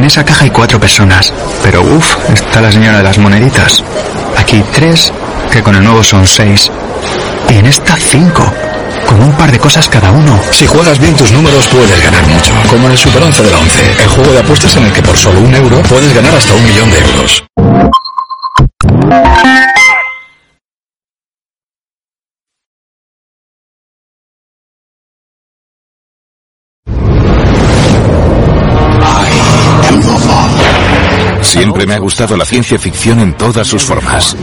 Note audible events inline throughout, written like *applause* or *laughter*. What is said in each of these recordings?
En esa caja hay cuatro personas, pero uff, está la señora de las moneditas. Aquí tres, que con el nuevo son seis. Y en esta cinco, con un par de cosas cada uno. Si juegas bien tus números puedes ganar mucho, como en el Super 11 de la 11, el juego de apuestas en el que por solo un euro puedes ganar hasta un millón de euros. Me ha gustado la ciencia ficción en todas sus formas.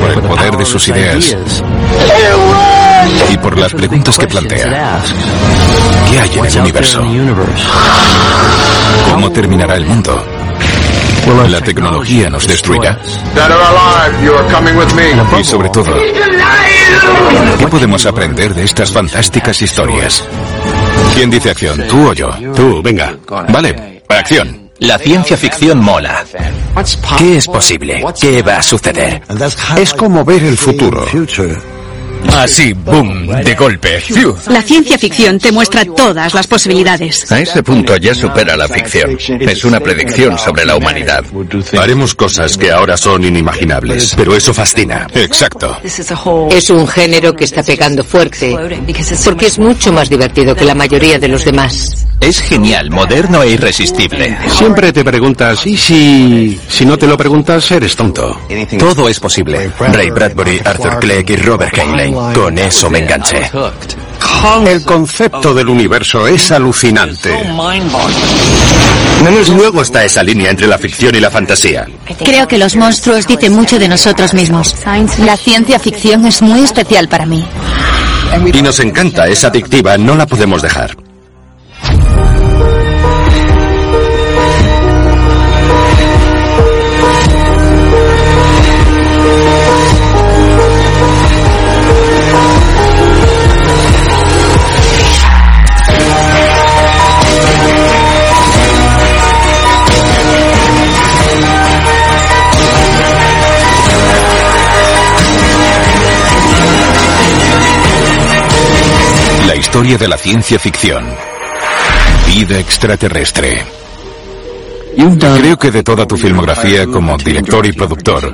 Por el poder de sus ideas y por las preguntas que plantea. ¿Qué hay en el universo? ¿Cómo terminará el mundo? ¿La tecnología nos destruirá? Y sobre todo, ¿qué podemos aprender de estas fantásticas historias? ¿Quién dice acción? ¿Tú o yo? Tú, venga. Vale, acción. La ciencia ficción mola. ¿Qué es posible? ¿Qué va a suceder? Es como ver el futuro. Así, boom, de golpe. ¡Fiu! La ciencia ficción te muestra todas las posibilidades. A ese punto ya supera la ficción. Es una predicción sobre la humanidad. Haremos cosas que ahora son inimaginables, pero eso fascina. Exacto. Es un género que está pegando fuerte, porque es mucho más divertido que la mayoría de los demás. Es genial, moderno e irresistible. Siempre te preguntas, ¿y si... si no te lo preguntas, eres tonto? Todo es posible. Ray Bradbury, Arthur Clegg y Robert Heinlein. Con eso me enganché. El concepto del universo es alucinante. Luego está esa línea entre la ficción y la fantasía. Creo que los monstruos dicen mucho de nosotros mismos. La ciencia ficción es muy especial para mí. Y nos encanta, es adictiva, no la podemos dejar. Historia de la ciencia ficción. Vida extraterrestre. Creo que de toda tu filmografía como director y productor,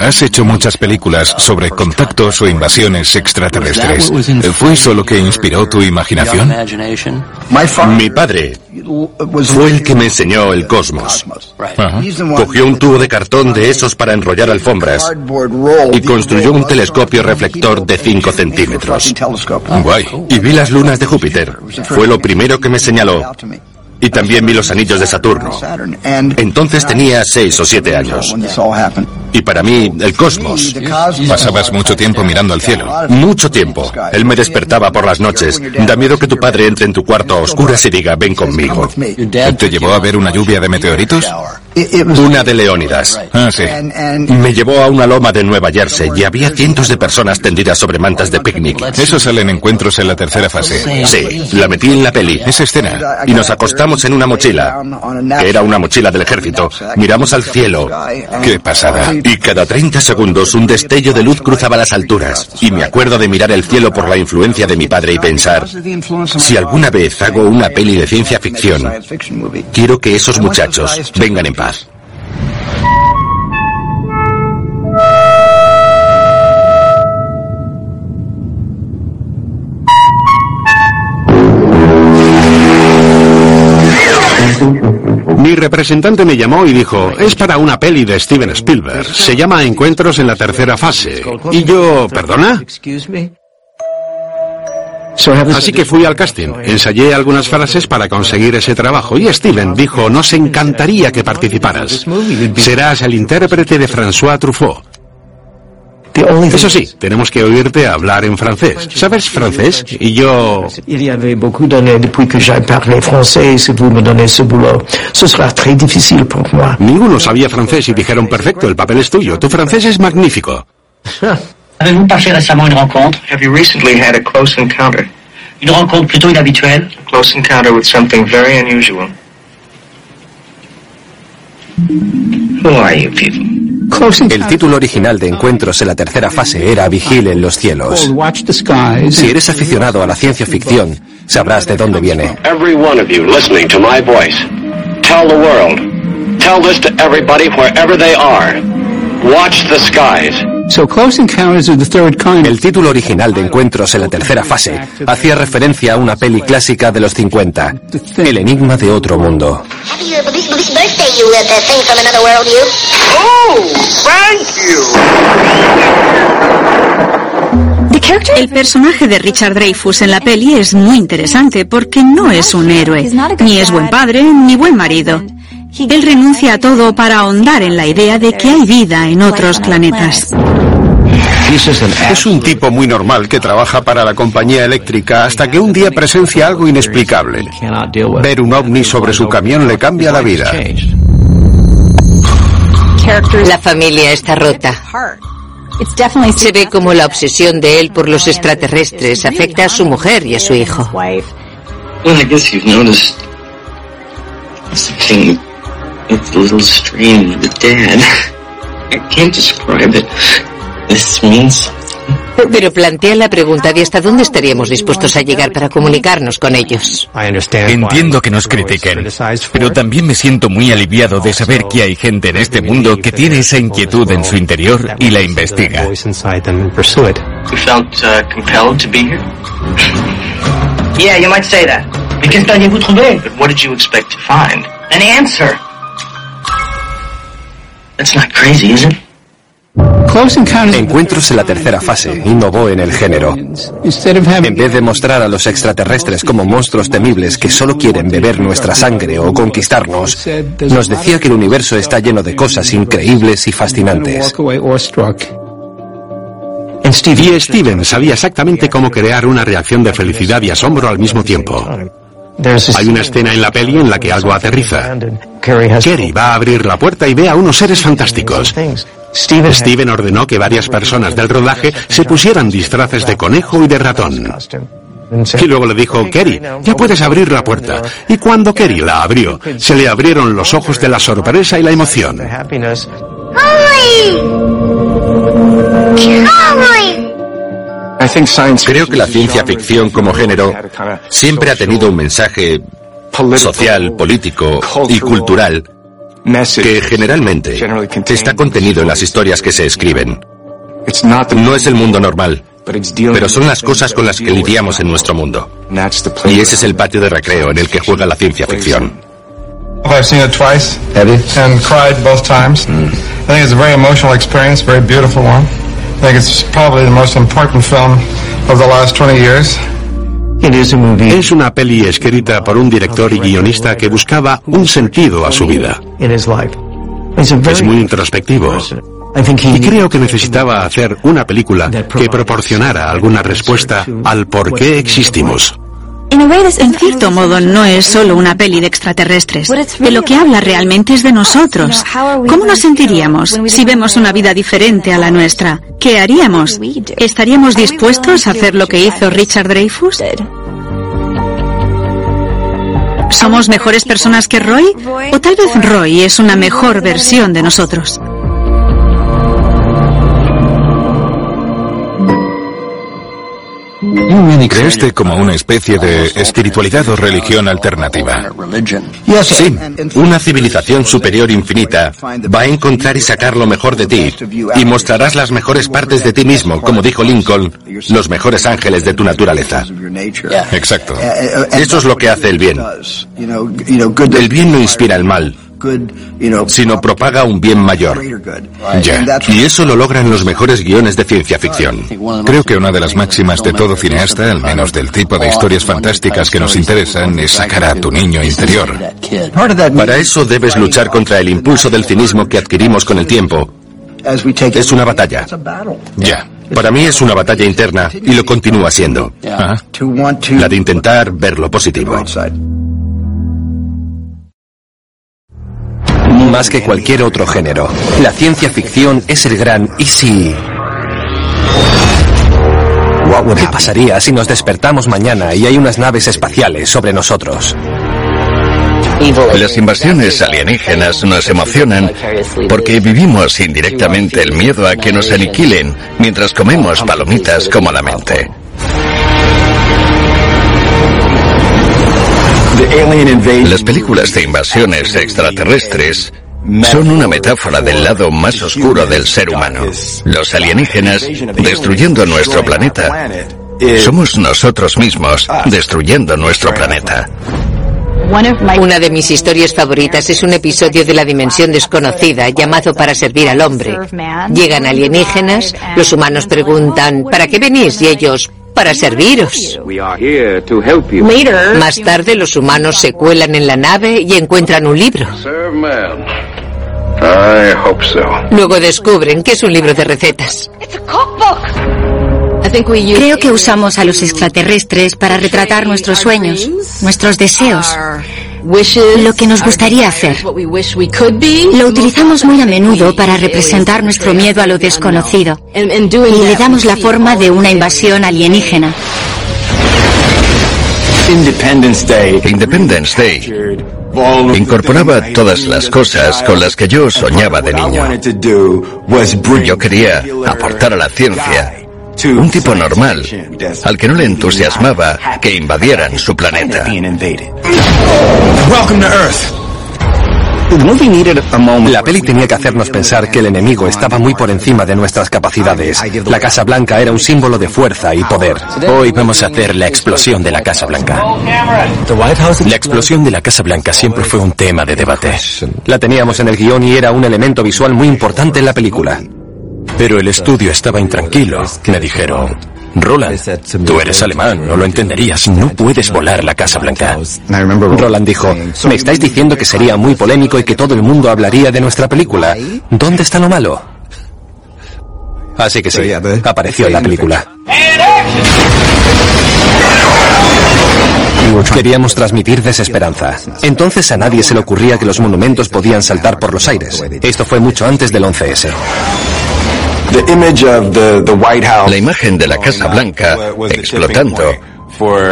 has hecho muchas películas sobre contactos o invasiones extraterrestres. ¿Fue eso lo que inspiró tu imaginación? Mi padre fue el que me enseñó el cosmos. Ajá. Cogió un tubo de cartón de esos para enrollar alfombras y construyó un telescopio reflector de 5 centímetros. Guay. Y vi las lunas de Júpiter. Fue lo primero que me señaló. Y también vi los anillos de Saturno. Entonces tenía seis o siete años. Y para mí, el cosmos. Pasabas mucho tiempo mirando al cielo. Mucho tiempo. Él me despertaba por las noches. Da miedo que tu padre entre en tu cuarto a oscuras y diga, ven conmigo. ¿Te llevó a ver una lluvia de meteoritos? Una de Leónidas. Ah, sí. Me llevó a una loma de Nueva Jersey y había cientos de personas tendidas sobre mantas de picnic. Eso salen encuentros en la tercera fase. Sí, la metí en la peli. Esa escena. Y nos acostamos en una mochila. que Era una mochila del ejército. Miramos al cielo. Qué pasada. Y cada 30 segundos un destello de luz cruzaba las alturas. Y me acuerdo de mirar el cielo por la influencia de mi padre y pensar, si alguna vez hago una peli de ciencia ficción, quiero que esos muchachos vengan en paz. Mi representante me llamó y dijo, es para una peli de Steven Spielberg. Se llama Encuentros en la tercera fase. Y yo, ¿perdona? Así que fui al casting, ensayé algunas frases para conseguir ese trabajo y Steven dijo, nos encantaría que participaras. Serás el intérprete de François Truffaut. Eso sí, tenemos que oírte hablar en francés. ¿Sabes francés? Y yo... Il y avait beaucoup d'années depuis que j'ai parlé français et si vous me donnez ce boulot, ce sera très difficile pour moi. Ninguno sabía francés y dijeron, perfecto, el papel es tuyo. Tu francés es magnífico. *laughs* Avez-vous passé récemment une rencontre Have you recently had a close encounter? Une rencontre plutôt inhabituelle Close encounter with something very unusual. Who are you people? El título original de Encuentros en la tercera fase era Vigile en los cielos. Si eres aficionado a la ciencia ficción, sabrás de dónde viene. Watch the skies. El título original de Encuentros en la tercera fase hacía referencia a una peli clásica de los 50, El enigma de otro mundo. El personaje de Richard Dreyfus en la peli es muy interesante porque no es un héroe, ni es buen padre, ni buen marido. Él renuncia a todo para ahondar en la idea de que hay vida en otros planetas. Es un tipo muy normal que trabaja para la compañía eléctrica hasta que un día presencia algo inexplicable. Ver un ovni sobre su camión le cambia la vida. La familia está rota. Se ve como la obsesión de él por los extraterrestres afecta a su mujer y a su hijo. *laughs* This means Pero plantea la pregunta de hasta dónde estaríamos dispuestos a llegar para comunicarnos con ellos. Entiendo que nos critiquen, pero también me siento muy aliviado de saber que hay gente en este mundo que tiene esa inquietud en su interior y la investiga. uh. Yeah, you might say that. Mais qu'est-ce qu'alliez-vous trouver? But what did you expect to find? An answer. That's not crazy, is it? Encuentros en la tercera fase innovó en el género. En vez de mostrar a los extraterrestres como monstruos temibles que solo quieren beber nuestra sangre o conquistarnos, nos decía que el universo está lleno de cosas increíbles y fascinantes. Y Steven sabía exactamente cómo crear una reacción de felicidad y asombro al mismo tiempo. Hay una escena en la peli en la que algo aterriza. Kerry va a abrir la puerta y ve a unos seres fantásticos. Steven ordenó que varias personas del rodaje se pusieran disfraces de conejo y de ratón. Y luego le dijo, Kerry, ya puedes abrir la puerta. Y cuando Kerry la abrió, se le abrieron los ojos de la sorpresa y la emoción. Creo que la ciencia ficción como género siempre ha tenido un mensaje social, político y cultural que generalmente está contenido en las historias que se escriben. No es el mundo normal, pero son las cosas con las que lidiamos en nuestro mundo. Y ese es el patio de recreo en el que juega la ciencia ficción. I've seen it twice and cried both times. I think it's a very emotional experience, very beautiful one. I think it's probably the most important film of the last 20 years. Es una peli escrita por un director y guionista que buscaba un sentido a su vida. Es muy introspectivo. Y creo que necesitaba hacer una película que proporcionara alguna respuesta al por qué existimos. En cierto modo, no es solo una peli de extraterrestres. De lo que habla realmente es de nosotros. ¿Cómo nos sentiríamos si vemos una vida diferente a la nuestra? ¿Qué haríamos? ¿Estaríamos dispuestos a hacer lo que hizo Richard Dreyfus? ¿Somos mejores personas que Roy? ¿O tal vez Roy es una mejor versión de nosotros? Creaste como una especie de espiritualidad o religión alternativa. Sí, una civilización superior infinita va a encontrar y sacar lo mejor de ti y mostrarás las mejores partes de ti mismo, como dijo Lincoln, los mejores ángeles de tu naturaleza. Exacto. Eso es lo que hace el bien. El bien no inspira el mal, sino propaga un bien mayor. Ya. Y eso lo logran los mejores guiones de ciencia ficción. Creo que una de las máximas de todo cineasta, al menos del tipo de historias fantásticas que nos interesan, es sacar a tu niño interior. Para eso debes luchar contra el impulso del cinismo que adquirimos con el tiempo. Es una batalla. Ya. Para mí es una batalla interna y lo continúa siendo. La de intentar ver lo positivo. Más que cualquier otro género, la ciencia ficción es el gran ¿y si? ¿Qué pasaría si nos despertamos mañana y hay unas naves espaciales sobre nosotros? Las invasiones alienígenas nos emocionan porque vivimos indirectamente el miedo a que nos aniquilen mientras comemos palomitas cómodamente. Las películas de invasiones extraterrestres son una metáfora del lado más oscuro del ser humano. Los alienígenas destruyendo nuestro planeta. Somos nosotros mismos destruyendo nuestro planeta. Una de mis historias favoritas es un episodio de la dimensión desconocida llamado Para servir al hombre. Llegan alienígenas, los humanos preguntan, ¿para qué venís? Y ellos, para serviros. Más tarde los humanos se cuelan en la nave y encuentran un libro. Luego descubren que es un libro de recetas. Creo que usamos a los extraterrestres para retratar nuestros sueños, nuestros deseos, lo que nos gustaría hacer. Lo utilizamos muy a menudo para representar nuestro miedo a lo desconocido y le damos la forma de una invasión alienígena. Independence Day. Independence Day incorporaba todas las cosas con las que yo soñaba de niño. Yo quería aportar a la ciencia un tipo normal, al que no le entusiasmaba que invadieran su planeta. La peli tenía que hacernos pensar que el enemigo estaba muy por encima de nuestras capacidades. La Casa Blanca era un símbolo de fuerza y poder. Hoy vamos a hacer la explosión de la Casa Blanca. La explosión de la Casa Blanca siempre fue un tema de debate. La teníamos en el guion y era un elemento visual muy importante en la película. Pero el estudio estaba intranquilo. Me dijeron, Roland, tú eres alemán, no lo entenderías, no puedes volar la Casa Blanca. Roland dijo, me estáis diciendo que sería muy polémico y que todo el mundo hablaría de nuestra película. ¿Dónde está lo malo? Así que sí, apareció en la película. Queríamos transmitir desesperanza. Entonces a nadie se le ocurría que los monumentos podían saltar por los aires. Esto fue mucho antes del 11S. La imagen de la Casa Blanca explotando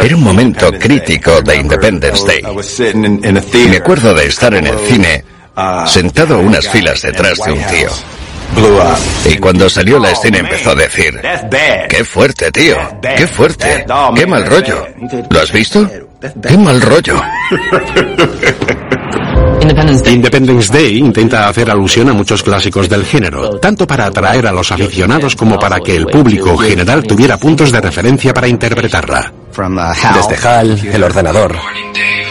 era un momento crítico de Independence Day. Me acuerdo de estar en el cine, sentado unas filas detrás de un tío. Y cuando salió la escena empezó a decir, qué fuerte, tío, qué fuerte, qué mal rollo. ¿Lo has visto? Qué mal rollo. *laughs* Independence Day intenta hacer alusión a muchos clásicos del género, tanto para atraer a los aficionados como para que el público general tuviera puntos de referencia para interpretarla. Desde HAL, el ordenador,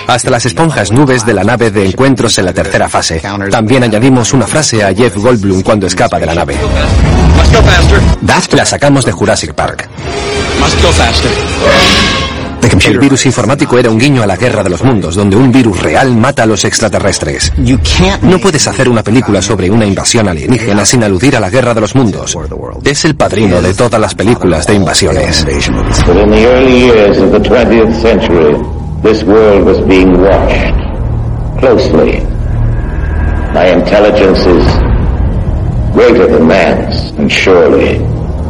hasta las esponjas nubes de la nave de encuentros en la tercera fase. También añadimos una frase a Jeff Goldblum cuando escapa de la nave. La sacamos de Jurassic Park. El virus informático era un guiño a la guerra de los mundos, donde un virus real mata a los extraterrestres. No puedes hacer una película sobre una invasión alienígena sin aludir a la guerra de los mundos. Es el padrino de todas las películas de invasiones. this world was being watched closely by intelligences greater than man's and surely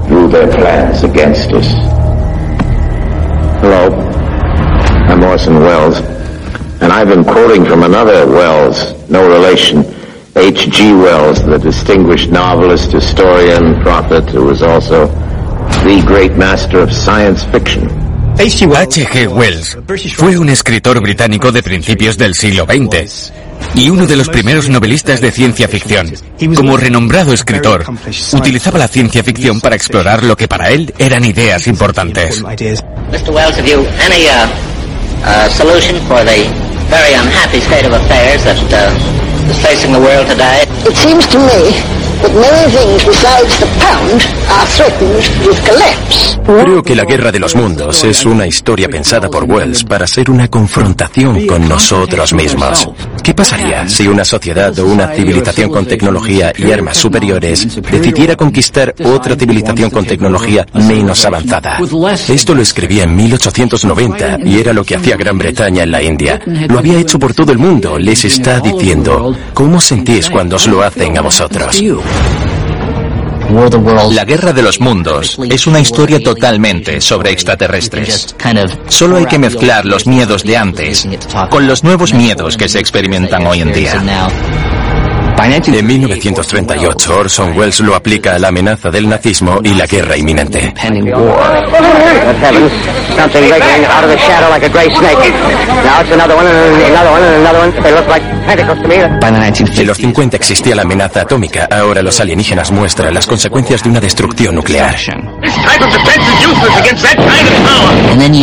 drew their plans against us. Hello, I'm Orson Welles, and I've been quoting from another Wells, no relation, H.G. Wells, the distinguished novelist, historian, prophet, who was also the great master of science fiction. H.G. Wells fue un escritor británico de principios del siglo XX y uno de los primeros novelistas de ciencia ficción. Como renombrado escritor, utilizaba la ciencia ficción para explorar lo que para él eran ideas importantes. Mr. Wells, have you any uh, uh, solution for the very unhappy state of affairs that uh, is facing the world today? It seems to me Creo que la Guerra de los Mundos es una historia pensada por Wells para ser una confrontación con nosotros mismos. ¿Qué pasaría si una sociedad o una civilización con tecnología y armas superiores decidiera conquistar otra civilización con tecnología menos avanzada? Esto lo escribía en 1890 y era lo que hacía Gran Bretaña en la India. Lo había hecho por todo el mundo. Les está diciendo, ¿cómo sentís cuando os lo hacen a vosotros? La Guerra de los Mundos es una historia totalmente sobre extraterrestres. Solo hay que mezclar los miedos de antes con los nuevos miedos que se experimentan hoy en día. En 1938, Orson Welles lo aplica a la amenaza del nazismo y la guerra inminente. En los 50 existía la amenaza atómica, ahora los alienígenas muestran las consecuencias de una destrucción nuclear.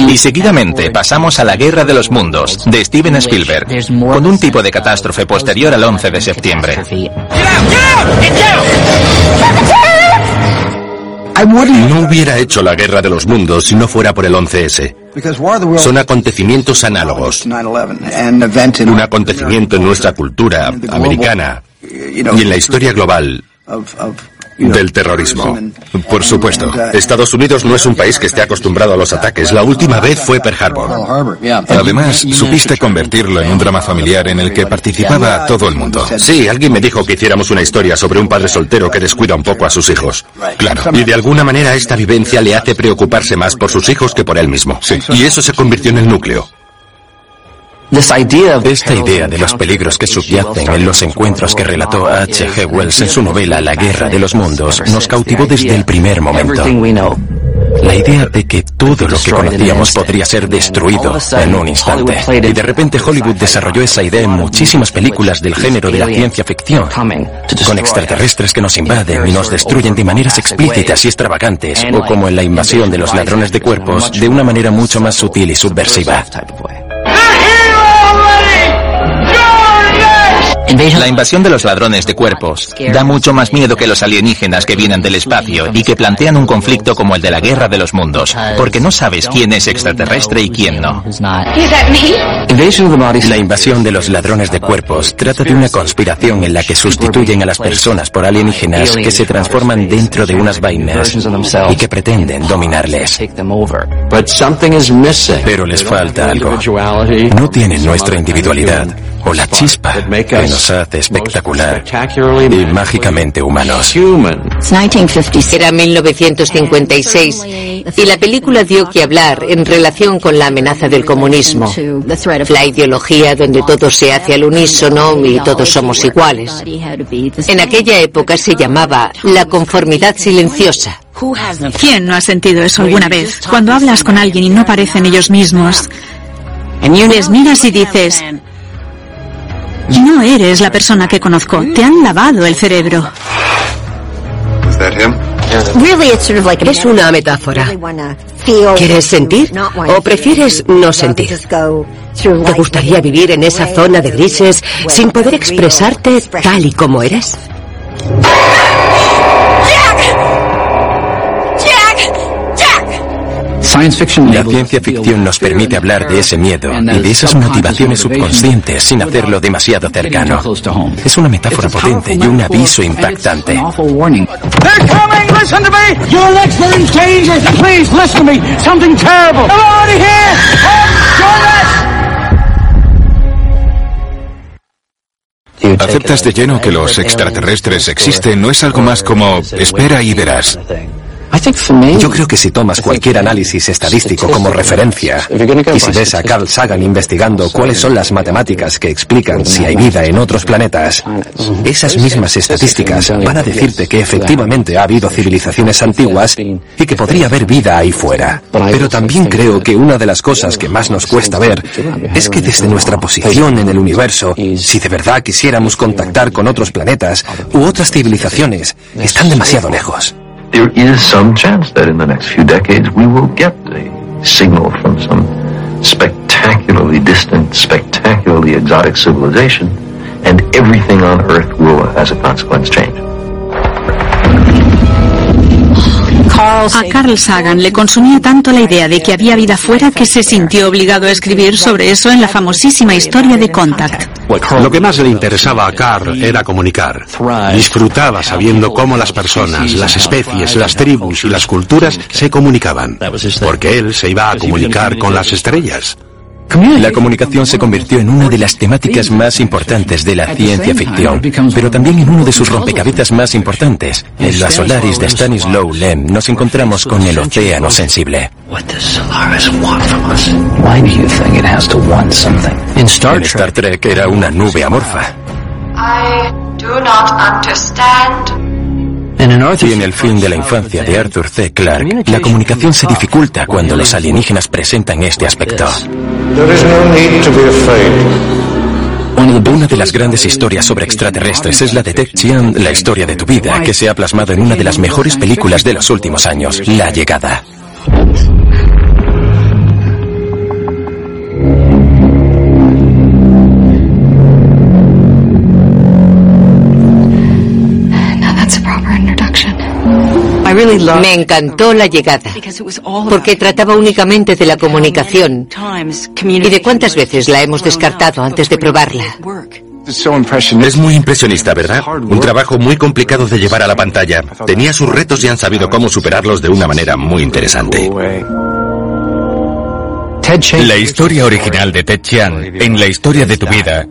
Y seguidamente pasamos a la Guerra de los Mundos, de Steven Spielberg, con un tipo de catástrofe posterior al 11 de septiembre. No hubiera hecho la guerra de los mundos si no fuera por el 11S. Son acontecimientos análogos. Un acontecimiento en nuestra cultura americana y en la historia global del terrorismo. Por supuesto, Estados Unidos no es un país que esté acostumbrado a los ataques. La última vez fue Pearl Harbor. Además, supiste convertirlo en un drama familiar en el que participaba todo el mundo. Sí, alguien me dijo que hiciéramos una historia sobre un padre soltero que descuida un poco a sus hijos. Claro. Y de alguna manera esta vivencia le hace preocuparse más por sus hijos que por él mismo. Y eso se convirtió en el núcleo. Esta idea de los peligros que subyacen en los encuentros que relató H. G. Wells en su novela La Guerra de los Mundos nos cautivó desde el primer momento. La idea de que todo lo que conocíamos podría ser destruido en un instante. Y de repente Hollywood desarrolló esa idea en muchísimas películas del género de la ciencia ficción, con extraterrestres que nos invaden y nos destruyen de maneras explícitas y extravagantes, o como en la invasión de los ladrones de cuerpos, de una manera mucho más sutil y subversiva. La invasión de los ladrones de cuerpos da mucho más miedo que los alienígenas que vienen del espacio y que plantean un conflicto como el de la guerra de los mundos, porque no sabes quién es extraterrestre y quién no. La invasión de los ladrones de cuerpos trata de una conspiración en la que sustituyen a las personas por alienígenas que se transforman dentro de unas vainas y que pretenden dominarles. Pero les falta algo. No tienen nuestra individualidad o la chispa que nos hace espectacular y mágicamente humanos. Era 1956 y la película dio que hablar en relación con la amenaza del comunismo, la ideología donde todo se hace al unísono y todos somos iguales. En aquella época se llamaba la conformidad silenciosa. ¿Quién no ha sentido eso alguna vez? Cuando hablas con alguien y no parecen ellos mismos, les miras y dices, no eres la persona que conozco. Te han lavado el cerebro. Es una metáfora. ¿Quieres sentir o prefieres no sentir? ¿Te gustaría vivir en esa zona de grises sin poder expresarte tal y como eres? La ciencia ficción nos permite hablar de ese miedo y de esas motivaciones subconscientes sin hacerlo demasiado cercano. Es una metáfora potente y un aviso impactante. ¿Aceptas de lleno que los extraterrestres existen? ¿No es algo más como espera y verás? Yo creo que si tomas cualquier análisis estadístico como referencia y si ves a Carl Sagan investigando cuáles son las matemáticas que explican si hay vida en otros planetas, esas mismas estadísticas van a decirte que efectivamente ha habido civilizaciones antiguas y que podría haber vida ahí fuera. Pero también creo que una de las cosas que más nos cuesta ver es que desde nuestra posición en el universo, si de verdad quisiéramos contactar con otros planetas u otras civilizaciones, están demasiado lejos. There is some chance that in the next few decades we will get a signal from some spectacularly distant, spectacularly exotic civilization, and everything on Earth will, as a consequence, change. A Carl Sagan le consumía tanto la idea de que había vida fuera que se sintió obligado a escribir sobre eso en la famosísima historia de Contact. Lo que más le interesaba a Carl era comunicar. Disfrutaba sabiendo cómo las personas, las especies, las tribus y las culturas se comunicaban, porque él se iba a comunicar con las estrellas. La comunicación se convirtió en una de las temáticas más importantes de la ciencia ficción, pero también en uno de sus rompecabezas más importantes. En la Solaris de Stanislaw Lem nos encontramos con el océano sensible. En Star Trek era una nube amorfa. Y en el fin de la infancia de Arthur C. Clarke, la comunicación se dificulta cuando los alienígenas presentan este aspecto. Una de las grandes historias sobre extraterrestres es la de Ted Chiang, La historia de tu vida, que se ha plasmado en una de las mejores películas de los últimos años, La llegada. Me encantó la llegada, porque trataba únicamente de la comunicación y de cuántas veces la hemos descartado antes de probarla. Es muy impresionista, ¿verdad? Un trabajo muy complicado de llevar a la pantalla. Tenía sus retos y han sabido cómo superarlos de una manera muy interesante. La historia original de Ted Chiang, en la historia de tu vida,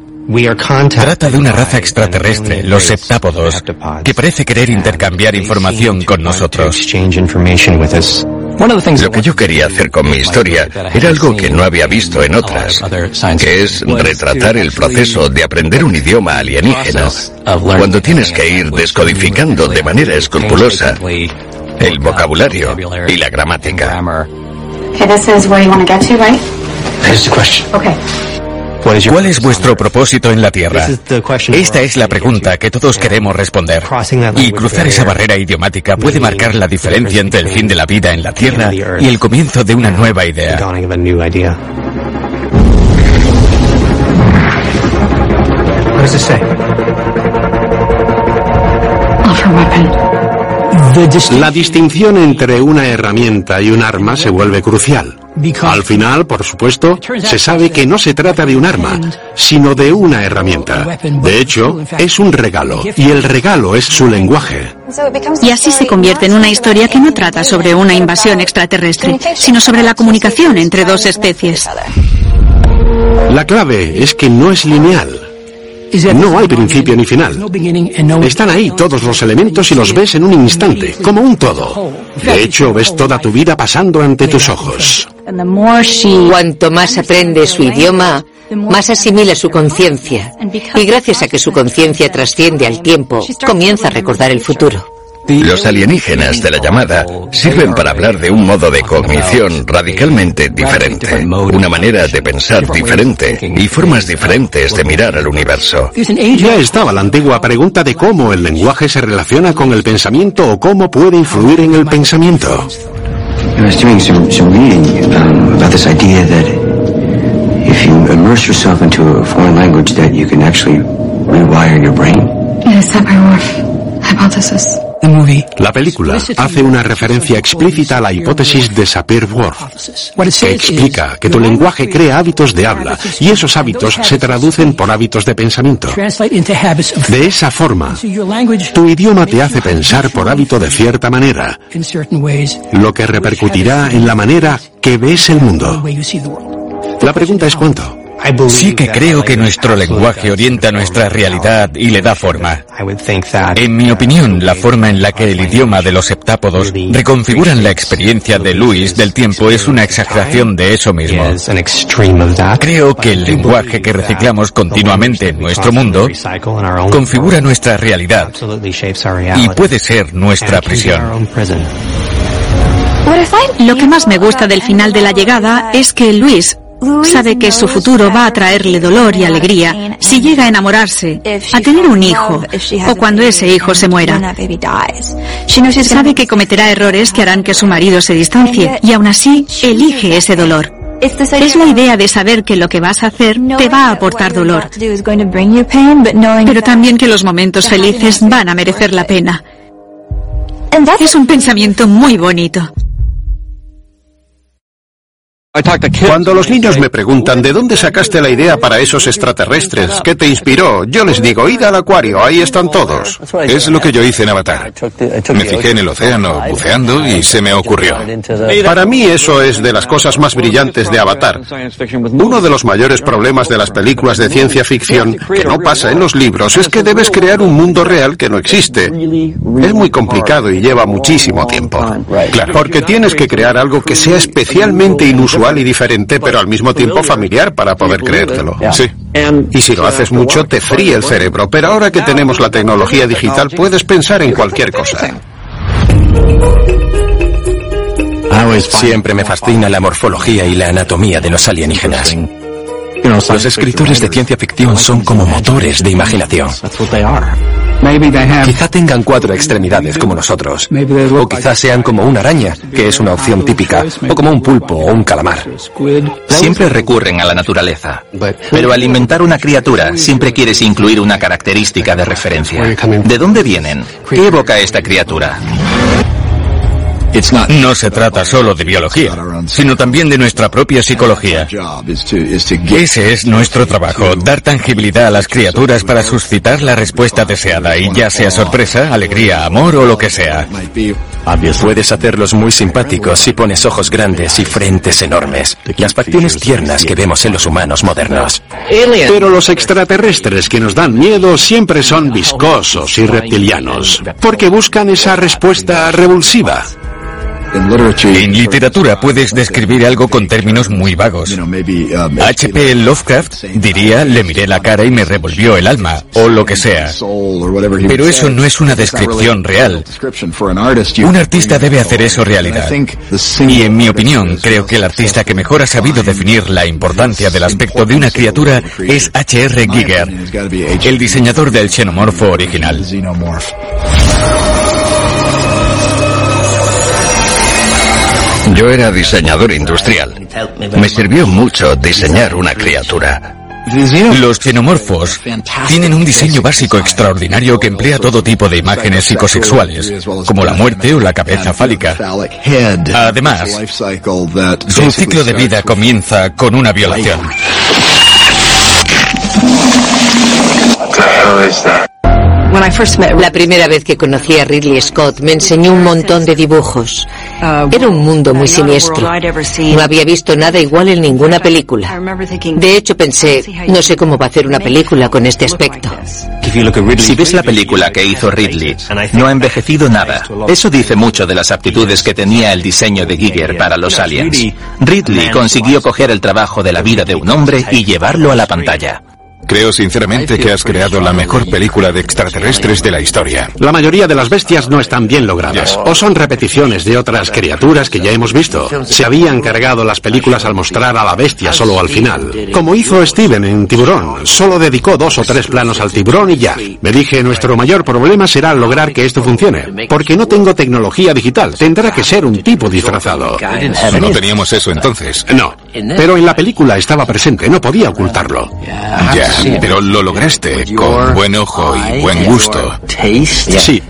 Trata de una raza extraterrestre, los septápodos, que parece querer intercambiar información con nosotros. Lo que yo quería hacer con mi historia era algo que no había visto en otras, que es retratar el proceso de aprender un idioma alienígena, cuando tienes que ir descodificando de manera escrupulosa el vocabulario y la gramática. ¿Cuál es vuestro propósito en la Tierra? Esta es la pregunta que todos queremos responder. Y cruzar esa barrera idiomática puede marcar la diferencia entre el fin de la vida en la Tierra y el comienzo de una nueva idea. La distinción entre una herramienta y un arma se vuelve crucial. Al final, por supuesto, se sabe que no se trata de un arma, sino de una herramienta. De hecho, es un regalo, y el regalo es su lenguaje. Y así se convierte en una historia que no trata sobre una invasión extraterrestre, sino sobre la comunicación entre dos especies. La clave es que no es lineal. No hay principio ni final. Están ahí todos los elementos y los ves en un instante, como un todo. De hecho, ves toda tu vida pasando ante tus ojos. Cuanto más aprende su idioma, más asimila su conciencia. Y gracias a que su conciencia trasciende al tiempo, comienza a recordar el futuro. Los alienígenas de la llamada sirven para hablar de un modo de cognición radicalmente diferente, una manera de pensar diferente y formas diferentes de mirar al universo. Ya estaba la antigua pregunta de cómo el lenguaje se relaciona con el pensamiento o cómo puede influir en el pensamiento. if you immerse yourself into a foreign language that you can actually rewire your brain. La película hace una referencia explícita a la hipótesis de Sapir-Whorf, que explica que tu lenguaje crea hábitos de habla y esos hábitos se traducen por hábitos de pensamiento. De esa forma, tu idioma te hace pensar por hábito de cierta manera, lo que repercutirá en la manera que ves el mundo. La pregunta es cuánto. Sí que creo que nuestro lenguaje orienta nuestra realidad y le da forma. En mi opinión, la forma en la que el idioma de los septápodos reconfiguran la experiencia de Luis del tiempo es una exageración de eso mismo. Creo que el lenguaje que reciclamos continuamente en nuestro mundo configura nuestra realidad y puede ser nuestra prisión. Lo que más me gusta del final de la llegada es que Luis Sabe que su futuro va a traerle dolor y alegría si llega a enamorarse, a tener un hijo o cuando ese hijo se muera. Sabe que cometerá errores que harán que su marido se distancie y aún así elige ese dolor. Es la idea de saber que lo que vas a hacer te va a aportar dolor, pero también que los momentos felices van a merecer la pena. Es un pensamiento muy bonito. Cuando los niños me preguntan de dónde sacaste la idea para esos extraterrestres, ¿qué te inspiró? Yo les digo, id al acuario, ahí están todos. Es lo que yo hice en Avatar. Me fijé en el océano buceando y se me ocurrió. Para mí eso es de las cosas más brillantes de Avatar. Uno de los mayores problemas de las películas de ciencia ficción, que no pasa en los libros, es que debes crear un mundo real que no existe. Es muy complicado y lleva muchísimo tiempo. Claro, porque tienes que crear algo que sea especialmente inusual y diferente, pero al mismo tiempo familiar para poder creértelo. Sí. Y si lo haces mucho, te fríe el cerebro, pero ahora que tenemos la tecnología digital, puedes pensar en cualquier cosa. Siempre me fascina la morfología y la anatomía de los alienígenas. Los escritores de ciencia ficción son como motores de imaginación. Quizá tengan cuatro extremidades como nosotros, o quizá sean como una araña, que es una opción típica, o como un pulpo o un calamar. Siempre recurren a la naturaleza, pero al inventar una criatura siempre quieres incluir una característica de referencia. ¿De dónde vienen? ¿Qué evoca esta criatura? No se trata solo de biología, sino también de nuestra propia psicología. Ese es nuestro trabajo, dar tangibilidad a las criaturas para suscitar la respuesta deseada, y ya sea sorpresa, alegría, amor o lo que sea. Puedes hacerlos muy simpáticos si pones ojos grandes y frentes enormes, las facciones tiernas que vemos en los humanos modernos. Pero los extraterrestres que nos dan miedo siempre son viscosos y reptilianos, porque buscan esa respuesta revulsiva. En literatura puedes describir algo con términos muy vagos. H.P. Lovecraft diría, le miré la cara y me revolvió el alma, o lo que sea. Pero eso no es una descripción real. Un artista debe hacer eso realidad. Y en mi opinión, creo que el artista que mejor ha sabido definir la importancia del aspecto de una criatura es H.R. Giger, el diseñador del xenomorfo original. Yo era diseñador industrial. Me sirvió mucho diseñar una criatura. Los xenomorfos tienen un diseño básico extraordinario que emplea todo tipo de imágenes psicosexuales, como la muerte o la cabeza fálica. Además, su ciclo de vida comienza con una violación. La primera vez que conocí a Ridley Scott me enseñó un montón de dibujos. Era un mundo muy siniestro. No había visto nada igual en ninguna película. De hecho pensé, no sé cómo va a hacer una película con este aspecto. Si ves la película que hizo Ridley, no ha envejecido nada. Eso dice mucho de las aptitudes que tenía el diseño de Giger para los aliens. Ridley consiguió coger el trabajo de la vida de un hombre y llevarlo a la pantalla. Creo sinceramente que has creado la mejor película de extraterrestres de la historia. La mayoría de las bestias no están bien logradas, o son repeticiones de otras criaturas que ya hemos visto. Se habían cargado las películas al mostrar a la bestia solo al final. Como hizo Steven en Tiburón, solo dedicó dos o tres planos al tiburón y ya. Me dije, nuestro mayor problema será lograr que esto funcione, porque no tengo tecnología digital, tendrá que ser un tipo disfrazado. No teníamos eso entonces. No, pero en la película estaba presente, no podía ocultarlo. Ya, pero lo lograste con buen ojo y buen gusto. Sí.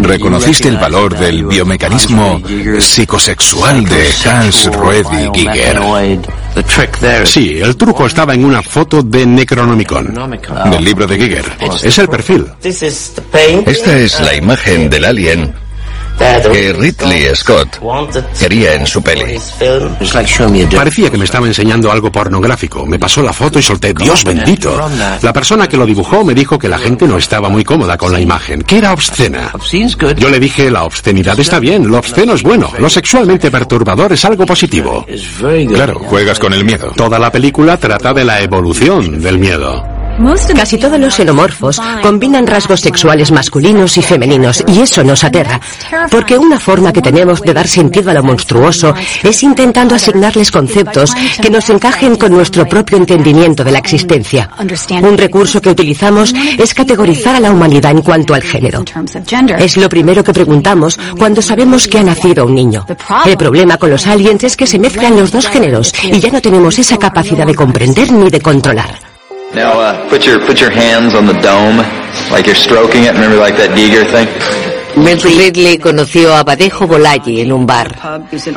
Reconociste el valor del biomecanismo psicosexual de Hans Ruedi Giger. Sí, el truco estaba en una foto de Necronomicon. Del libro de Giger. Es el perfil. Esta es la imagen del alien que Ridley Scott quería en su peli. Parecía que me estaba enseñando algo pornográfico. Me pasó la foto y solté, Dios bendito. La persona que lo dibujó me dijo que la gente no estaba muy cómoda con la imagen, que era obscena. Yo le dije, la obscenidad está bien, lo obsceno es bueno, lo sexualmente perturbador es algo positivo. Claro, juegas con el miedo. Toda la película trata de la evolución del miedo. Casi todos los xenomorfos combinan rasgos sexuales masculinos y femeninos y eso nos aterra, porque una forma que tenemos de dar sentido a lo monstruoso es intentando asignarles conceptos que nos encajen con nuestro propio entendimiento de la existencia. Un recurso que utilizamos es categorizar a la humanidad en cuanto al género. Es lo primero que preguntamos cuando sabemos que ha nacido un niño. El problema con los aliens es que se mezclan los dos géneros y ya no tenemos esa capacidad de comprender ni de controlar. Now, uh, put your hands on the dome, like you're stroking it. Remember, like that Giger thing. Ridley conoció a Badejo en un bar.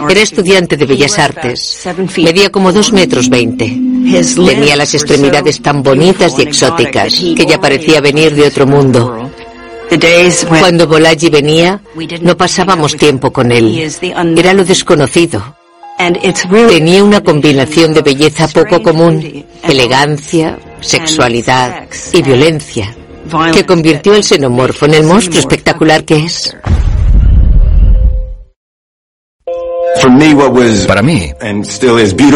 Era estudiante de Bellas Artes. Medía como dos metros veinte. Tenía las extremidades tan bonitas y exóticas que ya parecía venir de otro mundo. Cuando Bolaji venía, no pasábamos tiempo con él. Era lo desconocido. Tenía una combinación de belleza poco común, elegancia, sexualidad y violencia, que convirtió el xenomorfo en el monstruo espectacular que es. Para mí,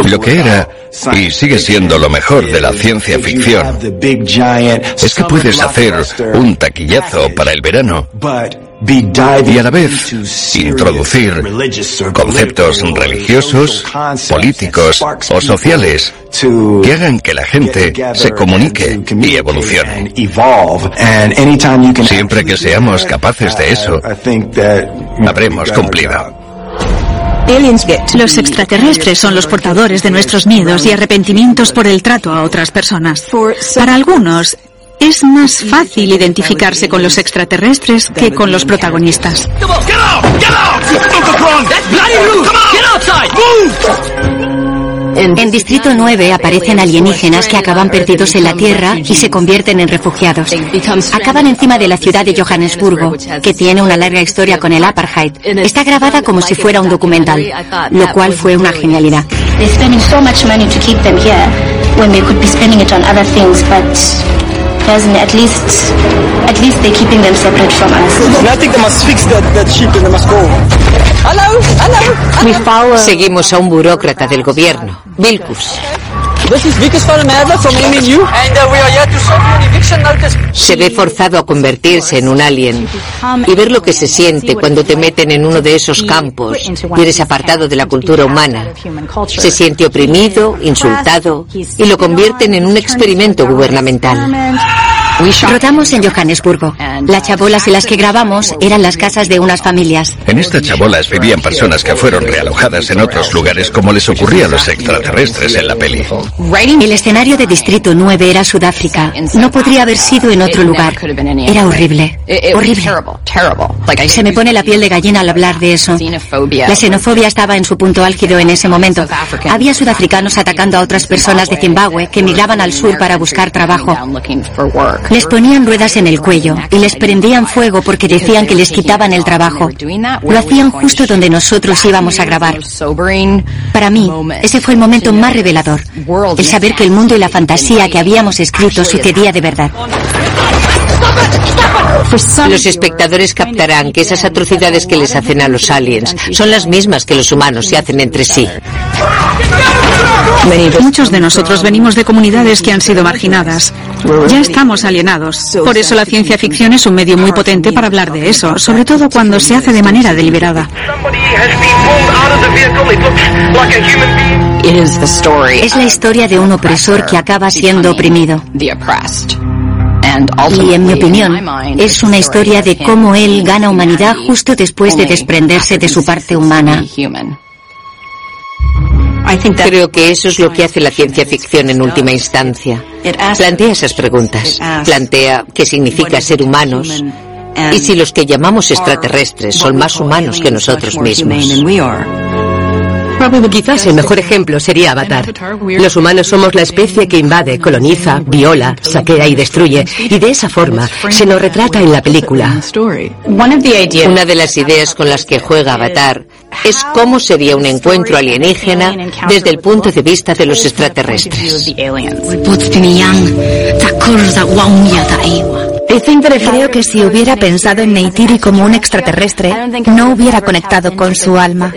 lo que era y sigue siendo lo mejor de la ciencia ficción es que puedes hacer un taquillazo para el verano y a la vez introducir conceptos religiosos, políticos o sociales que hagan que la gente se comunique y evolucione. Siempre que seamos capaces de eso, habremos cumplido. Los extraterrestres son los portadores de nuestros miedos y arrepentimientos por el trato a otras personas. Para algunos, es más fácil identificarse con los extraterrestres que con los protagonistas. En Distrito 9 aparecen alienígenas que acaban perdidos en la Tierra y se convierten en refugiados. Acaban encima de la ciudad de Johannesburgo, que tiene una larga historia con el apartheid. Está grabada como si fuera un documental, lo cual fue una genialidad. At least at least they're keeping them separate from us. I think they must fix that, that ship and they must go. Hello, hello. Seguimos a un burócrata del gobierno, Vilkus. Se ve forzado a convertirse en un alien y ver lo que se siente cuando te meten en uno de esos campos y eres apartado de la cultura humana. Se siente oprimido, insultado y lo convierten en un experimento gubernamental. Rodamos en Johannesburgo. Las chabolas en las que grabamos eran las casas de unas familias. En estas chabolas vivían personas que fueron realojadas en otros lugares como les ocurría a los extraterrestres en la peli. El escenario de Distrito 9 era Sudáfrica. No podría haber sido en otro lugar. Era horrible. Horrible. Se me pone la piel de gallina al hablar de eso. La xenofobia estaba en su punto álgido en ese momento. Había sudafricanos atacando a otras personas de Zimbabue que migraban al sur para buscar trabajo. Les ponían ruedas en el cuello y les prendían fuego porque decían que les quitaban el trabajo. Lo hacían justo donde nosotros íbamos a grabar. Para mí, ese fue el momento más revelador, el saber que el mundo y la fantasía que habíamos escrito sucedía de verdad. Los espectadores captarán que esas atrocidades que les hacen a los aliens son las mismas que los humanos se hacen entre sí. Muchos de nosotros venimos de comunidades que han sido marginadas. Ya estamos alienados. Por eso la ciencia ficción es un medio muy potente para hablar de eso, sobre todo cuando se hace de manera deliberada. Es la historia de un opresor que acaba siendo oprimido. Y en mi opinión, es una historia de cómo él gana humanidad justo después de desprenderse de su parte humana. Creo que eso es lo que hace la ciencia ficción en última instancia. Plantea esas preguntas. Plantea qué significa ser humanos y si los que llamamos extraterrestres son más humanos que nosotros mismos. Quizás el mejor ejemplo sería Avatar. Los humanos somos la especie que invade, coloniza, viola, saquea y destruye, y de esa forma se nos retrata en la película. Una de las ideas con las que juega Avatar es cómo sería un encuentro alienígena desde el punto de vista de los extraterrestres. Creo que si hubiera pensado en Neytiri como un extraterrestre, no hubiera conectado con su alma.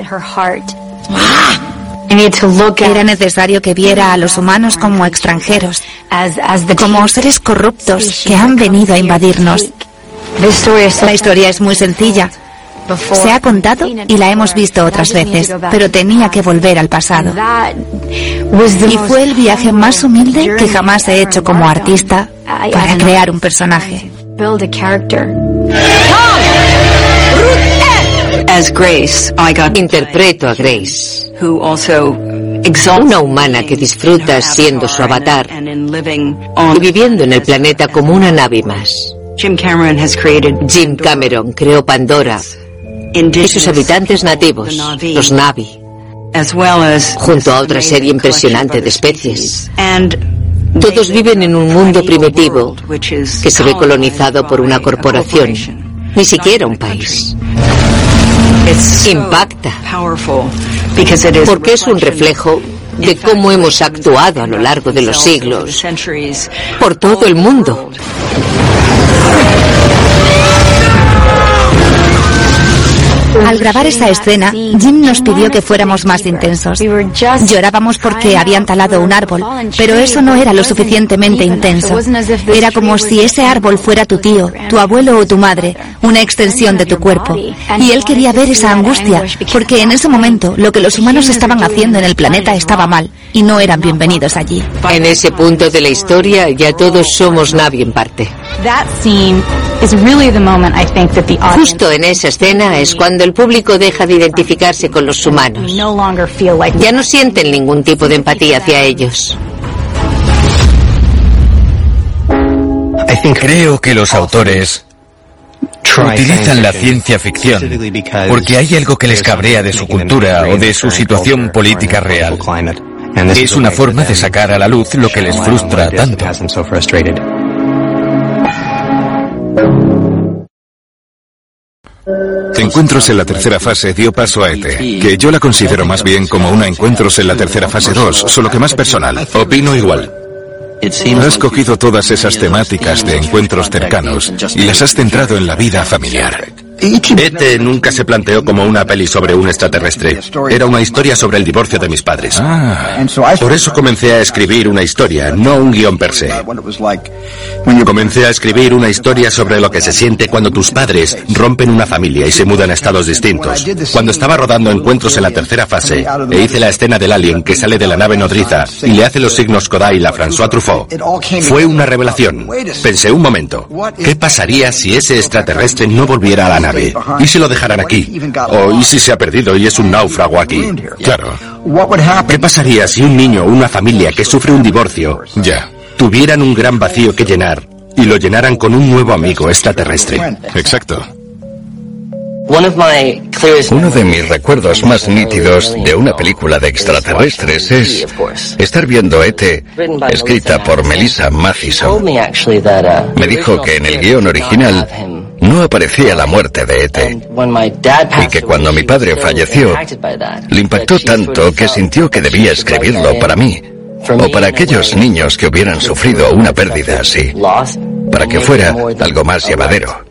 Era necesario que viera a los humanos como extranjeros, como seres corruptos que han venido a invadirnos. La historia es muy sencilla. Se ha contado y la hemos visto otras veces, pero tenía que volver al pasado. Y fue el viaje más humilde que jamás he hecho como artista para crear un personaje. Interpreto a Grace, una humana que disfruta siendo su avatar y viviendo en el planeta como una nave más. Jim Cameron creó Pandora y sus habitantes nativos, los Navi, junto a otra serie impresionante de especies. Todos viven en un mundo primitivo que se ve colonizado por una corporación, ni siquiera un país. Impacta, porque es un reflejo de cómo hemos actuado a lo largo de los siglos por todo el mundo. Al grabar esta escena, Jim nos pidió que fuéramos más intensos. Llorábamos porque habían talado un árbol, pero eso no era lo suficientemente intenso. Era como si ese árbol fuera tu tío, tu abuelo o tu madre, una extensión de tu cuerpo. Y él quería ver esa angustia, porque en ese momento lo que los humanos estaban haciendo en el planeta estaba mal y no eran bienvenidos allí. En ese punto de la historia ya todos somos Navi en parte. Justo en esa escena es cuando el público deja de identificarse con los humanos. Ya no sienten ningún tipo de empatía hacia ellos. Creo que los autores utilizan la ciencia ficción porque hay algo que les cabrea de su cultura o de su situación política real. Es una forma de sacar a la luz lo que les frustra tanto. Encuentros en la tercera fase dio paso a ET, que yo la considero más bien como una Encuentros en la tercera fase 2, solo que más personal. Opino igual. Has cogido todas esas temáticas de encuentros cercanos y las has centrado en la vida familiar. ET nunca se planteó como una peli sobre un extraterrestre. Era una historia sobre el divorcio de mis padres. Ah. Por eso comencé a escribir una historia, no un guion per se. Comencé a escribir una historia sobre lo que se siente cuando tus padres rompen una familia y se mudan a estados distintos. Cuando estaba rodando encuentros en la tercera fase e hice la escena del alien que sale de la nave nodriza y le hace los signos Kodai a François Truffaut, fue una revelación. Pensé un momento, ¿qué pasaría si ese extraterrestre no volviera a la nave? ¿Y si lo dejaran aquí? ¿O y si se ha perdido y es un náufrago aquí? Claro. ¿Qué pasaría si un niño o una familia que sufre un divorcio ya tuvieran un gran vacío que llenar y lo llenaran con un nuevo amigo extraterrestre? Exacto. Uno de mis recuerdos más nítidos de una película de extraterrestres es estar viendo ET, escrita por Melissa Mathison. Me dijo que en el guion original no aparecía la muerte de ET y que cuando mi padre falleció le impactó tanto que sintió que debía escribirlo para mí o para aquellos niños que hubieran sufrido una pérdida así, para que fuera algo más llevadero.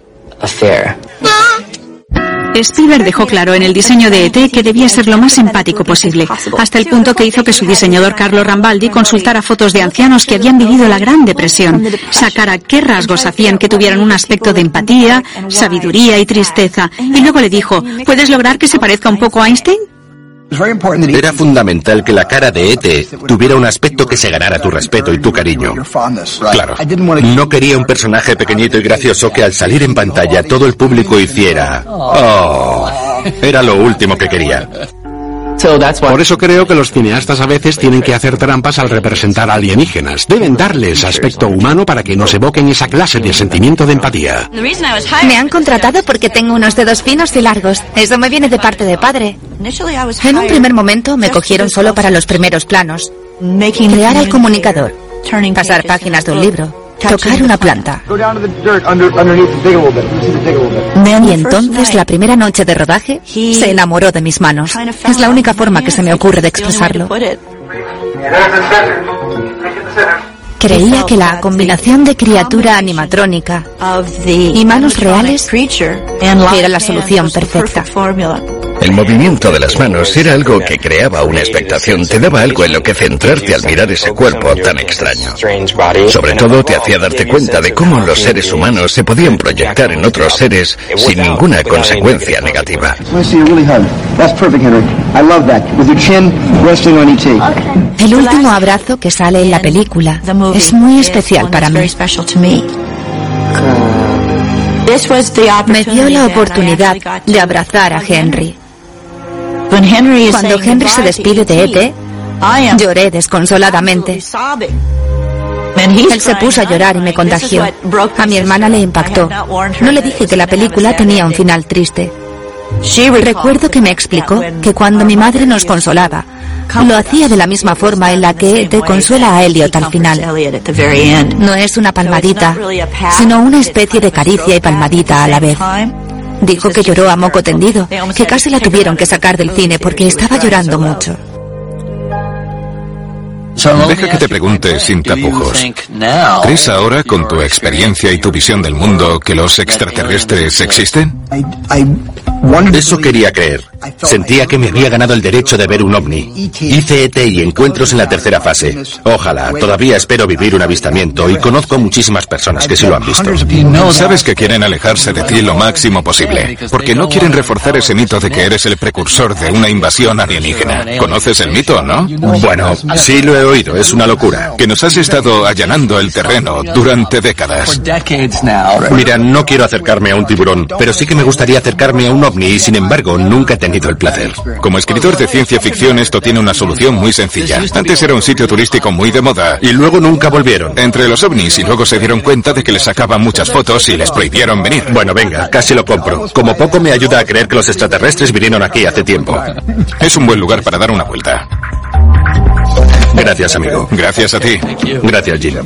Spielberg dejó claro en el diseño de ET que debía ser lo más empático posible, hasta el punto que hizo que su diseñador Carlo Rambaldi consultara fotos de ancianos que habían vivido la Gran Depresión, sacara qué rasgos hacían que tuvieran un aspecto de empatía, sabiduría y tristeza, y luego le dijo, ¿puedes lograr que se parezca un poco a Einstein? Era fundamental que la cara de Ete tuviera un aspecto que se ganara tu respeto y tu cariño. Claro, no quería un personaje pequeñito y gracioso que al salir en pantalla todo el público hiciera... Oh, era lo último que quería. Por eso creo que los cineastas a veces tienen que hacer trampas al representar alienígenas. Deben darles aspecto humano para que nos evoquen esa clase de sentimiento de empatía. Me han contratado porque tengo unos dedos finos y largos. Eso me viene de parte de padre. En un primer momento me cogieron solo para los primeros planos. Crear el comunicador. Pasar páginas de un libro tocar una planta. Y entonces, la primera noche de rodaje, se enamoró de mis manos. Es la única forma que se me ocurre de expresarlo. Creía que la combinación de criatura animatrónica y manos reales era la solución perfecta. El movimiento de las manos era algo que creaba una expectación, te daba algo en lo que centrarte al mirar ese cuerpo tan extraño. Sobre todo te hacía darte cuenta de cómo los seres humanos se podían proyectar en otros seres sin ninguna consecuencia negativa. El último abrazo que sale en la película es muy especial para mí. Me dio la oportunidad de abrazar a Henry. Cuando Henry se despide de Ete, lloré desconsoladamente. Él se puso a llorar y me contagió. A mi hermana le impactó. No le dije que la película tenía un final triste. Recuerdo que me explicó que cuando mi madre nos consolaba, lo hacía de la misma forma en la que te consuela a Elliot al final. No es una palmadita, sino una especie de caricia y palmadita a la vez. Dijo que lloró a moco tendido, que casi la tuvieron que sacar del cine porque estaba llorando mucho. Deja que te pregunte sin tapujos. ¿Crees ahora, con tu experiencia y tu visión del mundo, que los extraterrestres existen? Eso quería creer. Sentía que me había ganado el derecho de ver un ovni. Hice ET y encuentros en la tercera fase. Ojalá, todavía espero vivir un avistamiento y conozco muchísimas personas que sí lo han visto. Sabes que quieren alejarse de ti lo máximo posible, porque no quieren reforzar ese mito de que eres el precursor de una invasión alienígena. ¿Conoces el mito, no? Bueno, sí lo he oído, es una locura. Que nos has estado allanando el terreno durante décadas. Mira, no quiero acercarme a un tiburón, pero sí que me gustaría acercarme a un ovni y sin embargo nunca he tenido el placer. Como escritor de ciencia ficción esto tiene una solución muy sencilla. Antes era un sitio turístico muy de moda y luego nunca volvieron. Entre los ovnis y luego se dieron cuenta de que les sacaban muchas fotos y les prohibieron venir. Bueno, venga, casi lo compro. Como poco me ayuda a creer que los extraterrestres vinieron aquí hace tiempo. Es un buen lugar para dar una vuelta. Gracias, amigo. Gracias a ti. Gracias, Gina.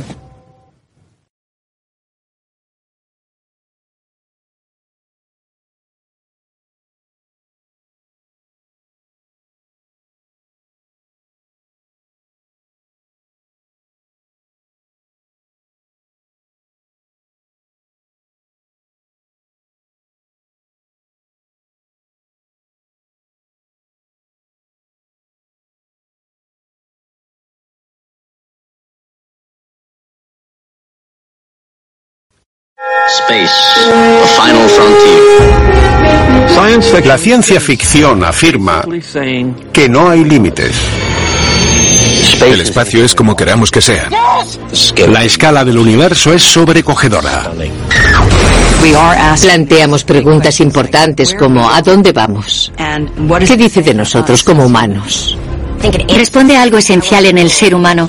La ciencia ficción afirma que no hay límites. El espacio es como queramos que sea. La escala del universo es sobrecogedora. Planteamos preguntas importantes como ¿a dónde vamos? ¿Qué dice de nosotros como humanos? Responde a algo esencial en el ser humano.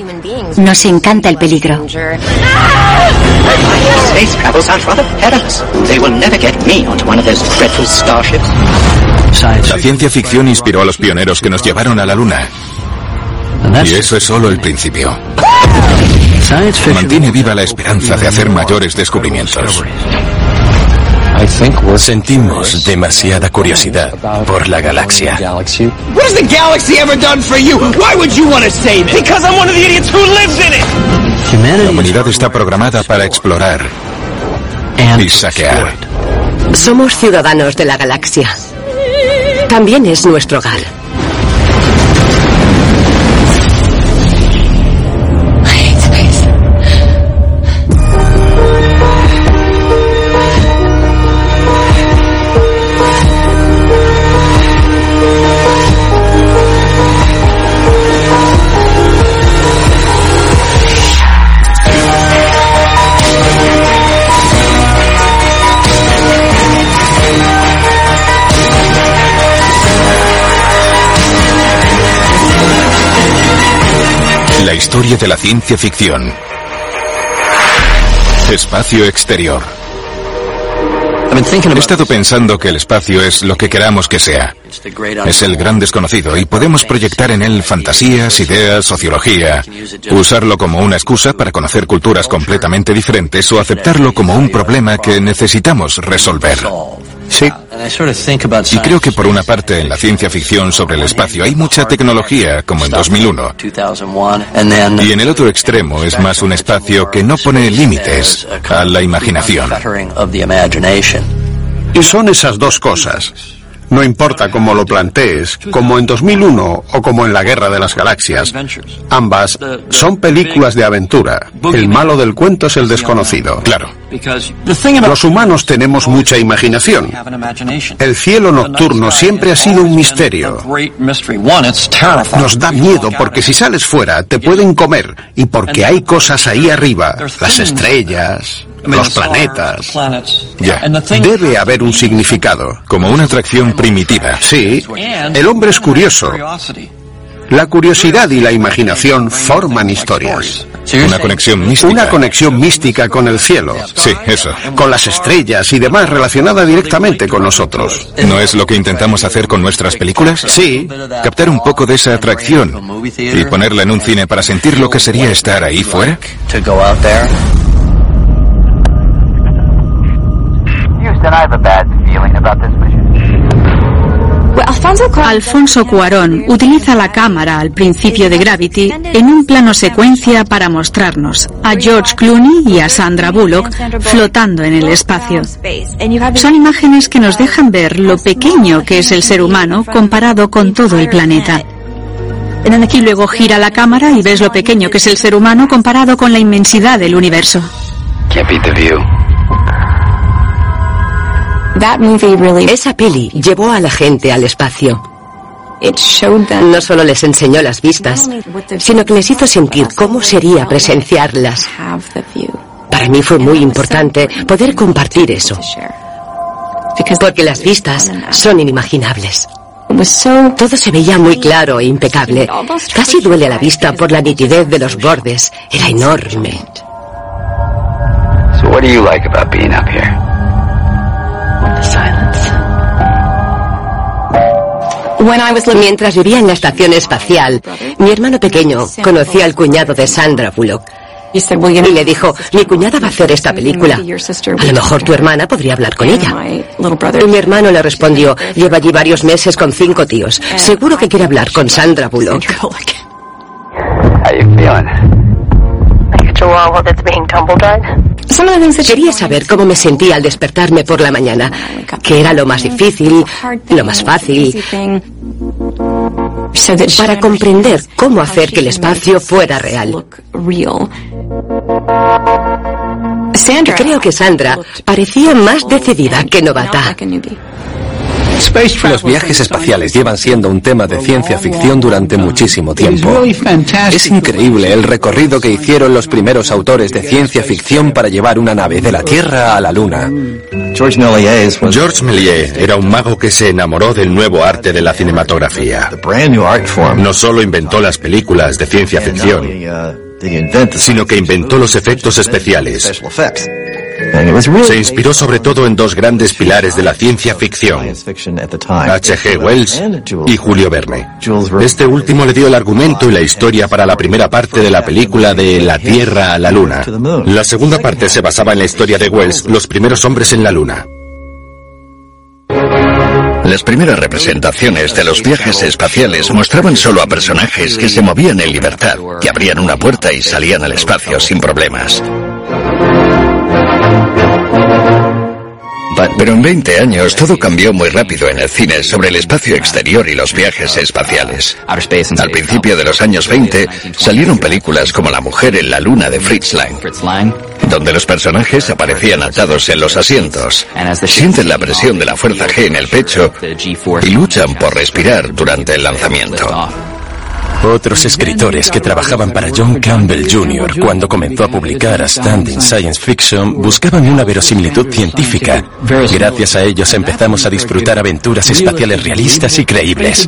Nos encanta el peligro. La ciencia ficción inspiró a los pioneros que nos llevaron a la Luna. Y eso es solo el principio. Mantiene viva la esperanza de hacer mayores descubrimientos. Sentimos demasiada curiosidad por la galaxia. What has the galaxy ever done for you? Why would you want to save it? Because I'm one of the idiots who lives in it. La humanidad está programada para explorar y saquear. Somos ciudadanos de la galaxia. También es nuestro hogar. La historia de la ciencia ficción. Espacio exterior. He estado pensando que el espacio es lo que queramos que sea. Es el gran desconocido y podemos proyectar en él fantasías, ideas, sociología, usarlo como una excusa para conocer culturas completamente diferentes o aceptarlo como un problema que necesitamos resolver. Sí. Y creo que por una parte en la ciencia ficción sobre el espacio hay mucha tecnología, como en 2001. Y en el otro extremo es más un espacio que no pone límites a la imaginación. Y son esas dos cosas. No importa cómo lo plantees, como en 2001 o como en la Guerra de las Galaxias. Ambas son películas de aventura. El malo del cuento es el desconocido. Claro. Los humanos tenemos mucha imaginación. El cielo nocturno siempre ha sido un misterio. Nos da miedo porque si sales fuera te pueden comer y porque hay cosas ahí arriba, las estrellas, los planetas. Ya. Debe haber un significado. Como una atracción primitiva. Sí, el hombre es curioso. La curiosidad y la imaginación forman historias. Una conexión mística. Una conexión mística con el cielo. Sí, eso. Con las estrellas y demás relacionada directamente con nosotros. ¿No es lo que intentamos hacer con nuestras películas? Sí. Captar un poco de esa atracción y ponerla en un cine para sentir lo que sería estar ahí fuera. Houston, I have a bad feeling about this mission. Alfonso Cuarón utiliza la cámara al principio de Gravity en un plano secuencia para mostrarnos a George Clooney y a Sandra Bullock flotando en el espacio. Son imágenes que nos dejan ver lo pequeño que es el ser humano comparado con todo el planeta. Y luego gira la cámara y ves lo pequeño que es el ser humano comparado con la inmensidad del universo. Esa peli llevó a la gente al espacio. No solo les enseñó las vistas, sino que les hizo sentir cómo sería presenciarlas. Para mí fue muy importante poder compartir eso, porque las vistas son inimaginables. Todo se veía muy claro e impecable. Casi duele a la vista por la nitidez de los bordes. Era enorme. So what do you like about being up here? Mientras vivía en la estación espacial, mi hermano pequeño conocía al cuñado de Sandra Bullock. Y le dijo, mi cuñada va a hacer esta película. A lo mejor tu hermana podría hablar con ella. Y mi hermano le respondió, lleva allí varios meses con cinco tíos. Seguro que quiere hablar con Sandra Bullock. Quería saber cómo me sentía al despertarme por la mañana, que era lo más difícil, lo más fácil, para comprender cómo hacer que el espacio fuera real. Creo que Sandra parecía más decidida que novata. Los viajes espaciales llevan siendo un tema de ciencia ficción durante muchísimo tiempo. Es increíble el recorrido que hicieron los primeros autores de ciencia ficción para llevar una nave de la Tierra a la Luna. George Méliès era un mago que se enamoró del nuevo arte de la cinematografía. No solo inventó las películas de ciencia ficción, sino que inventó los efectos especiales. Se inspiró sobre todo en dos grandes pilares de la ciencia ficción, H.G. Wells y Julio Verne. Este último le dio el argumento y la historia para la primera parte de la película de La Tierra a la Luna. La segunda parte se basaba en la historia de Wells, Los primeros hombres en la Luna. Las primeras representaciones de los viajes espaciales mostraban solo a personajes que se movían en libertad, que abrían una puerta y salían al espacio sin problemas. Pero en 20 años todo cambió muy rápido en el cine sobre el espacio exterior y los viajes espaciales. Al principio de los años 20 salieron películas como La mujer en la luna de Fritz Lang, donde los personajes aparecían atados en los asientos, sienten la presión de la fuerza G en el pecho y luchan por respirar durante el lanzamiento. Otros escritores que trabajaban para John Campbell Jr. cuando comenzó a publicar a Standing Science Fiction buscaban una verosimilitud científica. Gracias a ellos empezamos a disfrutar aventuras espaciales realistas y creíbles.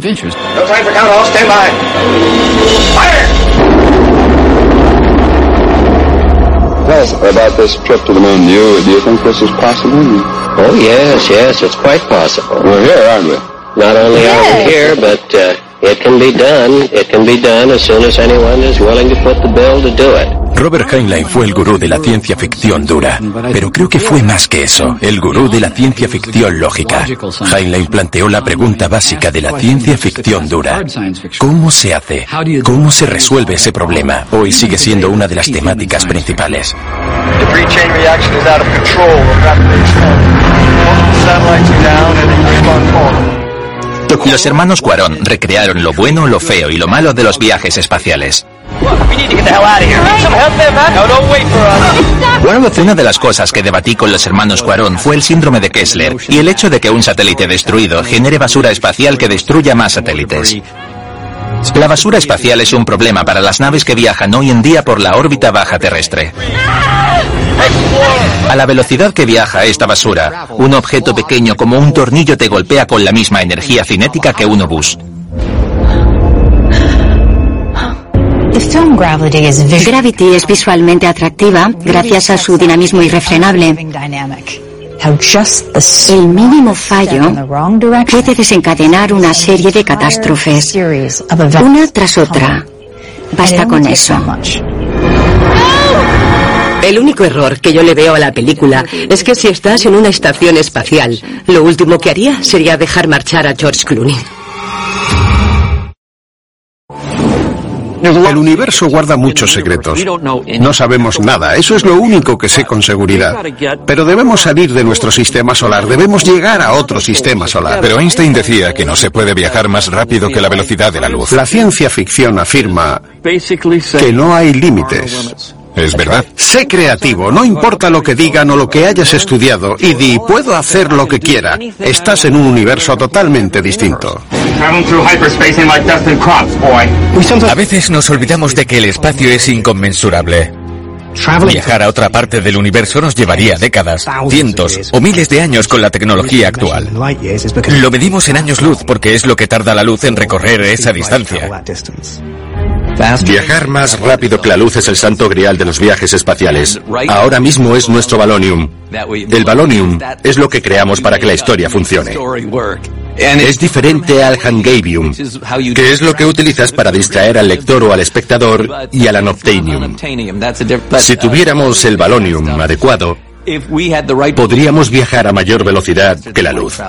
about this trip to the moon. Do you, do you think this is possible? Oh, yes, yes, it's quite possible. We're here, aren't we? Not only are we here, but uh, it can be done. It can be done as soon as anyone is willing to put the bill to do it. Robert Heinlein fue el gurú de la ciencia ficción dura, pero creo que fue más que eso, el gurú de la ciencia ficción lógica. Heinlein planteó la pregunta básica de la ciencia ficción dura. ¿Cómo se hace? ¿Cómo se resuelve ese problema? Hoy sigue siendo una de las temáticas principales. Los hermanos Cuarón recrearon lo bueno, lo feo y lo malo de los viajes espaciales. Una de las cosas que debatí con los hermanos Cuarón fue el síndrome de Kessler y el hecho de que un satélite destruido genere basura espacial que destruya más satélites. La basura espacial es un problema para las naves que viajan hoy en día por la órbita baja terrestre. A la velocidad que viaja esta basura, un objeto pequeño como un tornillo te golpea con la misma energía cinética que un obús. Gravity es visualmente atractiva gracias a su dinamismo irrefrenable. El mínimo fallo puede desencadenar una serie de catástrofes, una tras otra. Basta con eso. El único error que yo le veo a la película es que si estás en una estación espacial, lo último que haría sería dejar marchar a George Clooney. El universo guarda muchos secretos. No sabemos nada, eso es lo único que sé con seguridad. Pero debemos salir de nuestro sistema solar, debemos llegar a otro sistema solar. Pero Einstein decía que no se puede viajar más rápido que la velocidad de la luz. La ciencia ficción afirma que no hay límites. Es verdad. Sé creativo, no importa lo que digan o lo que hayas estudiado, y di, puedo hacer lo que quiera. Estás en un universo totalmente distinto. A veces nos olvidamos de que el espacio es inconmensurable. Viajar a otra parte del universo nos llevaría décadas, cientos o miles de años con la tecnología actual. Lo medimos en años luz porque es lo que tarda la luz en recorrer esa distancia. Viajar más rápido que la luz es el santo grial de los viajes espaciales. Ahora mismo es nuestro balonium. El balonium es lo que creamos para que la historia funcione. Es diferente al Hangavium, que es lo que utilizas para distraer al lector o al espectador, y al Anoptanium. Si tuviéramos el balonium adecuado, podríamos viajar a mayor velocidad que la luz.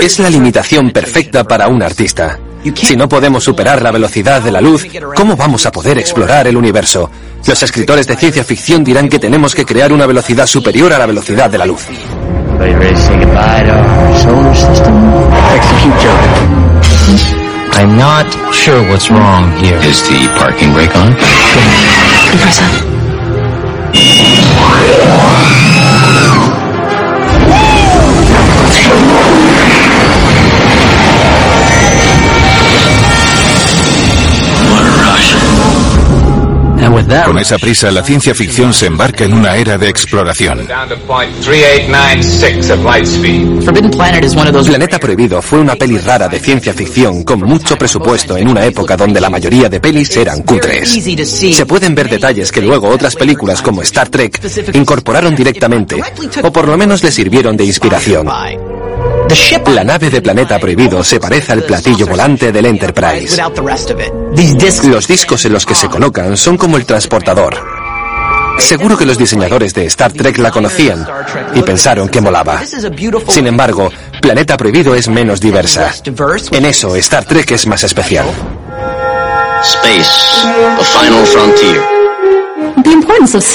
Es la limitación perfecta para un artista. Si no podemos superar la velocidad de la luz, ¿cómo vamos a poder explorar el universo? Los escritores de ciencia ficción dirán que tenemos que crear una velocidad superior a la velocidad de la luz. I'm not sure what's wrong here. Is the parking brake on? うん。Con esa prisa, la ciencia ficción se embarca en una era de exploración. Planeta Prohibido fue una peli rara de ciencia ficción con mucho presupuesto en una época donde la mayoría de pelis eran cutres. Se pueden ver detalles que luego otras películas como Star Trek incorporaron directamente, o por lo menos le sirvieron de inspiración. La nave de Planeta Prohibido se parece al platillo volante del Enterprise. Los discos en los que se colocan son como el transportador. Seguro que los diseñadores de Star Trek la conocían y pensaron que molaba. Sin embargo, Planeta Prohibido es menos diversa. En eso, Star Trek es más especial. Space, the final frontier.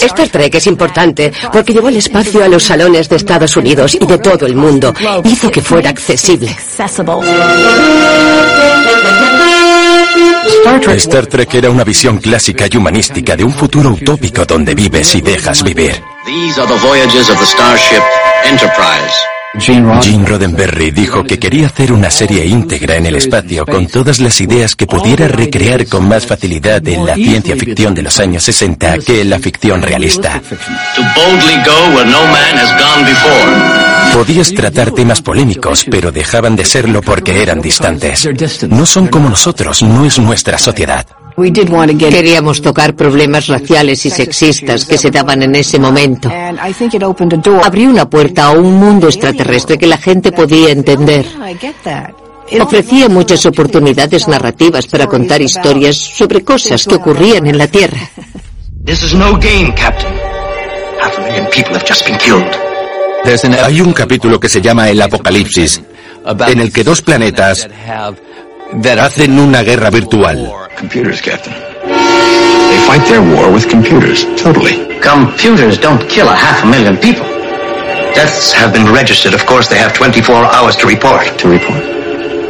Star Trek es importante porque llevó el espacio a los salones de Estados Unidos y de todo el mundo. Hizo que fuera accesible. Star Trek era una visión clásica y humanística de un futuro utópico donde vives y dejas vivir. These are the voyages of the starship Enterprise. Gene Roddenberry dijo que quería hacer una serie íntegra en el espacio con todas las ideas que pudiera recrear con más facilidad en la ciencia ficción de los años 60 que en la ficción realista. Podías tratar temas polémicos, pero dejaban de serlo porque eran distantes. No son como nosotros, no es nuestra sociedad. Queríamos tocar problemas raciales y sexistas que se daban en ese momento. Abrió una puerta a un mundo extraterrestre que la gente podía entender. Ofrecía muchas oportunidades narrativas para contar historias sobre cosas que ocurrían en la Tierra. *laughs* This is no game, Captain. Half a million people have just been killed. Hay un capítulo que se llama El Apocalipsis, en el que dos planetas hacen una guerra virtual. Computers, Captain. They fight their war with computers, totally. Computers don't kill a half a million people. Deaths have been registered. Of course, they have 24 hours to report. To report?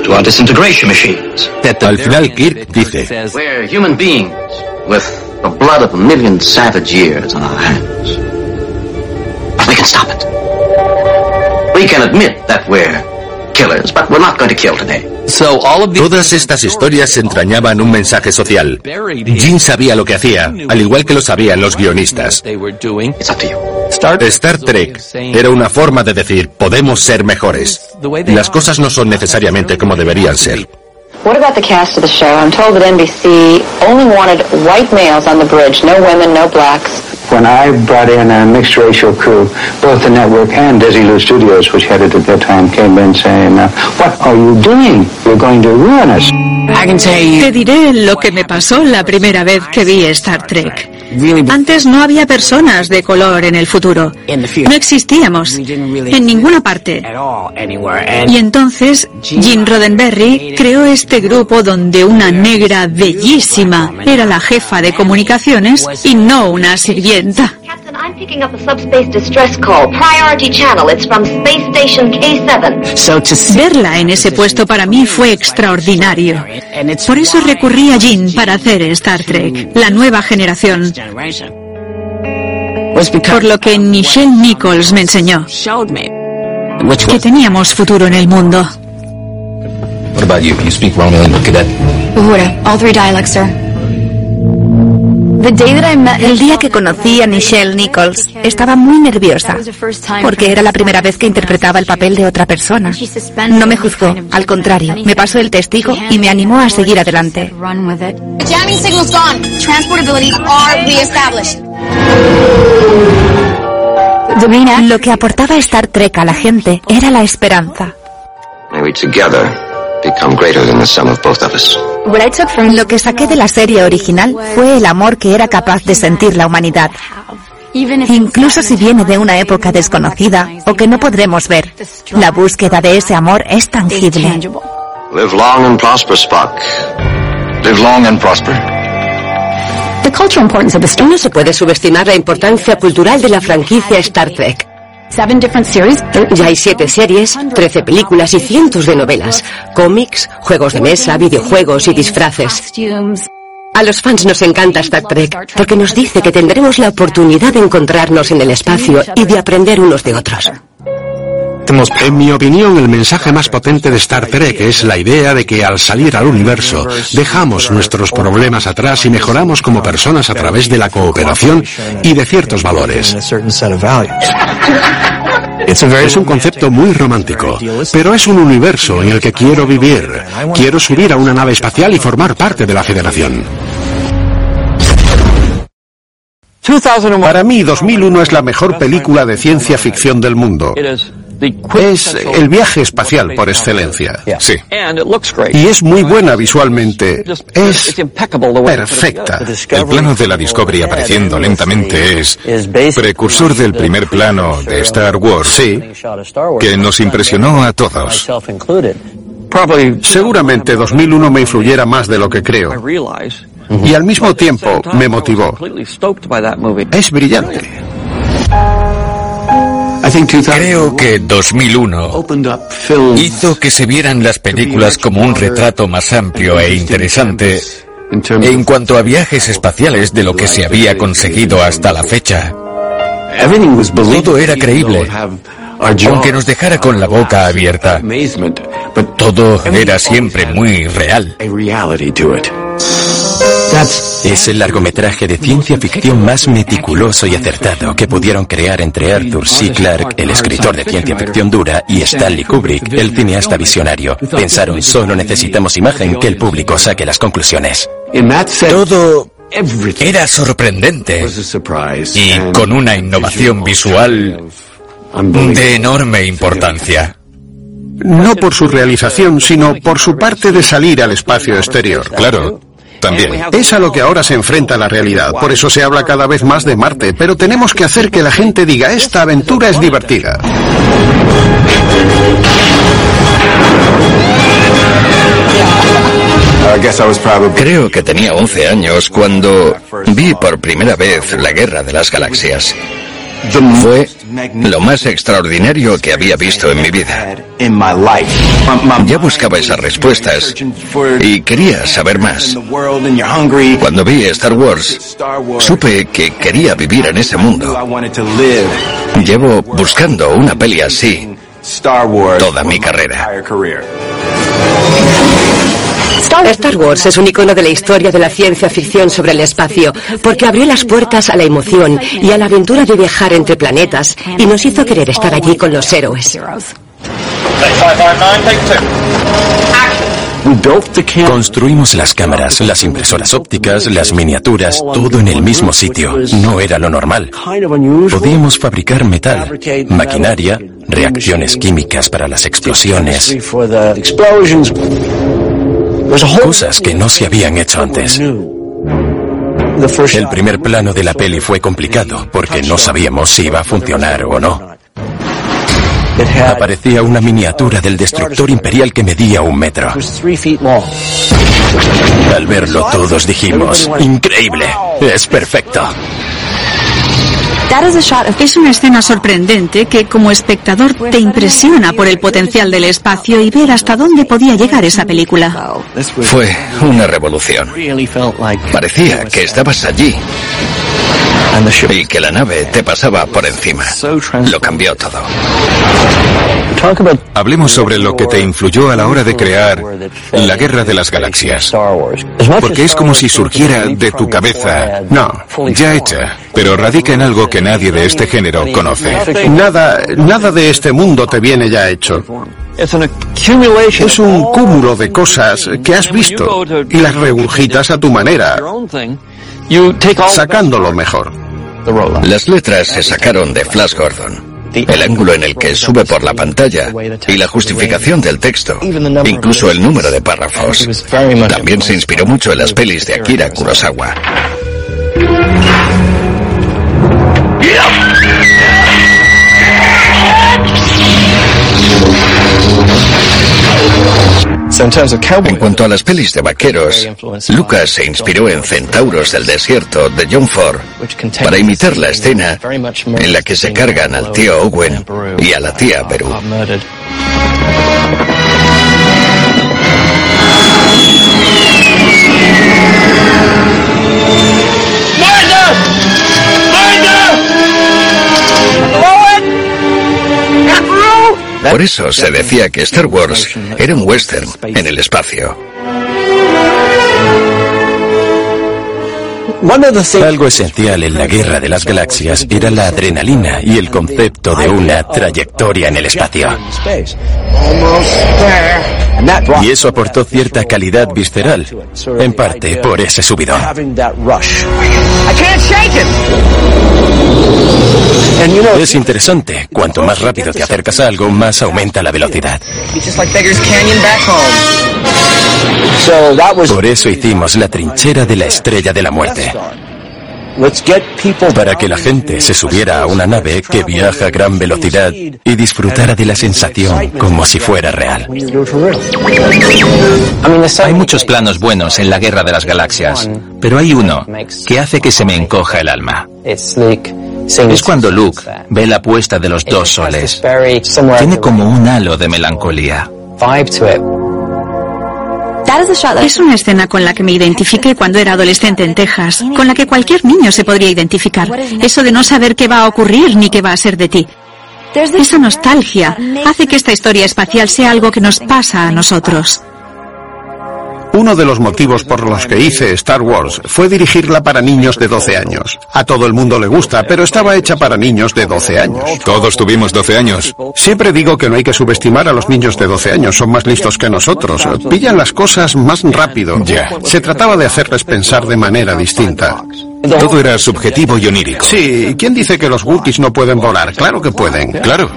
To our disintegration machines. Al final Kirk dice, We're human beings with the blood of a million savage years on our hands. But we can stop it. We can admit that we're Todas estas historias entrañaban un mensaje social. Jim sabía lo que hacía, al igual que lo sabían los guionistas. Star Trek era una forma de decir, podemos ser mejores. Las cosas no son necesariamente como deberían ser. What about the cast of the show? I'm told that NBC only wanted white males on the bridge, no women, no blacks. When I brought in a mixed racial crew, both the network and Desilu Studios, which had it at that time, came in saying, uh, what are you doing? You're going to ruin us. Te diré lo que me pasó la primera vez que vi Star Trek. Antes no había personas de color en el futuro. No existíamos en ninguna parte. Y entonces Jim Roddenberry creó este grupo donde una negra bellísima era la jefa de comunicaciones y no una sirvienta. I'm picking up a subspace distress call. Priority channel. It's from Space Station K7. Verla en ese puesto para mí fue extraordinario. Por eso recurrí a Jean para hacer Star Trek, la nueva generación. Por lo que Michelle Nichols me enseñó que teníamos futuro en el mundo. What about you? You speak Romulan, cadet? Uhura, all three dialects, sir. El día que conocí a Nichelle Nichols, estaba muy nerviosa, porque era la primera vez que interpretaba el papel de otra persona. No me juzgó, al contrario, me pasó el testigo y me animó a seguir adelante. Lo que aportaba Star Trek a la gente era la esperanza. Lo que saqué de la serie original fue el amor que era capaz de sentir la humanidad. Incluso si viene de una época desconocida o que no podremos ver, la búsqueda de ese amor es tangible. Live long and prosper, Spock. Live long and prosper. No se puede subestimar la importancia cultural de la franquicia Star Trek. Ya hay siete series, trece películas y cientos de novelas, cómics, juegos de mesa, videojuegos y disfraces. A los fans nos encanta Star Trek porque nos dice que tendremos la oportunidad de encontrarnos en el espacio y de aprender unos de otros. En mi opinión, el mensaje más potente de Star Trek es la idea de que al salir al universo dejamos nuestros problemas atrás y mejoramos como personas a través de la cooperación y de ciertos valores. Es un concepto muy romántico, pero es un universo en el que quiero vivir. Quiero subir a una nave espacial y formar parte de la Federación. Para mí, 2001 es la mejor película de ciencia ficción del mundo. Es el viaje espacial por excelencia. Sí. Y es muy buena visualmente. Es perfecta. El plano de la Discovery apareciendo lentamente es precursor del primer plano de Star Wars, sí, que nos impresionó a todos. Seguramente 2001 me influyera más de lo que creo. Y al mismo tiempo me motivó. Es brillante. Creo que 2001 hizo que se vieran las películas como un retrato más amplio e interesante en cuanto a viajes espaciales de lo que se había conseguido hasta la fecha. Todo era creíble, aunque nos dejara con la boca abierta. Todo era siempre muy real. Es el largometraje de ciencia ficción más meticuloso y acertado que pudieron crear entre Arthur C. Clarke, el escritor de ciencia ficción dura, y Stanley Kubrick, el cineasta visionario. Pensaron, solo necesitamos imagen que el público saque las conclusiones. Todo era sorprendente y con una innovación visual de enorme importancia. No por su realización, sino por su parte de salir al espacio exterior. Claro, también. Es a lo que ahora se enfrenta la realidad. Por eso se habla cada vez más de Marte. Pero tenemos que hacer que la gente diga, esta aventura es divertida. Creo que tenía 11 años cuando vi por primera vez la Guerra de las Galaxias. Fue lo más extraordinario que había visto en mi vida. Ya buscaba esas respuestas y quería saber más. Cuando vi Star Wars, supe que quería vivir en ese mundo. Llevo buscando una peli así toda mi carrera. Star Wars es un icono de la historia de la ciencia ficción sobre el espacio, porque abrió las puertas a la emoción y a la aventura de viajar entre planetas y nos hizo querer estar allí con los héroes. Construimos las cámaras, las impresoras ópticas, las miniaturas, todo en el mismo sitio. No era lo normal. Podíamos fabricar metal, maquinaria, reacciones químicas para las explosiones. Cosas que no se habían hecho antes. El primer plano de la peli fue complicado porque no sabíamos si iba a funcionar o no. Aparecía una miniatura del destructor imperial que medía un metro. Al verlo todos dijimos, increíble, es perfecto. Es una escena sorprendente que como espectador te impresiona por el potencial del espacio y ver hasta dónde podía llegar esa película. Fue una revolución. Parecía que estabas allí y que la nave te pasaba por encima. Lo cambió todo. Hablemos sobre lo que te influyó a la hora de crear la Guerra de las Galaxias. Porque es como si surgiera de tu cabeza. No, ya hecha, pero radica en algo que nadie de este género conoce. Nada, nada de este mundo te viene ya hecho. Es un cúmulo de cosas que has visto y las regurgitas a tu manera, sacando lo mejor. Las letras se sacaron de Flash Gordon. El ángulo en el que sube por la pantalla y la justificación del texto, incluso el número de párrafos. También se inspiró mucho en las pelis de Akira Kurosawa. En cuanto a las pelis de vaqueros, Lucas se inspiró en Centauros del Desierto de John Ford para imitar la escena en la que se cargan al tío Owen y a la tía Perú. Por eso se decía que Star Wars era un western en el espacio. Algo esencial en la guerra de las galaxias era la adrenalina y el concepto de una trayectoria en el espacio. Y eso aportó cierta calidad visceral, en parte por ese subidón. Es interesante, cuanto más rápido te acercas a algo, más aumenta la velocidad. Por eso hicimos la trinchera de la estrella de la muerte. Para que la gente se subiera a una nave que viaja a gran velocidad y disfrutara de la sensación como si fuera real. Hay muchos planos buenos en la Guerra de las Galaxias, pero hay uno que hace que se me encoja el alma. Es cuando Luke ve la puesta de los dos soles. Tiene como un halo de melancolía. Es una escena con la que me identifiqué cuando era adolescente en Texas, con la que cualquier niño se podría identificar. Eso de no saber qué va a ocurrir ni qué va a ser de ti. Esa nostalgia hace que esta historia espacial sea algo que nos pasa a nosotros. Uno de los motivos por los que hice Star Wars fue dirigirla para niños de 12 años. A todo el mundo le gusta, pero estaba hecha para niños de 12 años. Todos tuvimos 12 años. Siempre digo que no hay que subestimar a los niños de 12 años, son más listos que nosotros. Pillan las cosas más rápido. Ya. Se trataba de hacerles pensar de manera distinta. Todo era subjetivo y onírico. Sí, ¿quién dice que los Wookiees no pueden volar? Claro que pueden. Claro.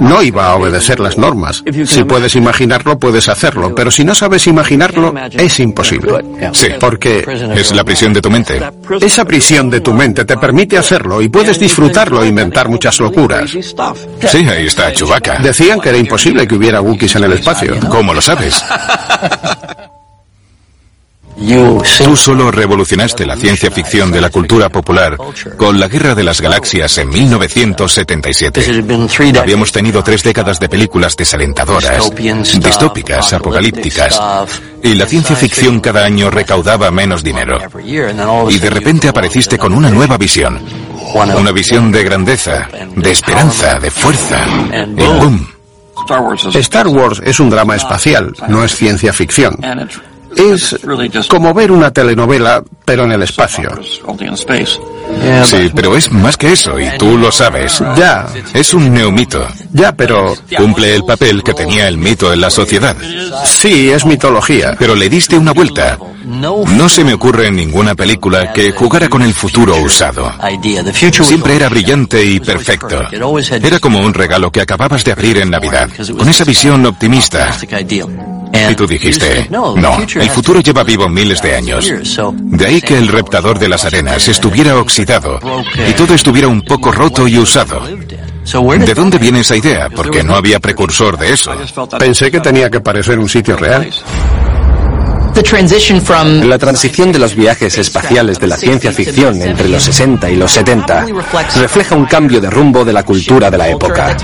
No iba a obedecer las normas. Si puedes imaginarlo, puedes hacerlo, pero si no sabes imaginarlo, es imposible. Sí, Porque es la prisión de tu mente. esa prisión de tu mente te permite hacerlo y puedes disfrutarlo e inventar muchas locuras. Sí, ahí está Chewbacca. Decían que era imposible que hubiera Wookiees en el espacio. ¿Cómo lo sabes? *laughs* Tú solo revolucionaste la ciencia ficción de la cultura popular con la Guerra de las Galaxias en 1977. Habíamos tenido tres décadas de películas desalentadoras, distópicas, apocalípticas, y la ciencia ficción cada año recaudaba menos dinero. Y de repente apareciste con una nueva visión. Una visión de grandeza, de esperanza, de fuerza. Y ¡boom! Star Wars es un drama espacial, no es ciencia ficción. Es como ver una telenovela, pero en el espacio. Sí, pero es más que eso, y tú lo sabes. Ya. Es un neomito. Ya, pero... Cumple el papel que tenía el mito en la sociedad. Sí, es mitología. Pero le diste una vuelta. No se me ocurre en ninguna película que jugara con el futuro usado. Siempre era brillante y perfecto. Era como un regalo que acababas de abrir en Navidad, con esa visión optimista. Y tú dijiste, no, el futuro lleva vivo miles de años. De ahí que el reptador de las arenas estuviera oxidado y todo estuviera un poco roto y usado. ¿De dónde viene esa idea? Porque no había precursor de eso. Pensé que tenía que parecer un sitio real. La transición de los viajes espaciales de la ciencia ficción entre los 60 y los 70 refleja un cambio de rumbo de la cultura de la época.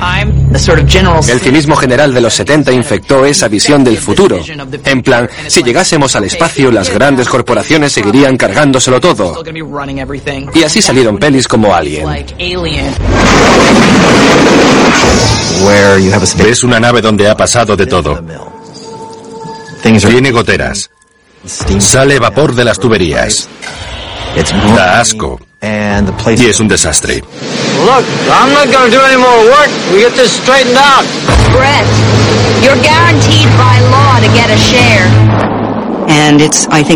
El cinismo general de los 70 infectó esa visión del futuro. En plan, si llegásemos al espacio, las grandes corporaciones seguirían cargándoselo todo. Y así salieron pelis como Alien. Ves una nave donde ha pasado de todo. Tiene goteras. Sale vapor de las tuberías. Da asco. Y es un desastre. Look, I'm not going to do any more work. We get this straightened out. Brett, you're guaranteed by law to get a share.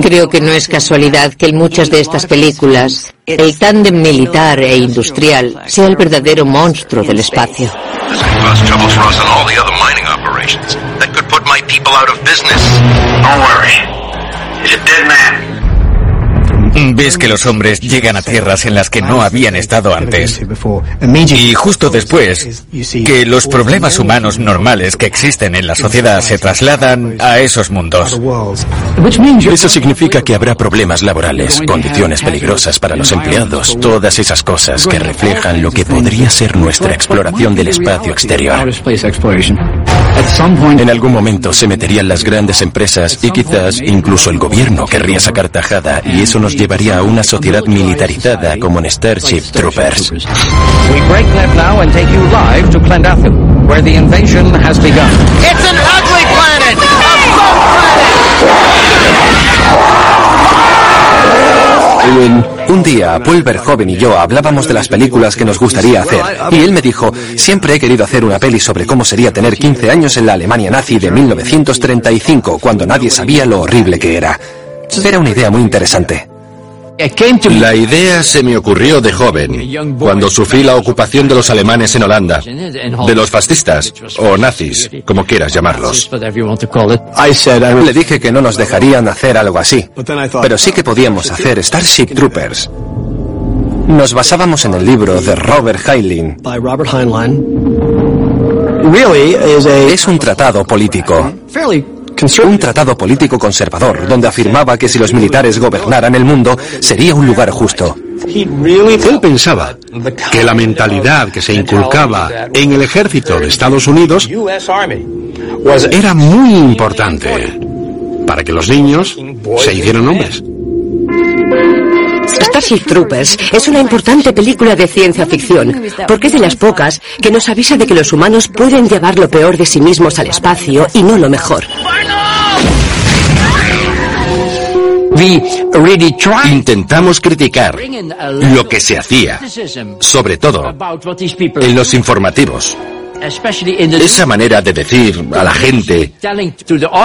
Creo que no es casualidad que en muchas de estas películas el tándem militar e industrial sea el verdadero monstruo del espacio. Ves que los hombres llegan a tierras en las que no habían estado antes. Y justo después, que los problemas humanos normales que existen en la sociedad se trasladan a esos mundos. Eso significa que habrá problemas laborales, condiciones peligrosas para los empleados, todas esas cosas que reflejan lo que podría ser nuestra exploración del espacio exterior. En algún momento se meterían las grandes empresas y quizás incluso el gobierno querría sacar tajada y eso nos llevaría a una sociedad militarizada como en Starship Troopers. Un día, Paul Verhoeven y yo hablábamos de las películas que nos gustaría hacer, y él me dijo, siempre he querido hacer una peli sobre cómo sería tener 15 años en la Alemania nazi de 1935, cuando nadie sabía lo horrible que era. Era una idea muy interesante. La idea se me ocurrió de joven, cuando sufrí la ocupación de los alemanes en Holanda, de los fascistas, o nazis, como quieras llamarlos. Le dije que no nos dejarían hacer algo así, pero sí que podíamos hacer Starship Troopers. Nos basábamos en el libro de Robert Heinlein. Es un tratado político. Un tratado político conservador, donde afirmaba que si los militares gobernaran el mundo, sería un lugar justo. Él pensaba que la mentalidad que se inculcaba en el ejército de Estados Unidos era muy importante para que los niños se hicieran hombres. Starship Troopers es una importante película de ciencia ficción, porque es de las pocas que nos avisa de que los humanos pueden llevar lo peor de sí mismos al espacio y no lo mejor. Intentamos criticar lo que se hacía, sobre todo en los informativos. Esa manera de decir a la gente,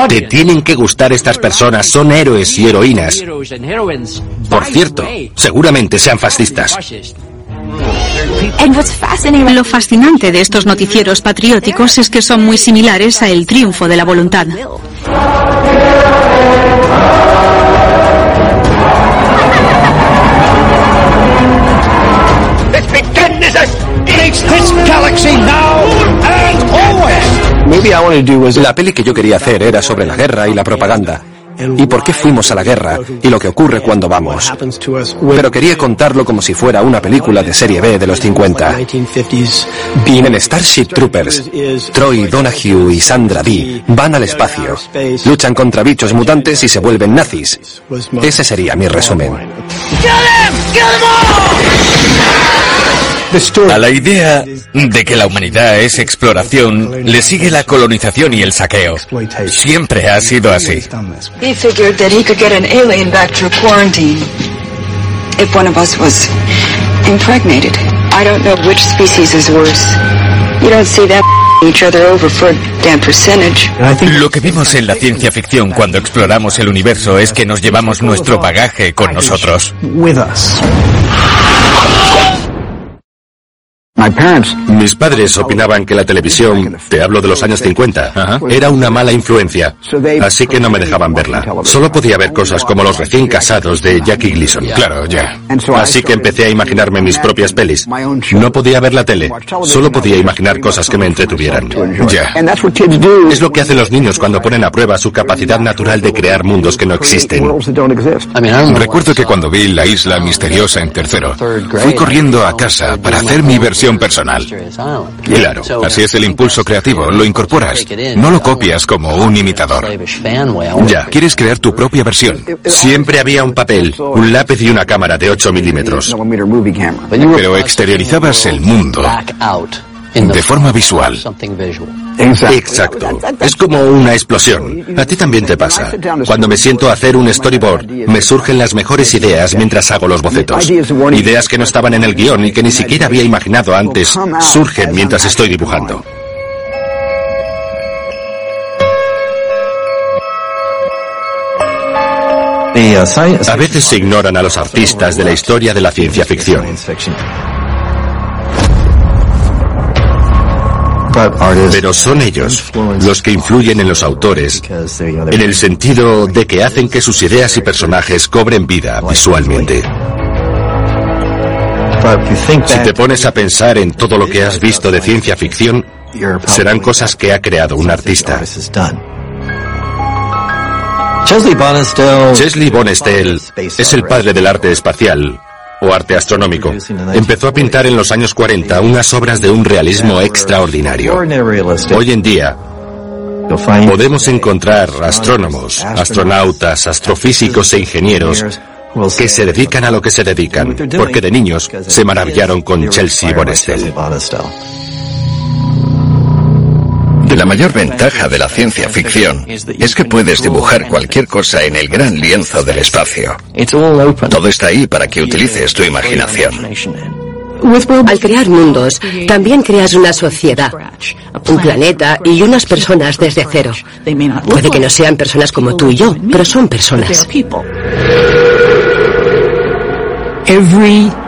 te tienen que gustar estas personas, son héroes y heroínas. Por cierto, seguramente sean fascistas. Lo fascinante de estos noticieros patrióticos es que son muy similares a El triunfo de la voluntad. La peli que yo quería hacer era sobre la guerra y la propaganda. Y por qué fuimos a la guerra y lo que ocurre cuando vamos. Pero quería contarlo como si fuera una película de serie B de los 50. En Starship Troopers, Troy Donahue y Sandra Dee van al espacio, luchan contra bichos mutantes y se vuelven nazis. Ese sería mi resumen. A la idea de que la humanidad es exploración le sigue la colonización y el saqueo. Siempre ha sido así. He figured that he could get an alien back through quarantine if one of us was impregnated. I don't know which species is worse. You don't see them *laughs* each other over for a damn percentage. Lo que vemos en la ciencia ficción cuando exploramos el universo es que nos llevamos nuestro bagaje con nosotros. Mis padres opinaban que la televisión, te hablo de los años 50, era una mala influencia, así que no me dejaban verla. Solo podía ver cosas como los recién casados de Jackie Gleason. Claro, ya. Así que empecé a imaginarme mis propias pelis. No podía ver la tele, solo podía imaginar cosas que me entretuvieran. Ya. Es lo que hacen los niños cuando ponen a prueba su capacidad natural de crear mundos que no existen. Recuerdo que cuando vi La Isla Misteriosa en tercero, fui corriendo a casa para hacer mi versión personal. Claro, así es el impulso creativo, lo incorporas, no lo copias como un imitador. Ya, quieres crear tu propia versión. Siempre había un papel, un lápiz y una cámara de 8 milímetros. Pero exteriorizabas el mundo de forma visual. Exacto. Es como una explosión. A ti también te pasa. Cuando me siento a hacer un storyboard, me surgen las mejores ideas mientras hago los bocetos. Ideas que no estaban en el guion y que ni siquiera había imaginado antes, surgen mientras estoy dibujando. A veces se ignoran a los artistas de la historia de la ciencia ficción. Pero son ellos los que influyen en los autores, en el sentido de que hacen que sus ideas y personajes cobren vida visualmente. Si te pones a pensar en todo lo que has visto de ciencia ficción, serán cosas que ha creado un artista. Chesley Bonestell es el padre del arte espacial, o arte astronómico. Empezó a pintar en los años 40 unas obras de un realismo extraordinario. Hoy en día, podemos encontrar astrónomos, astronautas, astrofísicos e ingenieros que se dedican a lo que se dedican, porque de niños se maravillaron con Chelsea Bonestell. La mayor ventaja de la ciencia ficción es que puedes dibujar cualquier cosa en el gran lienzo del espacio. Todo está ahí para que utilices tu imaginación. Al crear mundos, también creas una sociedad, un planeta y unas personas desde cero. Puede que no sean personas como tú y yo, pero son personas.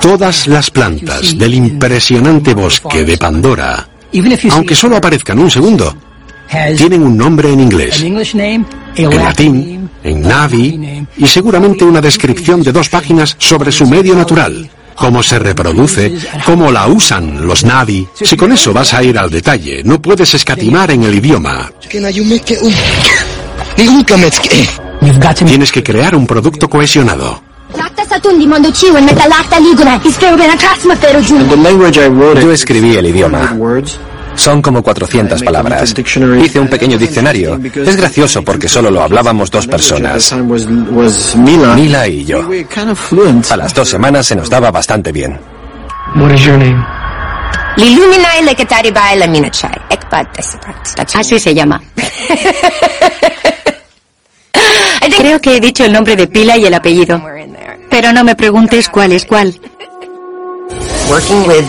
Todas las plantas del impresionante bosque de Pandora aunque solo aparezcan un segundo, tienen un nombre en inglés, en latín, en Navi y seguramente una descripción de dos páginas sobre su medio natural, cómo se reproduce, cómo la usan los Navi. Si con eso vas a ir al detalle, no puedes escatimar en el idioma. *coughs* Tienes que crear un producto cohesionado. Yo escribí el idioma. Son como 400 palabras. Hice un pequeño diccionario. Es gracioso porque solo lo hablábamos dos personas. Mila y yo. A las dos semanas se nos daba bastante bien. Así se llama. *laughs* Creo que he dicho el nombre de pila y el apellido. Pero no me preguntes cuál es cuál.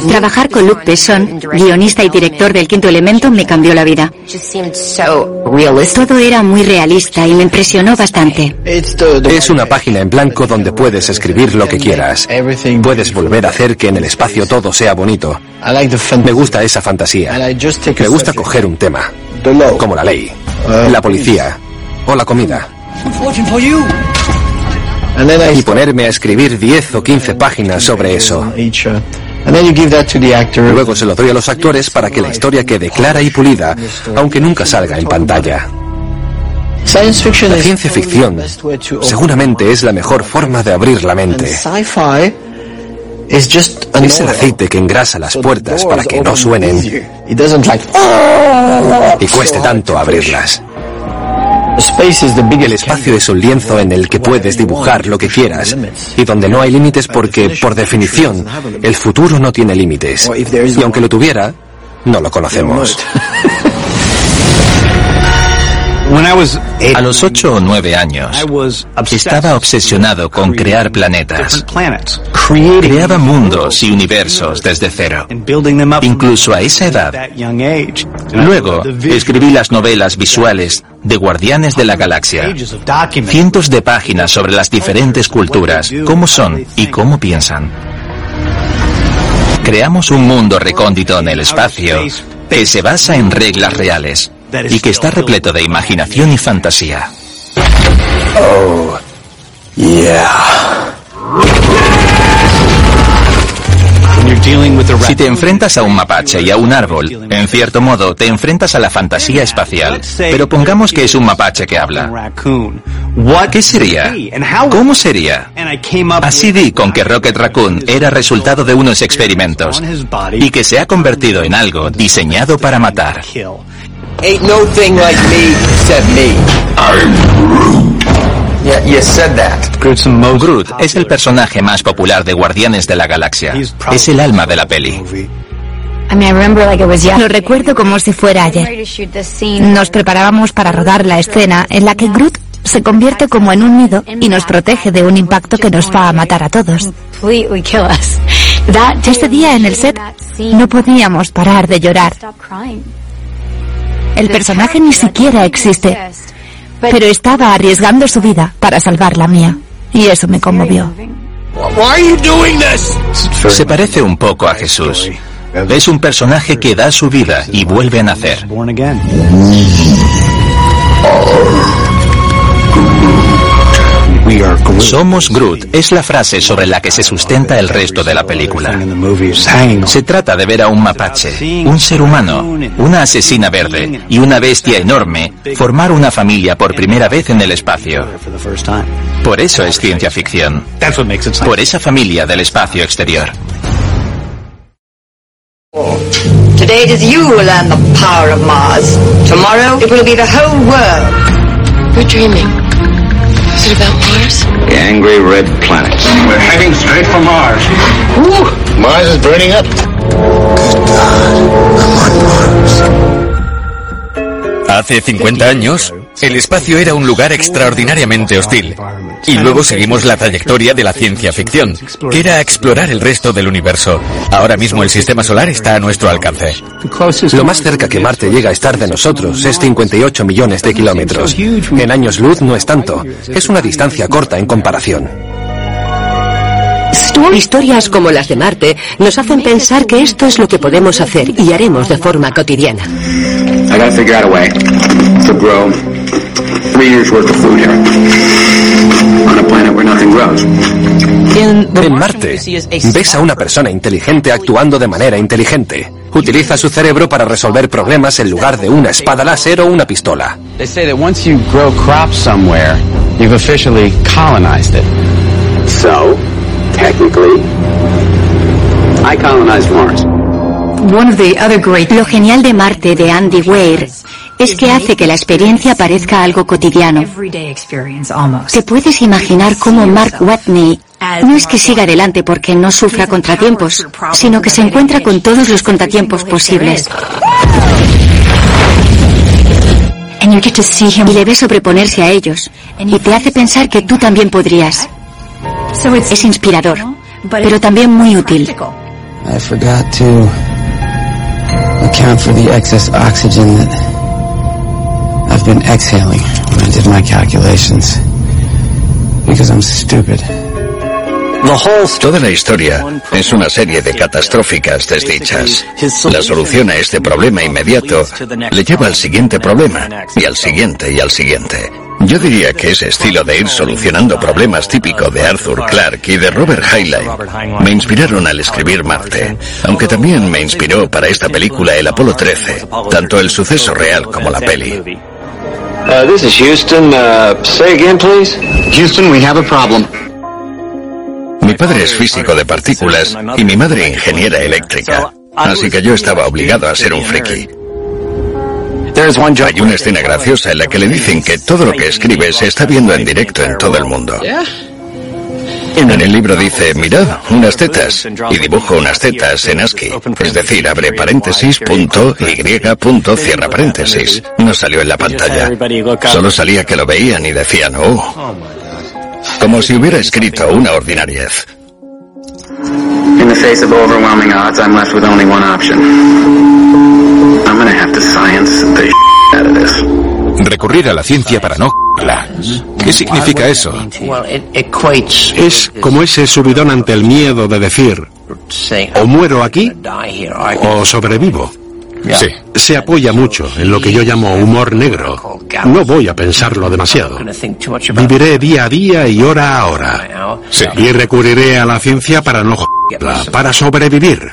Trabajar con Luc Besson, guionista y director del Quinto Elemento, me cambió la vida. Todo era muy realista y me impresionó bastante. Es una página en blanco donde puedes escribir lo que quieras. Puedes volver a hacer que en el espacio todo sea bonito. Me gusta esa fantasía. Me gusta coger un tema, como la ley, la policía o la comida. Y ponerme a escribir 10 o 15 páginas sobre eso. Luego se lo doy a los actores para que la historia quede clara y pulida, aunque nunca salga en pantalla. La ciencia ficción seguramente es la mejor forma de abrir la mente. Es el aceite que engrasa las puertas para que no suenen y cueste tanto abrirlas. El espacio es un lienzo en el que puedes dibujar lo que quieras y donde no hay límites porque, por definición, el futuro no tiene límites. Y aunque lo tuviera, no lo conocemos. A los ocho o nueve años, estaba obsesionado con crear planetas. Creaba mundos y universos desde cero, incluso a esa edad. Luego, escribí las novelas visuales de Guardianes de la Galaxia. Cientos de páginas sobre las diferentes culturas, cómo son y cómo piensan. Creamos un mundo recóndito en el espacio que se basa en reglas reales y que está repleto de imaginación y fantasía. Oh, yeah. Si te enfrentas a un mapache y a un árbol, en cierto modo te enfrentas a la fantasía espacial. Pero pongamos que es un mapache que habla. ¿Qué sería? ¿Cómo sería? Así di con que Rocket Raccoon era resultado de unos experimentos y que se ha convertido en algo diseñado para matar. Ain't no thing like me except me. Yeah, you said that. Groot es el personaje más popular de Guardianes de la Galaxia. Es el alma de la peli. Lo recuerdo como si fuera ayer. Nos preparábamos para rodar la escena en la que Groot se convierte como en un nido y nos protege de un impacto que nos va a matar a todos. Ese día en el set no podíamos parar de llorar. El personaje ni siquiera existe, pero estaba arriesgando su vida para salvar la mía. Y eso me conmovió. Se parece un poco a Jesús. Es un personaje que da su vida y vuelve a nacer. Somos Groot es la frase sobre la que se sustenta el resto de la película. Se trata de ver a un mapache, un ser humano, una asesina verde y una bestia enorme formar una familia por primera vez en el espacio. Por eso es ciencia ficción. Por esa familia del espacio exterior. Today it is you who learn the power of Mars. Tomorrow it will be the whole world. We're dreaming. Is it about Mars? The angry red planet. We're heading straight for Mars. Woo! Mars is burning up. Good God, I'm on Mars. Hace 50 años, el espacio era un lugar extraordinariamente hostil. Y luego seguimos la trayectoria de la ciencia ficción, que era explorar el resto del universo. Ahora mismo el sistema solar está a nuestro alcance. Lo más cerca que Marte llega a estar de nosotros es 58 millones de kilómetros. En años luz no es tanto. Es una distancia corta en comparación. Historias como las de Marte nos hacen pensar que esto es lo que podemos hacer y haremos de forma cotidiana. I gotta figure out a way to grow three years worth of food here on a planet where nothing grows. En Marte, ves a una persona inteligente actuando de manera inteligente. Utiliza su cerebro para resolver problemas en lugar de una espada láser o una pistola. They say that once you grow crops somewhere, you've officially colonized it. So, technically, I colonized Mars. Lo genial de Marte de Andy Weir es que hace que la experiencia parezca algo cotidiano. ¿Te puedes imaginar cómo Mark Watney no es que siga adelante porque no sufra contratiempos, sino que se encuentra con todos los contratiempos posibles? Y le ves sobreponerse a ellos y te hace pensar que tú también podrías. Es inspirador, pero también muy útil. I forgot to account for the excess oxygen that I've been exhaling when I did my calculations. Because I'm stupid. Toda la historia es una serie de catastróficas desdichas. La solución a este problema inmediato le lleva al siguiente problema, y al siguiente, y al siguiente. Yo diría que ese estilo de ir solucionando problemas típico de Arthur Clarke y de Robert Heinlein me inspiraron al escribir Marte, aunque también me inspiró para esta película el Apolo 13, tanto el suceso real como la peli. Uh, this is Houston. Uh, say again, please. Houston, we have a problem. Mi padre es físico de partículas y mi madre ingeniera eléctrica, así que yo estaba obligado a ser un friki. Hay una escena graciosa en la que le dicen que todo lo que escribe se está viendo en directo en todo el mundo. En el libro dice, mirad, unas tetas, y dibujo unas tetas en ASCII. Es decir, abre paréntesis, punto, y, punto, cierra paréntesis. No salió en la pantalla. Solo salía que lo veían y decían, oh. Como si hubiera escrito una ordinariez. In the face of overwhelming odds, I'm left with only one option. I'm gonna have to science the out of this. Recurrir a la ciencia para no ¿Qué significa eso? Es como ese subidón ante el miedo de decir, o muero aquí o sobrevivo. Sí. Se apoya mucho en lo que yo llamo humor negro. No voy a pensarlo demasiado. Viviré día a día y hora a hora. Sí. Y recurriré a la ciencia para no para sobrevivir.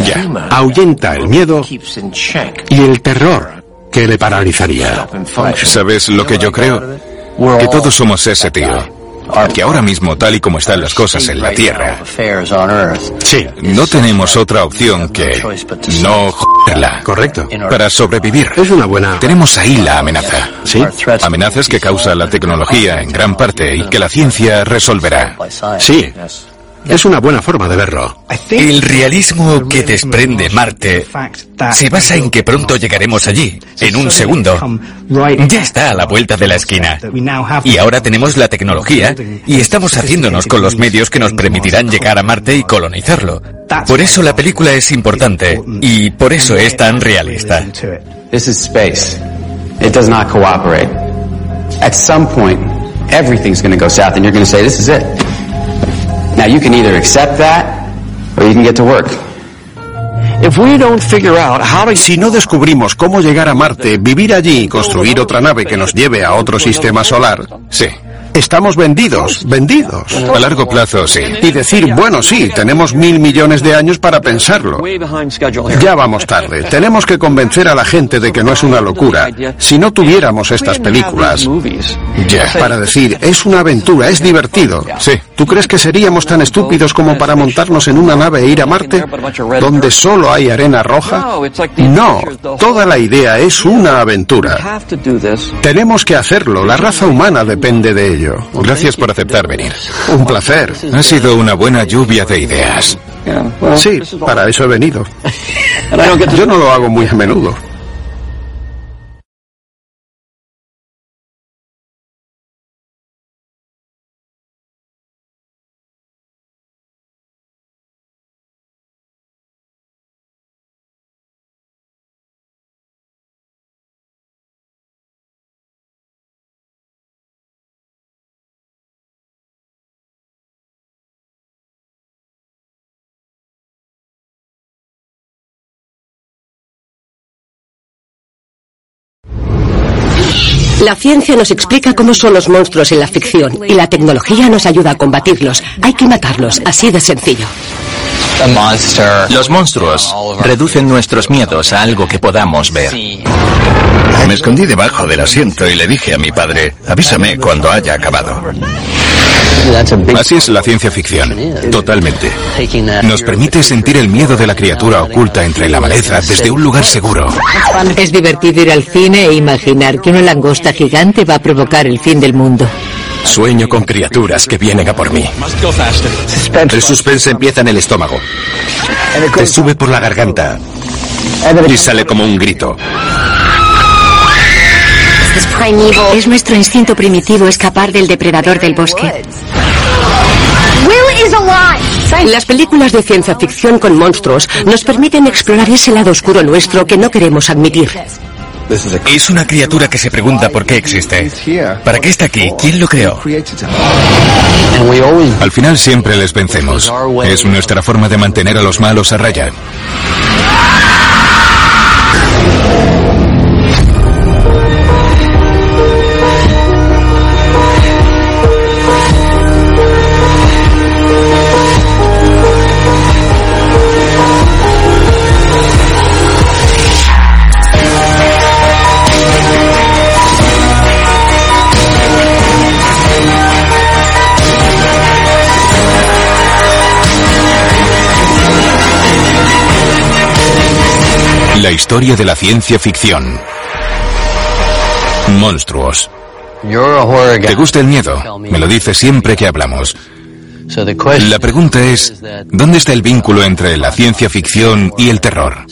Ya. Ahuyenta el miedo y el terror que le paralizaría. ¿Sabes lo que yo creo? Que todos somos ese tío. Que ahora mismo, tal y como están las cosas en la Tierra, sí, no tenemos otra opción que no joderla. Correcto. Para sobrevivir. Es una buena. Tenemos ahí la amenaza. Sí. Amenazas que causa la tecnología en gran parte y que la ciencia resolverá. Sí. Es una buena forma de verlo. El realismo que desprende Marte se basa en que pronto llegaremos allí, en un segundo. Ya está a la vuelta de la esquina. Y ahora tenemos la tecnología y estamos haciéndonos con los medios que nos permitirán llegar a Marte y colonizarlo. Por eso la película es importante y por eso es tan realista. This is space. It does not cooperate. At some point, everything's going to go south and you're going to say, this is it. Now you can either accept that or you can get to work. Si no descubrimos cómo llegar a Marte, vivir allí y construir otra nave que nos lleve a otro sistema solar, sí, Estamos vendidos, vendidos. A largo plazo, sí. Y decir, bueno, sí, tenemos mil millones de años para pensarlo. Ya vamos tarde. Tenemos que convencer a la gente de que no es una locura. Si no tuviéramos estas películas, ya, para decir, es una aventura, es divertido. Sí. ¿Tú crees que seríamos tan estúpidos como para montarnos en una nave e ir a Marte, donde solo hay arena roja? No, toda la idea es una aventura. Tenemos que hacerlo, la raza humana depende de ello. Gracias por aceptar venir. Un placer. Ha sido una buena lluvia de ideas. Sí, para eso he venido. Yo no lo hago muy a menudo. La ciencia nos explica cómo son los monstruos en la ficción y la tecnología nos ayuda a combatirlos. Hay que matarlos, así de sencillo. Los monstruos reducen nuestros miedos a algo que podamos ver. Me escondí debajo del asiento y le dije a mi padre, avísame cuando haya acabado. Así es la ciencia ficción, totalmente. Nos permite sentir el miedo de la criatura oculta entre la maleza desde un lugar seguro. Es divertido ir al cine e imaginar que una langosta gigante va a provocar el fin del mundo. Sueño con criaturas que vienen a por mí. El suspense empieza en el estómago. Te sube por la garganta. Y sale como un grito. Es nuestro instinto primitivo escapar del depredador del bosque. Las películas de ciencia ficción con monstruos nos permiten explorar ese lado oscuro nuestro que no queremos admitir. Es una criatura que se pregunta por qué existe. ¿Para qué está aquí? ¿Quién lo creó? Al final siempre les vencemos. Es nuestra forma de mantener a los malos a raya. La historia de la ciencia ficción. Monstruos. ¿Te gusta el miedo? Me lo dices siempre que hablamos. La pregunta es, ¿dónde está el vínculo entre la ciencia ficción y el terror?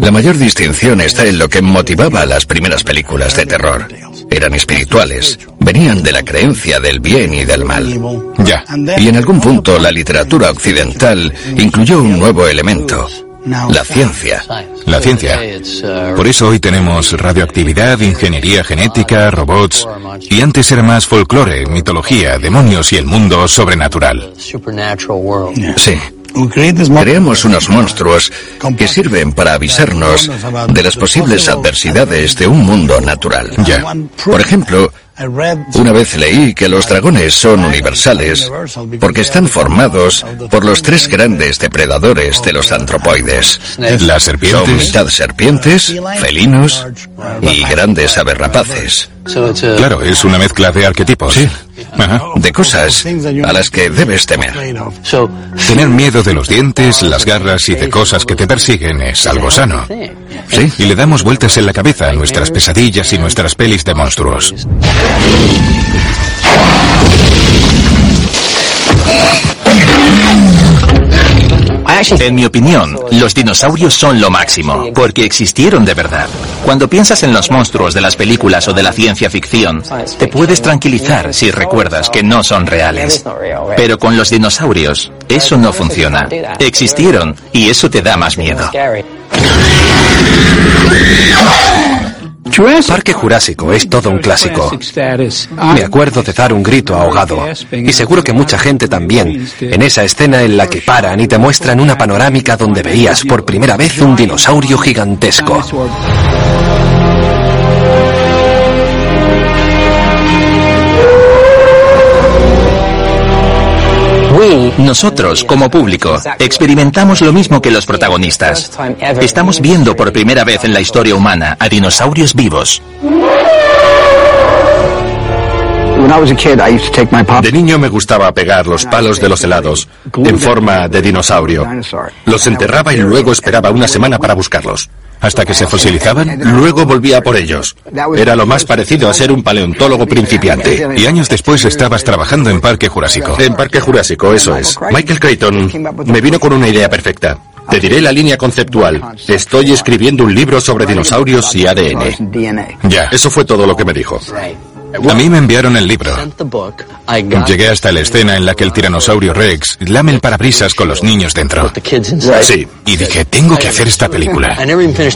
La mayor distinción está en lo que motivaba a las primeras películas de terror. Eran espirituales, venían de la creencia del bien y del mal. Ya. Y en algún punto la literatura occidental incluyó un nuevo elemento, la ciencia. La ciencia. Por eso hoy tenemos radioactividad, ingeniería genética, robots. Y antes era más folclore, mitología, demonios y el mundo sobrenatural. Sí. Creamos unos monstruos que sirven para avisarnos de las posibles adversidades de un mundo natural. Ya. Por ejemplo, una vez leí que los dragones son universales porque están formados por los tres grandes depredadores de los antropoides. Las serpientes. Son mitad serpientes, felinos y grandes aberrapaces. Claro, es una mezcla de arquetipos. Sí. De cosas a las que debes temer. Tener miedo de los dientes, las garras y de cosas que te persiguen es algo sano. Sí. Y le damos vueltas en la cabeza a nuestras pesadillas y nuestras pelis de monstruos. En mi opinión, los dinosaurios son lo máximo, porque existieron de verdad. Cuando piensas en los monstruos de las películas o de la ciencia ficción, te puedes tranquilizar si recuerdas que no son reales. Pero con los dinosaurios, eso no funciona. Existieron y eso te da más miedo. Parque Jurásico es todo un clásico. Me acuerdo de dar un grito ahogado, y seguro que mucha gente también, en esa escena en la que paran y te muestran una panorámica donde veías por primera vez un dinosaurio gigantesco. Nosotros, como público, experimentamos lo mismo que los protagonistas. Estamos viendo por primera vez en la historia humana a dinosaurios vivos. De niño me gustaba pegar los palos de los helados en forma de dinosaurio. Los enterraba y luego esperaba una semana para buscarlos. ¿Hasta que se fosilizaban? Luego volvía por ellos. Era lo más parecido a ser un paleontólogo principiante. Y años después estabas trabajando en Parque Jurásico. En Parque Jurásico, eso es. Michael Creighton me vino con una idea perfecta. Te diré la línea conceptual. Estoy escribiendo un libro sobre dinosaurios y ADN. Ya. Eso fue todo lo que me dijo. A mí me enviaron el libro. Llegué hasta la escena en la que el tiranosaurio Rex lame el parabrisas con los niños dentro. Sí. Y dije, tengo que hacer esta película.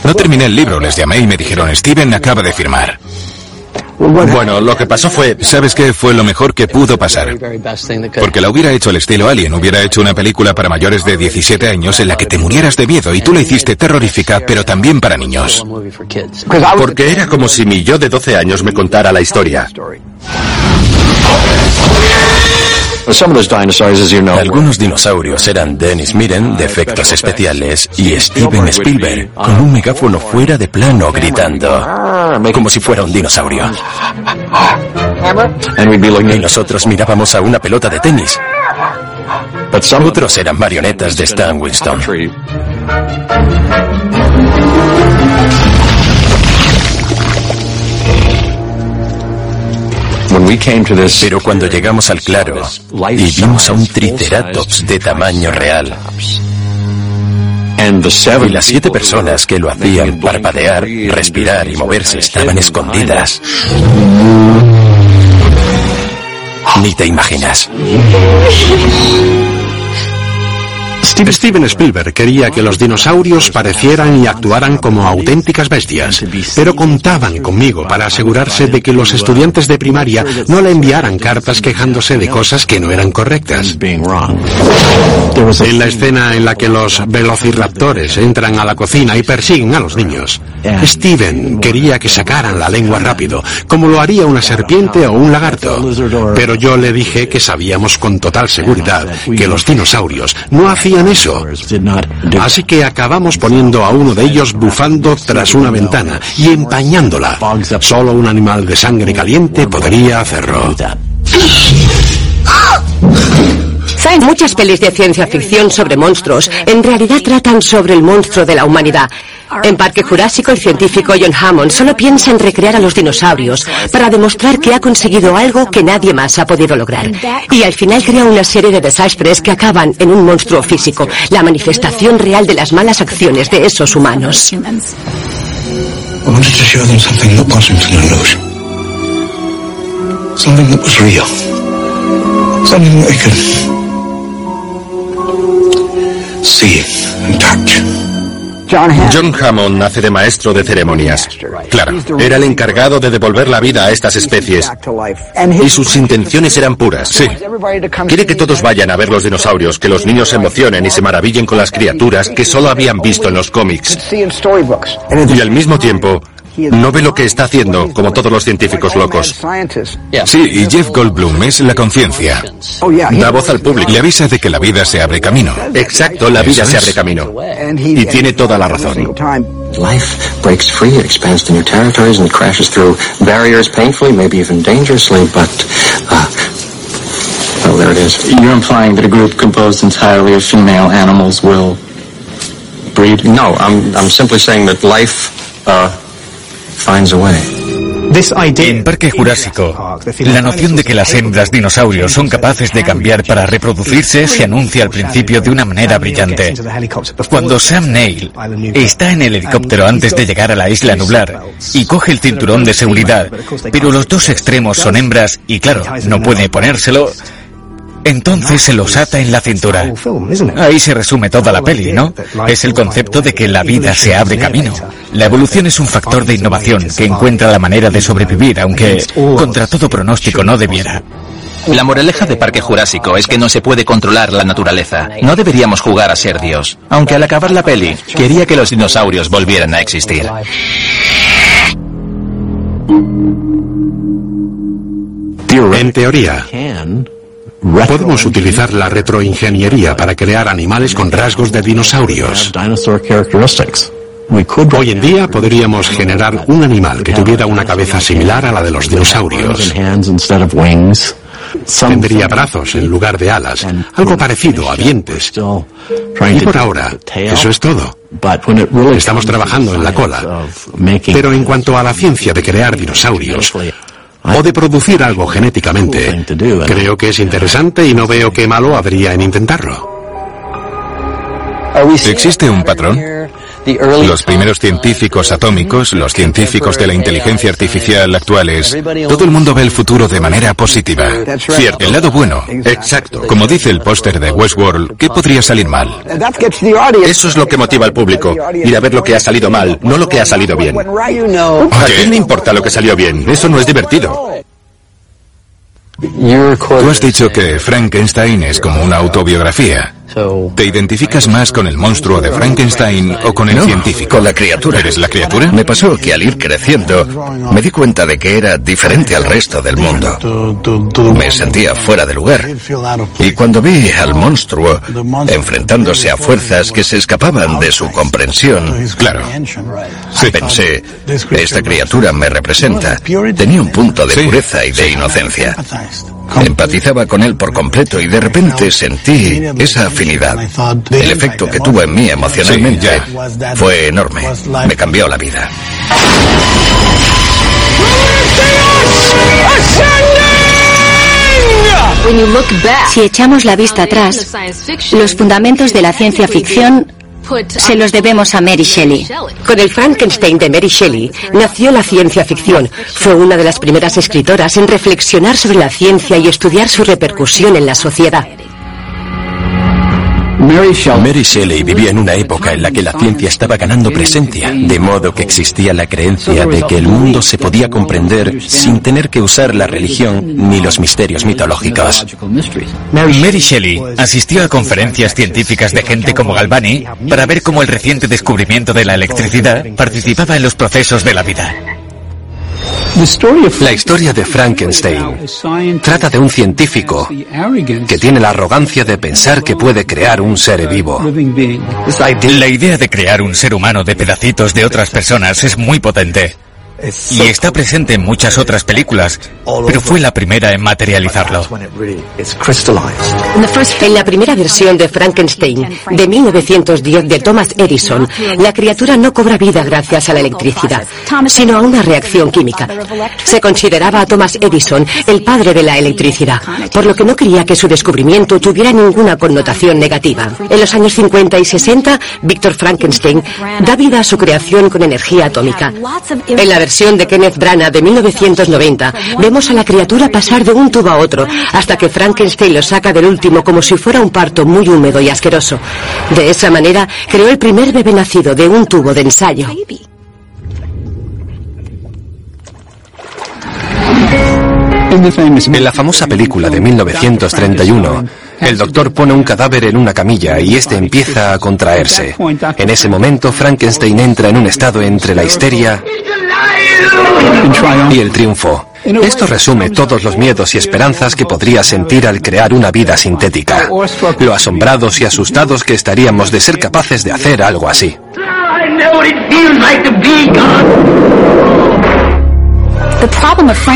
No terminé el libro, les llamé y me dijeron, Steven acaba de firmar. Bueno, lo que pasó fue... ¿Sabes qué? Fue lo mejor que pudo pasar. Porque la hubiera hecho al estilo Alien, hubiera hecho una película para mayores de 17 años en la que te murieras de miedo y tú la hiciste terrorífica, pero también para niños. Porque era como si mi yo de 12 años me contara la historia. Algunos dinosaurios eran Dennis Miren de efectos especiales y Steven Spielberg con un megáfono fuera de plano gritando, como si fuera un dinosaurio. Y nosotros mirábamos a una pelota de tenis. Otros eran marionetas de Stan Winston. Pero cuando llegamos al claro y vimos a un triceratops de tamaño real, y las siete personas que lo hacían parpadear, respirar y moverse estaban escondidas. Ni te imaginas. Steven Spielberg quería que los dinosaurios parecieran y actuaran como auténticas bestias, pero contaban conmigo para asegurarse de que los estudiantes de primaria no le enviaran cartas quejándose de cosas que no eran correctas. En la escena en la que los velociraptores entran a la cocina y persiguen a los niños, Steven quería que sacaran la lengua rápido, como lo haría una serpiente o un lagarto. Pero yo le dije que sabíamos con total seguridad que los dinosaurios no hacían eso. Así que acabamos poniendo a uno de ellos bufando tras una ventana y empañándola. Solo un animal de sangre caliente podría hacerlo. Muchas pelis de ciencia ficción sobre monstruos en realidad tratan sobre el monstruo de la humanidad. En Parque Jurásico, el científico John Hammond solo piensa en recrear a los dinosaurios para demostrar que ha conseguido algo que nadie más ha podido lograr. Y al final crea una serie de desastres que acaban en un monstruo físico, la manifestación real de las malas acciones de esos humanos. Something that was real. Something that could touch. John Hammond nace de maestro de ceremonias. Claro, era el encargado de devolver la vida a estas especies. Y sus intenciones eran puras. Sí. Quiere que todos vayan a ver los dinosaurios, que los niños se emocionen y se maravillen con las criaturas que solo habían visto en los cómics. Y al mismo tiempo, no ve lo que está haciendo, como todos los científicos locos. Sí, y Jeff Goldblum es la conciencia. Da voz al público. Le avisa de que la vida se abre camino. Exacto, la vida se abre camino. Y tiene toda la razón. Life breaks free, it expands to new territories and crashes through barriers painfully, maybe even dangerously, but, uh, well, there it is. You're implying that a group composed entirely of female animals will breed? No, I'm, I'm simply saying that life, uh, en Parque Jurásico, la noción de que las hembras dinosaurios son capaces de cambiar para reproducirse se anuncia al principio de una manera brillante. Cuando Sam Neill está en el helicóptero antes de llegar a la isla nublar y coge el cinturón de seguridad, pero los dos extremos son hembras y claro, no puede ponérselo, entonces se los ata en la cintura. Ahí se resume toda la peli, ¿no? Es el concepto de que la vida se abre camino. La evolución es un factor de innovación que encuentra la manera de sobrevivir, aunque contra todo pronóstico no debiera. La moraleja de Parque Jurásico es que no se puede controlar la naturaleza. No deberíamos jugar a ser Dios. Aunque al acabar la peli, quería que los dinosaurios volvieran a existir. En teoría, Podemos utilizar la retroingeniería para crear animales con rasgos de dinosaurios. Hoy en día podríamos generar un animal que tuviera una cabeza similar a la de los dinosaurios. Tendría brazos en lugar de alas, algo parecido a dientes. Y por ahora, eso es todo. Estamos trabajando en la cola. Pero en cuanto a la ciencia de crear dinosaurios, o de producir algo genéticamente. Creo que es interesante y no veo qué malo habría en intentarlo. ¿Existe un patrón? Los primeros científicos atómicos, los científicos de la inteligencia artificial actuales, todo el mundo ve el futuro de manera positiva. Cierto, el lado bueno. Exacto. Como dice el póster de Westworld, ¿qué podría salir mal? Eso es lo que motiva al público. Ir a ver lo que ha salido mal, no lo que ha salido bien. ¿A quién le importa lo que salió bien? Eso no es divertido. Tú has dicho que Frankenstein es como una autobiografía. ¿Te identificas más con el monstruo de Frankenstein o con el científico? Con la criatura. ¿Eres la criatura? Me pasó que al ir creciendo me di cuenta de que era diferente al resto del mundo. Me sentía fuera de lugar. Y cuando vi al monstruo enfrentándose a fuerzas que se escapaban de su comprensión, claro, pensé, esta criatura me representa. Tenía un punto de pureza y de inocencia. Empatizaba con él por completo y de repente sentí esa afinidad. El efecto que tuvo en mí emocionalmente fue enorme. Me cambió la vida. Si echamos la vista atrás, los fundamentos de la ciencia ficción se los debemos a Mary Shelley. Con el Frankenstein de Mary Shelley nació la ciencia ficción. Fue una de las primeras escritoras en reflexionar sobre la ciencia y estudiar su repercusión en la sociedad. Mary Shelley vivía en una época en la que la ciencia estaba ganando presencia, de modo que existía la creencia de que el mundo se podía comprender sin tener que usar la religión ni los misterios mitológicos. Mary Shelley asistió a conferencias científicas de gente como Galvani para ver cómo el reciente descubrimiento de la electricidad participaba en los procesos de la vida. La historia de Frankenstein trata de un científico que tiene la arrogancia de pensar que puede crear un ser vivo. La idea de crear un ser humano de pedacitos de otras personas es muy potente. Y está presente en muchas otras películas, pero fue la primera en materializarlo. En la primera versión de Frankenstein, de 1910 de Thomas Edison, la criatura no cobra vida gracias a la electricidad, sino a una reacción química. Se consideraba a Thomas Edison el padre de la electricidad, por lo que no quería que su descubrimiento tuviera ninguna connotación negativa. En los años 50 y 60, Víctor Frankenstein da vida a su creación con energía atómica. Versión de Kenneth Branagh de 1990, vemos a la criatura pasar de un tubo a otro, hasta que Frankenstein lo saca del último como si fuera un parto muy húmedo y asqueroso. De esa manera, creó el primer bebé nacido de un tubo de ensayo. En la famosa película de 1931, el doctor pone un cadáver en una camilla y este empieza a contraerse. En ese momento, Frankenstein entra en un estado entre la histeria y el triunfo. Esto resume todos los miedos y esperanzas que podría sentir al crear una vida sintética. Lo asombrados y asustados que estaríamos de ser capaces de hacer algo así.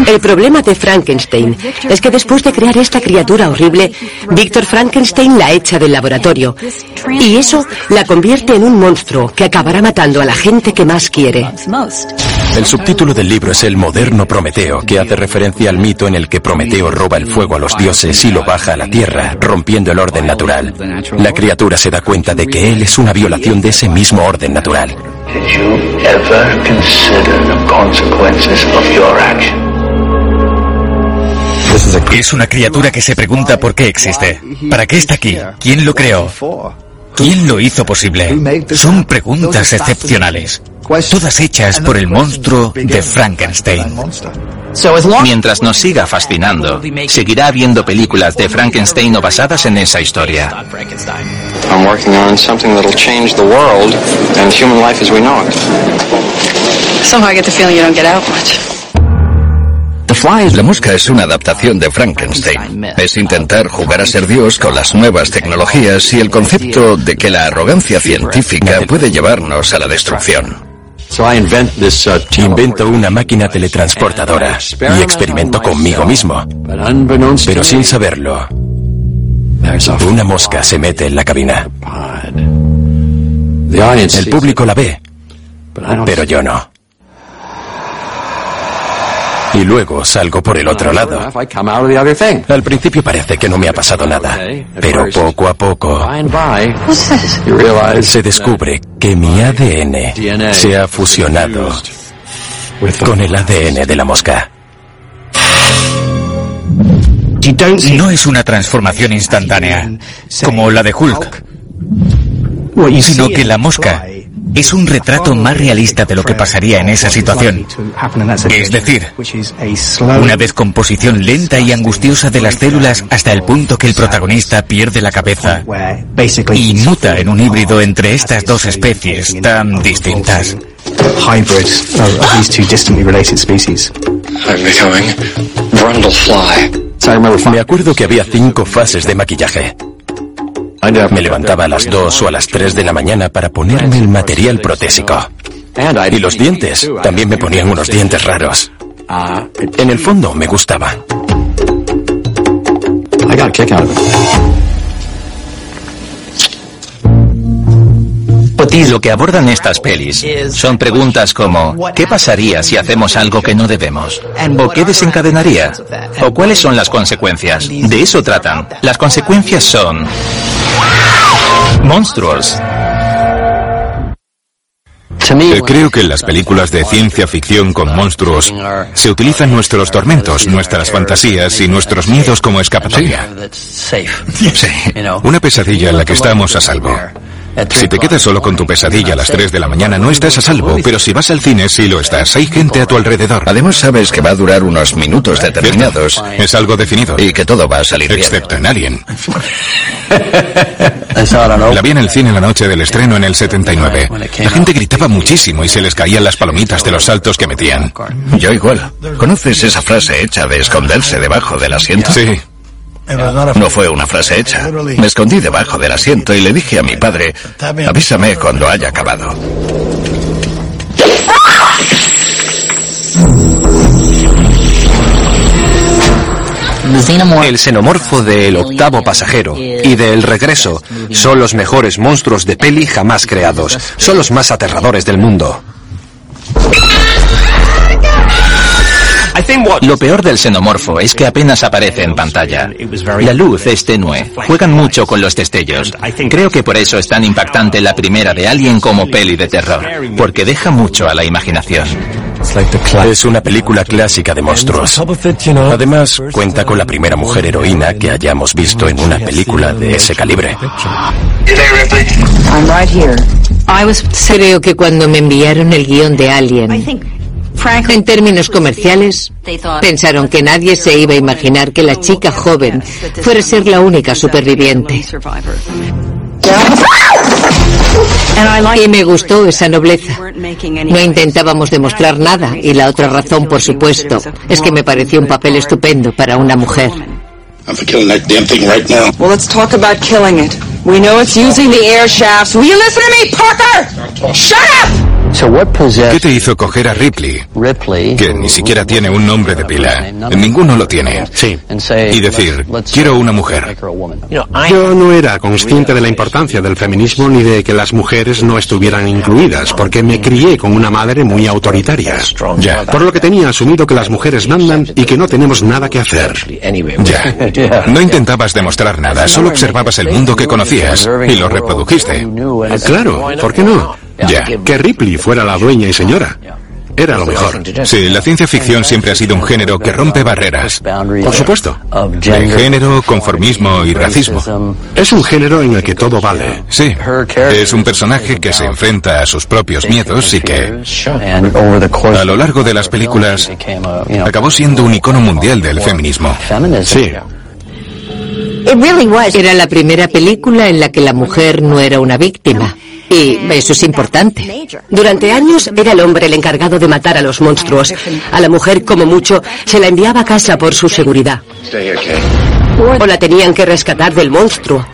El problema de Frankenstein es que después de crear esta criatura horrible, Víctor Frankenstein la echa del laboratorio. Y eso la convierte en un monstruo que acabará matando a la gente que más quiere. El subtítulo del libro es El moderno Prometeo, que hace referencia al mito en el que Prometeo roba el fuego a los dioses y lo baja a la tierra, rompiendo el orden natural. La criatura se da cuenta de que él es una violación de ese mismo orden natural. Es una criatura que se pregunta por qué existe. ¿Para qué está aquí? ¿Quién lo creó? ¿Quién lo hizo posible? Son preguntas excepcionales, todas hechas por el monstruo de Frankenstein. Mientras nos siga fascinando, seguirá habiendo películas de Frankenstein o basadas en esa historia. I'm working on something that'll change the world and human life as we know it. Somehow I get the feeling you don't get out much. La mosca es una adaptación de Frankenstein. Es intentar jugar a ser Dios con las nuevas tecnologías y el concepto de que la arrogancia científica puede llevarnos a la destrucción. Invento una máquina teletransportadora y experimento conmigo mismo. Pero sin saberlo, una mosca se mete en la cabina. El público la ve, pero yo no. Y luego salgo por el otro lado. Al principio parece que no me ha pasado nada, pero poco a poco se descubre que mi ADN se ha fusionado con el ADN de la mosca. No es una transformación instantánea, como la de Hulk, sino que la mosca es un retrato más realista de lo que pasaría en esa situación. Es decir, una descomposición lenta y angustiosa de las células hasta el punto que el protagonista pierde la cabeza y muta en un híbrido entre estas dos especies tan distintas. Me acuerdo que había cinco fases de maquillaje. Me levantaba a las 2 o a las 3 de la mañana para ponerme el material protésico. Y los dientes. También me ponían unos dientes raros. En el fondo me gustaba. Lo que abordan estas pelis son preguntas como ¿qué pasaría si hacemos algo que no debemos? ¿O qué desencadenaría? ¿O cuáles son las consecuencias? De eso tratan. Las consecuencias son monstruos. Eh, Creo que en las películas de ciencia ficción con monstruos se utilizan nuestros tormentos, nuestras fantasías y nuestros miedos como escapatoria. Sí, una pesadilla en la que estamos a salvo. Si te quedas solo con tu pesadilla a las 3 de la mañana no estás a salvo, pero si vas al cine sí lo estás. Hay gente a tu alrededor. Además sabes que va a durar unos minutos determinados. Es algo definido. Y que todo va a salir bien. Excepto en Alien. *laughs* La vi en el cine la noche del estreno en el 79. La gente gritaba muchísimo y se les caían las palomitas de los saltos que metían. Yo igual. ¿Conoces esa frase hecha de esconderse debajo del asiento? Sí. No fue una frase hecha. Me escondí debajo del asiento y le dije a mi padre, avísame cuando haya acabado. El xenomorfo del octavo pasajero y del regreso son los mejores monstruos de peli jamás creados. Son los más aterradores del mundo. Lo peor del xenomorfo es que apenas aparece en pantalla. La luz es tenue. Juegan mucho con los destellos. Creo que por eso es tan impactante la primera de Alien como peli de terror, porque deja mucho a la imaginación. Es una película clásica de monstruos. Además, cuenta con la primera mujer heroína que hayamos visto en una película de ese calibre. Creo que cuando me enviaron el guion de Alien, en términos comerciales, pensaron que nadie se iba a imaginar que la chica joven fuera a ser la única superviviente. Y me gustó esa nobleza. No intentábamos demostrar nada y la otra razón, por supuesto, es que me pareció un papel estupendo para una mujer. Well, ¿Qué te hizo coger a Ripley? Que ni siquiera tiene un nombre de pila. Ninguno lo tiene. Sí. Y decir, quiero una mujer. Yo no era consciente de la importancia del feminismo ni de que las mujeres no estuvieran incluidas, porque me crié con una madre muy autoritaria. Ya. Por lo que tenía asumido que las mujeres mandan y que no tenemos nada que hacer. Ya. No intentabas demostrar nada, solo observabas el mundo que conocías y lo reprodujiste. Claro, ¿por qué no? Ya. Que Ripley fuera la dueña y señora. Era lo mejor. Sí, la ciencia ficción siempre ha sido un género que rompe barreras. Por supuesto. De género, conformismo y racismo. Es un género en el que todo vale. Sí. Es un personaje que se enfrenta a sus propios miedos y que, a lo largo de las películas, acabó siendo un icono mundial del feminismo. Sí. Era la primera película en la que la mujer no era una víctima. Y eso es importante. Durante años era el hombre el encargado de matar a los monstruos. A la mujer, como mucho, se la enviaba a casa por su seguridad. O la tenían que rescatar del monstruo.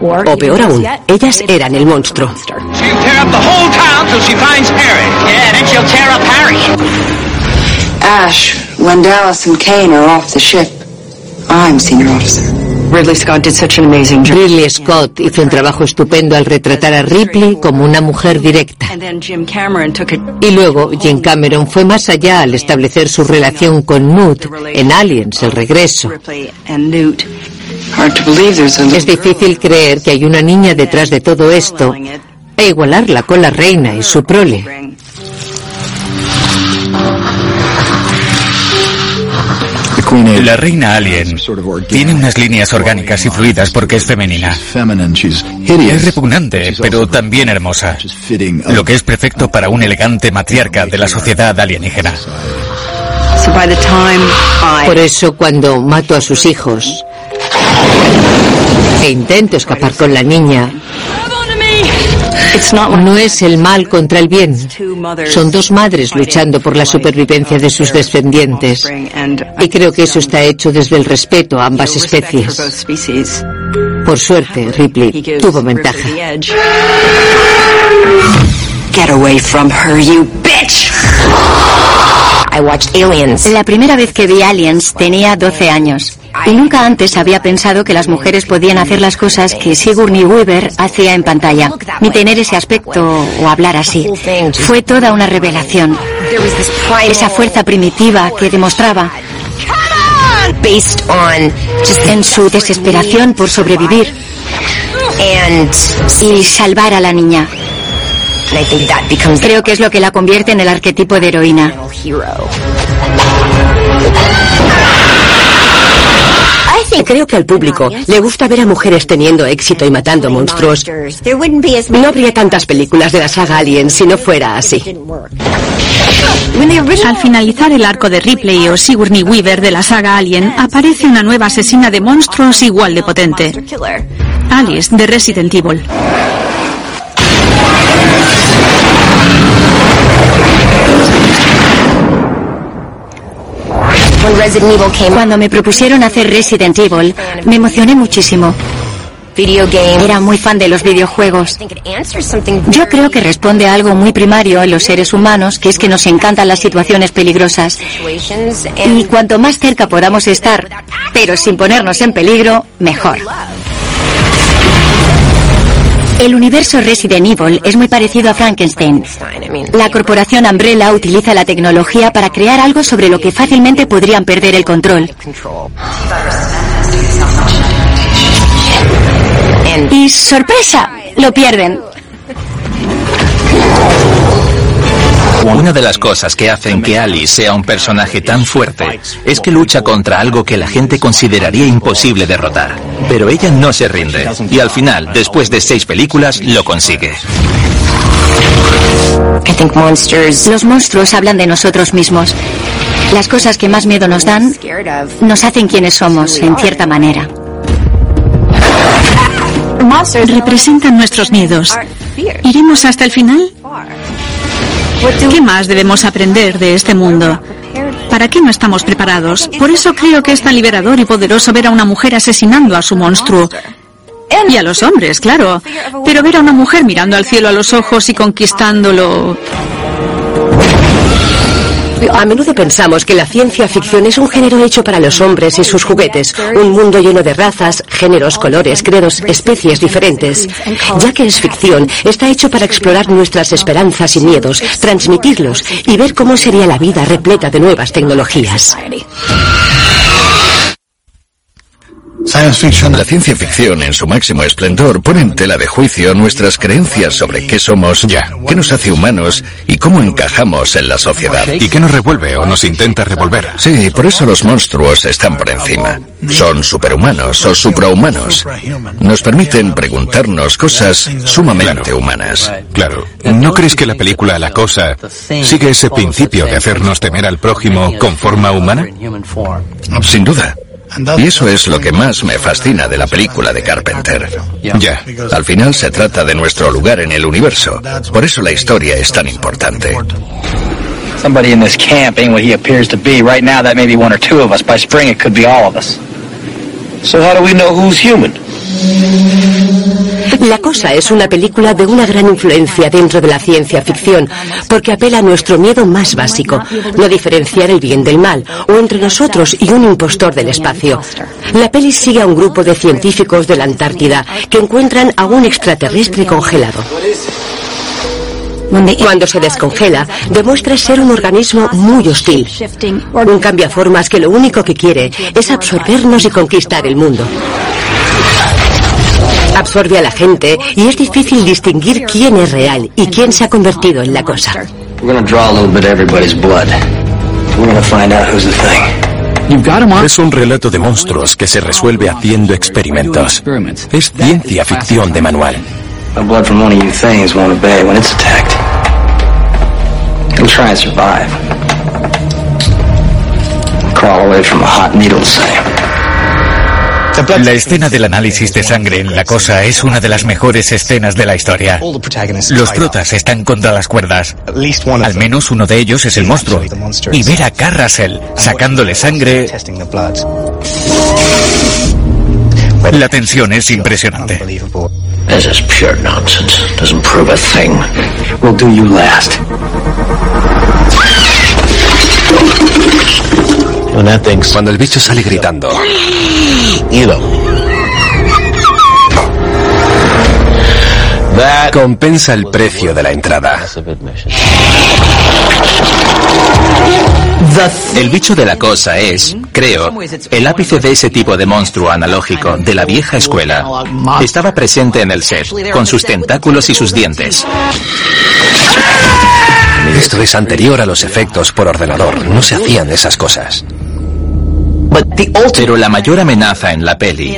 O peor aún, ellas eran el monstruo. Ash, when Dallas and Kane are off the ship, I'm senior officer. Ridley Scott did such an amazing job. Ridley Scott hizo un trabajo estupendo al retratar a Ripley como una mujer directa. Y luego Jim Cameron fue más allá al establecer su relación con Newt en Aliens, el regreso. Es difícil creer que hay una niña detrás de todo esto e igualarla con la reina y su prole. La reina alien tiene unas líneas orgánicas y fluidas porque es femenina. Es repugnante, pero también hermosa. Lo que es perfecto para un elegante matriarca de la sociedad alienígena. Por eso cuando mato a sus hijos e intento escapar con la niña, no es el mal contra el bien. Son dos madres luchando por la supervivencia de sus descendientes. Y creo que eso está hecho desde el respeto a ambas especies. Por suerte, Ripley tuvo ventaja. Get away from her, you bitch! La primera vez que vi Aliens tenía 12 años. Y nunca antes había pensado que las mujeres podían hacer las cosas que Sigourney Weaver hacía en pantalla, ni tener ese aspecto o hablar así. Fue toda una revelación. Esa fuerza primitiva que demostraba en su desesperación por sobrevivir y salvar a la niña. Creo que es lo que la convierte en el arquetipo de heroína. Creo que al público le gusta ver a mujeres teniendo éxito y matando monstruos. No habría tantas películas de la saga Alien si no fuera así. Al finalizar el arco de Ripley o Sigourney Weaver de la saga Alien, aparece una nueva asesina de monstruos igual de potente. Alice, de Resident Evil. Cuando me propusieron hacer Resident Evil, me emocioné muchísimo. Era muy fan de los videojuegos. Yo creo que responde a algo muy primario en los seres humanos, que es que nos encantan las situaciones peligrosas. Y cuanto más cerca podamos estar, pero sin ponernos en peligro, mejor. El universo Resident Evil es muy parecido a Frankenstein. La corporación Umbrella utiliza la tecnología para crear algo sobre lo que fácilmente podrían perder el control. Y sorpresa, lo pierden. Una de las cosas que hacen que Ali sea un personaje tan fuerte es que lucha contra algo que la gente consideraría imposible derrotar. Pero ella no se rinde y al final, después de seis películas, lo consigue. Los monstruos hablan de nosotros mismos. Las cosas que más miedo nos dan nos hacen quienes somos, en cierta manera. Representan nuestros miedos. ¿Iremos hasta el final? ¿Qué más debemos aprender de este mundo? ¿Para qué no estamos preparados? Por eso creo que es tan liberador y poderoso ver a una mujer asesinando a su monstruo. Y a los hombres, claro. Pero ver a una mujer mirando al cielo a los ojos y conquistándolo... A menudo pensamos que la ciencia ficción es un género hecho para los hombres y sus juguetes, un mundo lleno de razas, géneros, colores, credos, especies diferentes. Ya que es ficción, está hecho para explorar nuestras esperanzas y miedos, transmitirlos y ver cómo sería la vida repleta de nuevas tecnologías. La ciencia ficción en su máximo esplendor pone en tela de juicio nuestras creencias sobre qué somos, qué nos hace humanos y cómo encajamos en la sociedad. ¿Y qué nos revuelve o nos intenta revolver? Sí, por eso los monstruos están por encima. Son superhumanos o suprahumanos. Nos permiten preguntarnos cosas sumamente humanas. Claro. ¿No crees que la película La Cosa sigue ese principio de hacernos temer al prójimo con forma humana? Sin duda. Y eso es lo que más me fascina de la película de Carpenter. Ya. Al final se trata de nuestro lugar en el universo. Por eso la historia es tan importante. Somebody in this camp ain't what he appears to be. Right now, that may be one or two of us. By spring, it could be all of us. La Cosa es una película de una gran influencia dentro de la ciencia ficción, porque apela a nuestro miedo más básico, no diferenciar el bien del mal, o entre nosotros y un impostor del espacio. La peli sigue a un grupo de científicos de la Antártida que encuentran a un extraterrestre congelado. Cuando se descongela, demuestra ser un organismo muy hostil. Un cambiaformas que lo único que quiere es absorbernos y conquistar el mundo. Absorbe a la gente y es difícil distinguir quién es real y quién se ha convertido en la cosa. Es un relato de monstruos que se resuelve haciendo experimentos. Es ciencia ficción de manual. The blood from one of you things won't obey when it's attacked. It'll try and survive. Crawl away from a hot needle, say. La escena del análisis de sangre en la cosa es una de las mejores escenas de la historia. Los protas están contra las cuerdas. Al menos uno de ellos es el monstruo. Y ver a Carrasel sacándole sangre... La tensión es impresionante. This is pure nonsense. Doesn't prove a thing. We'll do you last. Cuando el bicho sale gritando. Compensa el precio de la entrada. El bicho de la cosa es, creo, el ápice de ese tipo de monstruo analógico de la vieja escuela. Estaba presente en el set, con sus tentáculos y sus dientes. Esto es anterior a los efectos por ordenador. No se hacían esas cosas. Pero la mayor amenaza en la peli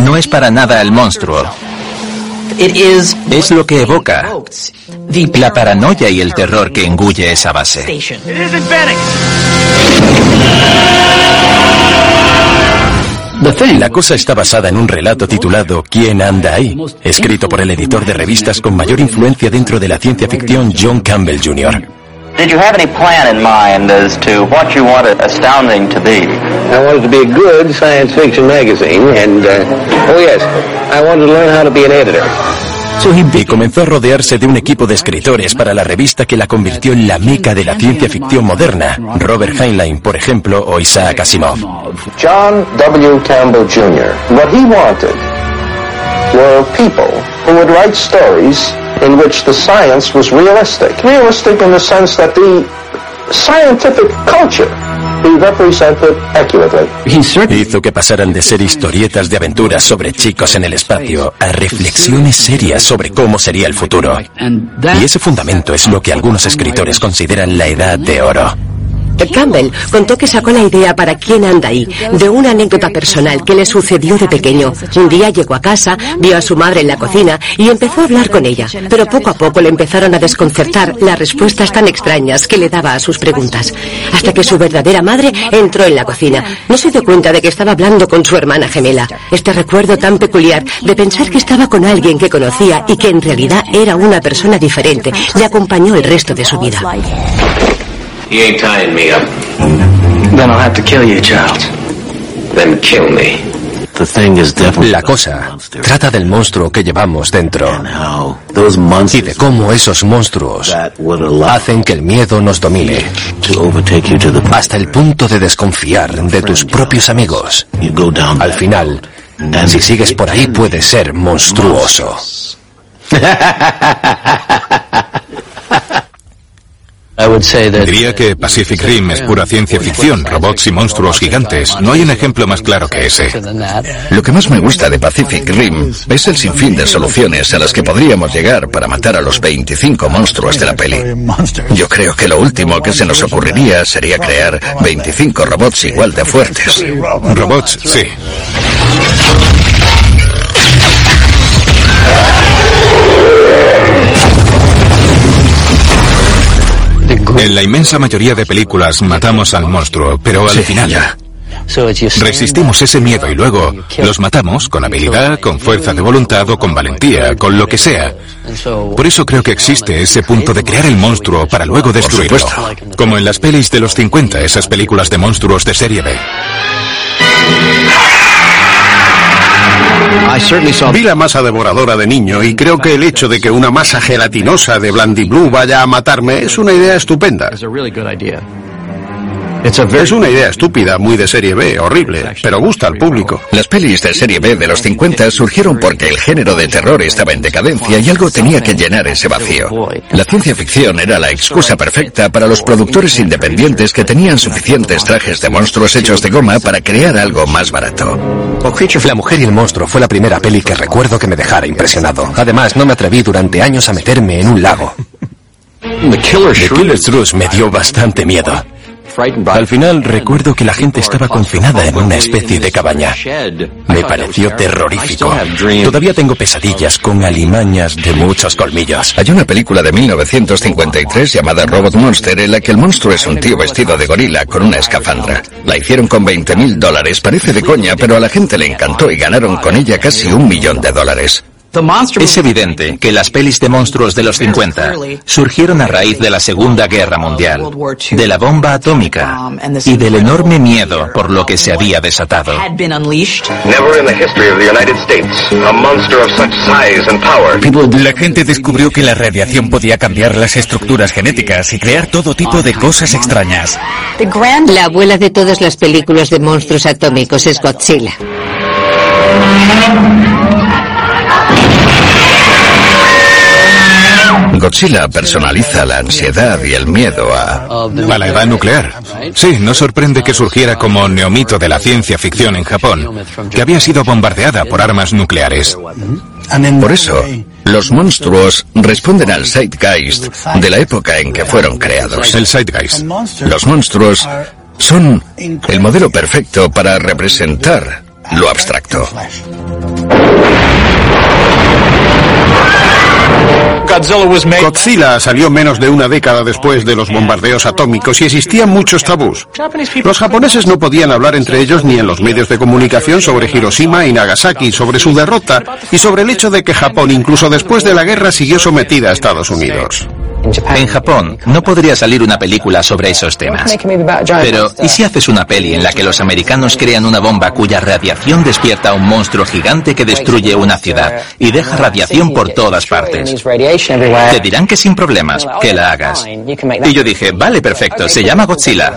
no es para nada el monstruo. Es lo que evoca la paranoia y el terror que engulle esa base. La cosa está basada en un relato titulado ¿Quién anda ahí?, escrito por el editor de revistas con mayor influencia dentro de la ciencia ficción John Campbell Jr. Did you have any plan in mind as to what you wanted Astounding to be? I wanted to be a good science fiction magazine, and, uh, oh yes, I wanted to learn how to be an editor. Y comenzó a rodearse de un equipo de escritores para la revista que la convirtió en la meca de la ciencia ficción moderna. Robert Heinlein, por ejemplo, o Isaac Asimov. John W. Campbell Jr., what he wanted were people who would write stories in which the science was realistic. Realistic in the sense that the scientific culture be represented accurately. Hizo que pasaran de ser historietas de aventuras sobre chicos en el espacio a reflexiones serias sobre cómo sería el futuro. Y ese fundamento es lo que algunos escritores consideran la edad de oro. Campbell contó que sacó la idea para quién anda ahí de una anécdota personal que le sucedió de pequeño. Un día llegó a casa, vio a su madre en la cocina y empezó a hablar con ella, pero poco a poco le empezaron a desconcertar las respuestas tan extrañas que le daba a sus preguntas, hasta que su verdadera madre entró en la cocina. No se dio cuenta de que estaba hablando con su hermana gemela. Este recuerdo tan peculiar de pensar que estaba con alguien que conocía y que en realidad era una persona diferente le acompañó el resto de su vida. He ain't tying me up. Then I'll have to kill you, child. Then kill me. La cosa trata del monstruo que llevamos dentro y de cómo esos monstruos hacen que el miedo nos domine hasta el punto de desconfiar de tus propios amigos. Al final, si sigues por ahí puedes ser monstruoso. *laughs* *laughs* Diría que Pacific Rim es pura ciencia ficción, robots y monstruos gigantes. No hay un ejemplo más claro que ese. Lo que más me gusta de Pacific Rim es el sinfín de soluciones a las que podríamos llegar para matar a los 25 monstruos de la peli. Yo creo que lo último que se nos ocurriría sería crear 25 robots igual de fuertes. Robots, sí. En la inmensa mayoría de películas matamos al monstruo, pero al final ya. Resistimos ese miedo y luego los matamos con habilidad, con fuerza de voluntad o con valentía, con lo que sea. Por eso creo que existe ese punto de crear el monstruo para luego destruirlo. Como en las pelis de los 50, esas películas de monstruos de serie B. Vi la masa devoradora de niño y creo que el hecho de que una masa gelatinosa de Blandiblue vaya a matarme es una idea estupenda. Es una idea estúpida, muy de serie B, horrible, pero gusta al público. Las pelis de serie B de los 50 surgieron porque el género de terror estaba en decadencia y algo tenía que llenar ese vacío. La ciencia ficción era la excusa perfecta para los productores independientes que tenían suficientes trajes de monstruos hechos de goma para crear algo más barato. La mujer y el monstruo fue la primera peli que recuerdo que me dejara impresionado. Además, no me atreví durante años a meterme en un lago. The Killer's Truth me dio bastante miedo. Al final recuerdo que la gente estaba confinada en una especie de cabaña. Me pareció terrorífico. Todavía tengo pesadillas con alimañas de muchos colmillos. Hay una película de 1953 llamada Robot Monster en la que el monstruo es un tío vestido de gorila con una escafandra. La hicieron con 20 mil dólares, parece de coña, pero a la gente le encantó y ganaron con ella casi un millón de dólares. Es evidente que las pelis de monstruos de los 50 surgieron a raíz de la Segunda Guerra Mundial, de la bomba atómica y del enorme miedo por lo que se había desatado. La gente descubrió que la radiación podía cambiar las estructuras genéticas y crear todo tipo de cosas extrañas. La abuela de todas las películas de monstruos atómicos es Godzilla. Godzilla personaliza la ansiedad y el miedo a... A la edad nuclear. Sí, no sorprende que surgiera como neomito de la ciencia ficción en Japón, que había sido bombardeada por armas nucleares. Por eso, los monstruos responden al Zeitgeist de la época en que fueron creados. El Zeitgeist. Los monstruos son el modelo perfecto para representar lo abstracto. Godzilla salió menos de una década después de los bombardeos atómicos y existían muchos tabús. Los japoneses no podían hablar entre ellos ni en los medios de comunicación sobre Hiroshima y Nagasaki, sobre su derrota y sobre el hecho de que Japón, incluso después de la guerra, siguió sometida a Estados Unidos. En Japón no podría salir una película sobre esos temas. Pero, ¿y si haces una peli en la que los americanos crean una bomba cuya radiación despierta a un monstruo gigante que destruye una ciudad y deja radiación por todas partes? Te dirán que sin problemas, que la hagas. Y yo dije, vale, perfecto, se llama Godzilla.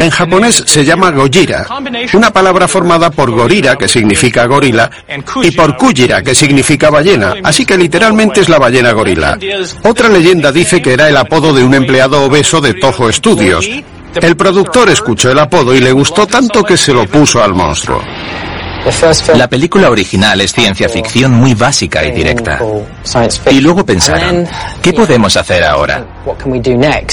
En japonés se llama Gojira, una palabra formada por gorira, que significa gorila, y por kujira, que significa ballena, así que literalmente es la ballena gorila. Otra leyenda dice que era el apodo de un empleado obeso de Toho Studios. El productor escuchó el apodo y le gustó tanto que se lo puso al monstruo. La película original es ciencia ficción muy básica y directa. Y luego pensaron, ¿qué podemos hacer ahora?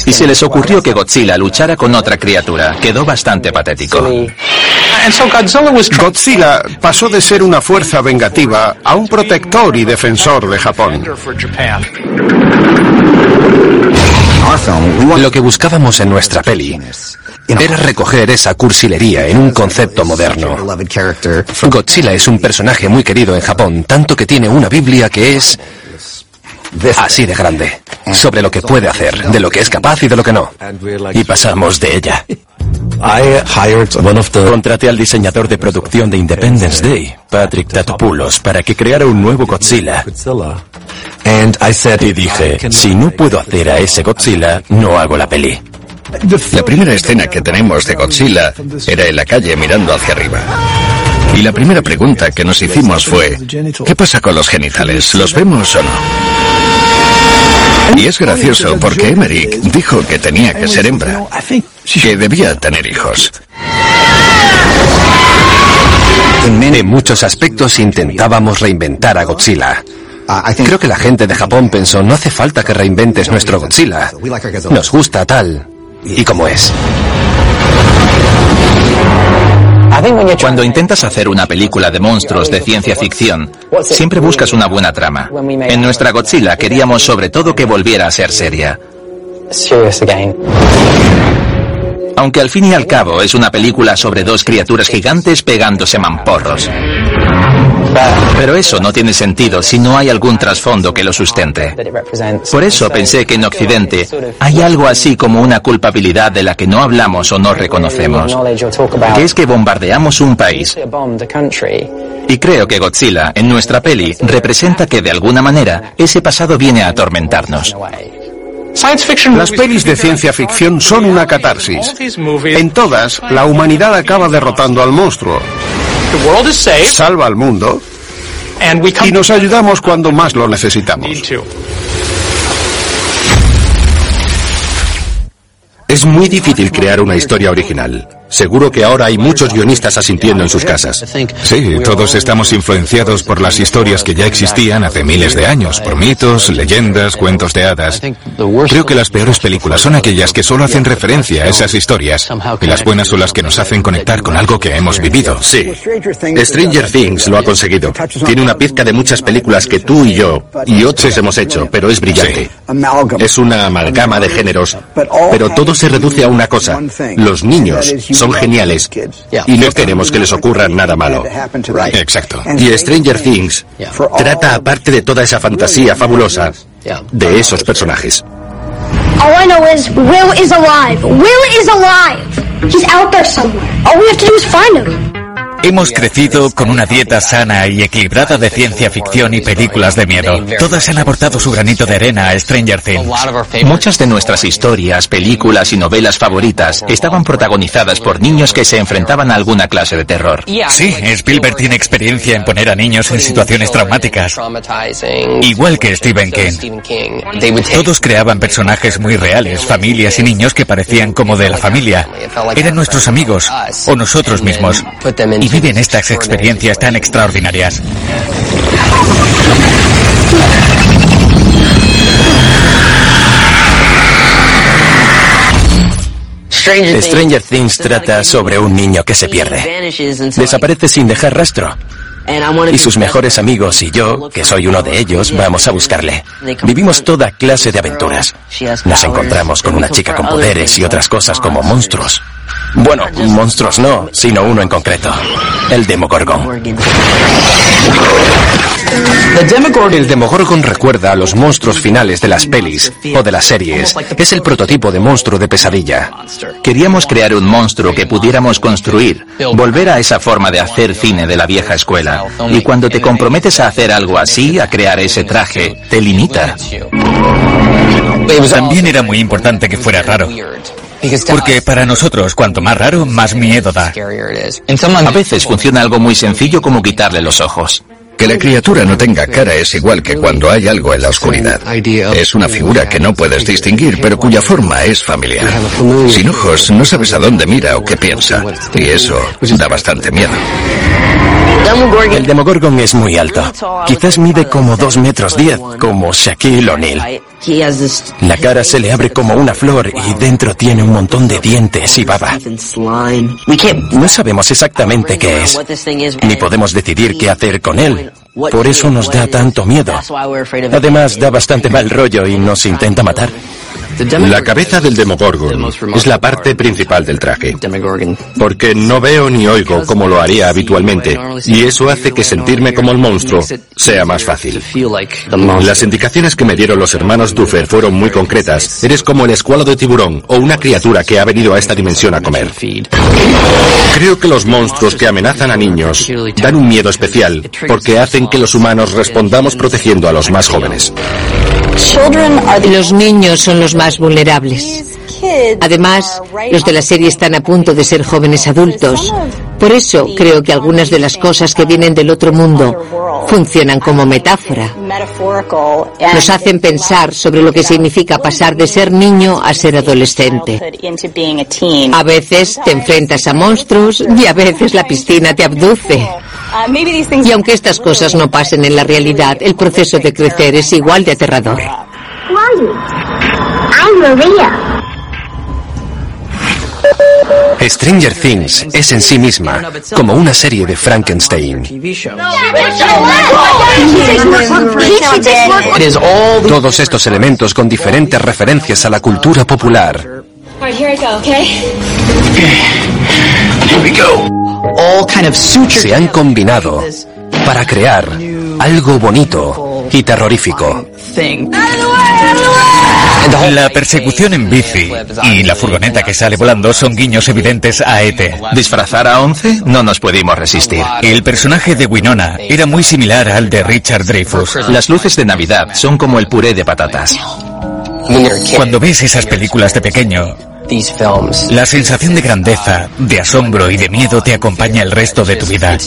Y se les ocurrió que Godzilla luchara con otra criatura. Quedó bastante patético. Godzilla pasó de ser una fuerza vengativa a un protector y defensor de Japón. Lo que buscábamos en nuestra peli era recoger esa cursilería en un concepto moderno. Godzilla es un personaje muy querido en Japón, tanto que tiene una Biblia que es así de grande, sobre lo que puede hacer, de lo que es capaz y de lo que no. Y pasamos de ella. Contraté al diseñador de producción de Independence Day, Patrick Tatopoulos, para que creara un nuevo Godzilla. Y dije, si no puedo hacer a ese Godzilla, no hago la peli. La primera escena que tenemos de Godzilla era en la calle mirando hacia arriba. Y la primera pregunta que nos hicimos fue, ¿qué pasa con los genitales? ¿Los vemos o no? Y es gracioso porque Emmerich dijo que tenía que ser hembra, que debía tener hijos. En muchos aspectos intentábamos reinventar a Godzilla. Creo que la gente de Japón pensó, no hace falta que reinventes nuestro Godzilla. Nos gusta tal y como es. Cuando intentas hacer una película de monstruos de ciencia ficción, siempre buscas una buena trama. En nuestra Godzilla queríamos sobre todo que volviera a ser seria. Aunque al fin y al cabo es una película sobre dos criaturas gigantes pegándose mamporros. Pero eso no tiene sentido si no hay algún trasfondo que lo sustente. Por eso pensé que en Occidente hay algo así como una culpabilidad de la que no hablamos o no reconocemos, que es que bombardeamos un país. Y creo que Godzilla, en nuestra peli, representa que de alguna manera ese pasado viene a atormentarnos. Las pelis de ciencia ficción son una catarsis. En todas, la humanidad acaba derrotando al monstruo. Salva al mundo. Y nos ayudamos cuando más lo necesitamos. Es muy difícil crear una historia original. Seguro que ahora hay muchos guionistas asintiendo en sus casas. Sí, todos estamos influenciados por las historias que ya existían hace miles de años, por mitos, leyendas, cuentos de hadas. Creo que las peores películas son aquellas que solo hacen referencia a esas historias y las buenas son las que nos hacen conectar con algo que hemos vivido. Sí. Stranger Things lo ha conseguido. Tiene una pizca de muchas películas que tú y yo y otros hemos hecho, pero es brillante. Es una amalgama de géneros, pero todo se reduce a una cosa. Los niños son geniales y no queremos que les ocurra nada malo. Exacto. Y Stranger Things trata aparte de toda esa fantasía fabulosa de esos personajes. All I know is Will is alive. Will is alive. He's out there somewhere. All we have to do is find him. Hemos crecido con una dieta sana y equilibrada de ciencia ficción y películas de miedo. Todas han aportado su granito de arena a Stranger Things. Muchas de nuestras historias, películas y novelas favoritas estaban protagonizadas por niños que se enfrentaban a alguna clase de terror. Sí, Spielberg tiene experiencia en poner a niños en situaciones traumáticas. Igual que Stephen King. Todos creaban personajes muy reales, familias y niños que parecían como de la familia. Eran nuestros amigos o nosotros mismos. Y viven estas experiencias tan extraordinarias. Stranger Things trata sobre un niño que se pierde. Desaparece sin dejar rastro. Y sus mejores amigos y yo, que soy uno de ellos, vamos a buscarle. Vivimos toda clase de aventuras. Nos encontramos con una chica con poderes y otras cosas como monstruos. Bueno, monstruos no, sino uno en concreto. El Demogorgon. El Demogorgon recuerda a los monstruos finales de las pelis o de las series. Es el prototipo de monstruo de pesadilla. Queríamos crear un monstruo que pudiéramos construir, volver a esa forma de hacer cine de la vieja escuela. Y cuando te comprometes a hacer algo así, a crear ese traje, te limita. También era muy importante que fuera raro. Porque para nosotros, cuanto más raro, más miedo da. A veces funciona algo muy sencillo como quitarle los ojos. Que la criatura no tenga cara es igual que cuando hay algo en la oscuridad. Es una figura que no puedes distinguir, pero cuya forma es familiar. Sin ojos, no sabes a dónde mira o qué piensa. Y eso da bastante miedo. El Demogorgon es muy alto. Quizás mide como dos metros diez, como Shaquille O'Neal. La cara se le abre como una flor y dentro tiene un montón de dientes y baba. No sabemos exactamente qué es, ni podemos decidir qué hacer con él. Por eso nos da tanto miedo. Además, da bastante mal rollo y nos intenta matar. La cabeza del Demogorgon es la parte principal del traje, porque no veo ni oigo como lo haría habitualmente, y eso hace que sentirme como el monstruo sea más fácil. Las indicaciones que me dieron los hermanos Duffer fueron muy concretas. Eres como el escualo de tiburón o una criatura que ha venido a esta dimensión a comer. Creo que los monstruos que amenazan a niños dan un miedo especial porque hacen que los humanos respondamos protegiendo a los más jóvenes. Los niños son los más vulnerables. Además, los de la serie están a punto de ser jóvenes adultos. Por eso creo que algunas de las cosas que vienen del otro mundo funcionan como metáfora. Nos hacen pensar sobre lo que significa pasar de ser niño a ser adolescente. A veces te enfrentas a monstruos y a veces la piscina te abduce. Y aunque estas cosas no pasen en la realidad, el proceso de crecer es igual de aterrador. Stranger Things es en sí misma como una serie de Frankenstein. Todos estos elementos con diferentes referencias a la cultura popular. Se han combinado para crear algo bonito y terrorífico. La persecución en bici y la furgoneta que sale volando son guiños evidentes a ET. ¿Disfrazar a Once? No nos pudimos resistir. El personaje de Winona era muy similar al de Richard Dreyfuss. Las luces de Navidad son como el puré de patatas. Cuando ves esas películas de pequeño, la sensación de grandeza, de asombro y de miedo te acompaña el resto de tu vida.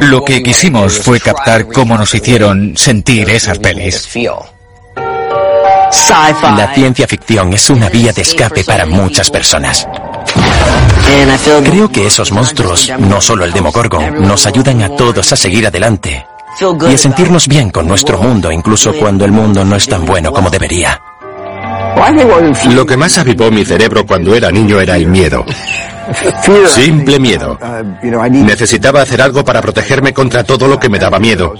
Lo que quisimos fue captar cómo nos hicieron sentir esas pelis. La ciencia ficción es una vía de escape para muchas personas. Creo que esos monstruos, no solo el Demogorgon, nos ayudan a todos a seguir adelante y a sentirnos bien con nuestro mundo, incluso cuando el mundo no es tan bueno como debería. Lo que más avivó mi cerebro cuando era niño era el miedo. Simple miedo. Necesitaba hacer algo para protegerme contra todo lo que me daba miedo.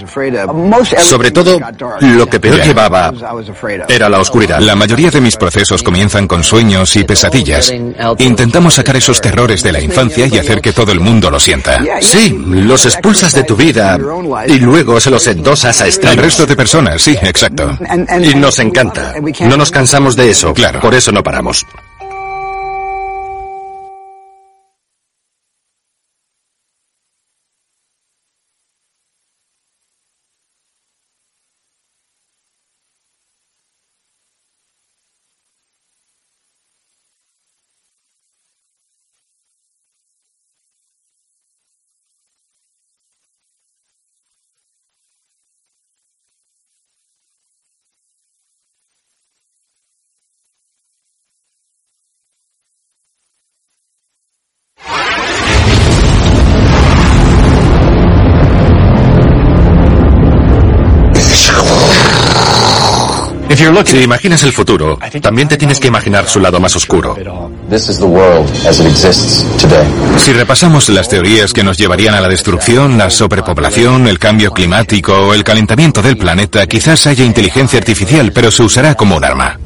Sobre todo, lo que peor llevaba era la oscuridad. La mayoría de mis procesos comienzan con sueños y pesadillas. Intentamos sacar esos terrores de la infancia y hacer que todo el mundo lo sienta. Sí, los expulsas de tu vida y luego se los endosas a El resto de personas, sí, exacto. Y nos encanta. No nos cansamos de eso. Claro. Por eso no paramos. Si imaginas el futuro, también te tienes que imaginar su lado más oscuro. Si repasamos las teorías que nos llevarían a la destrucción, la sobrepoblación, el cambio climático o el calentamiento del planeta, quizás haya inteligencia artificial, pero se usará como un arma.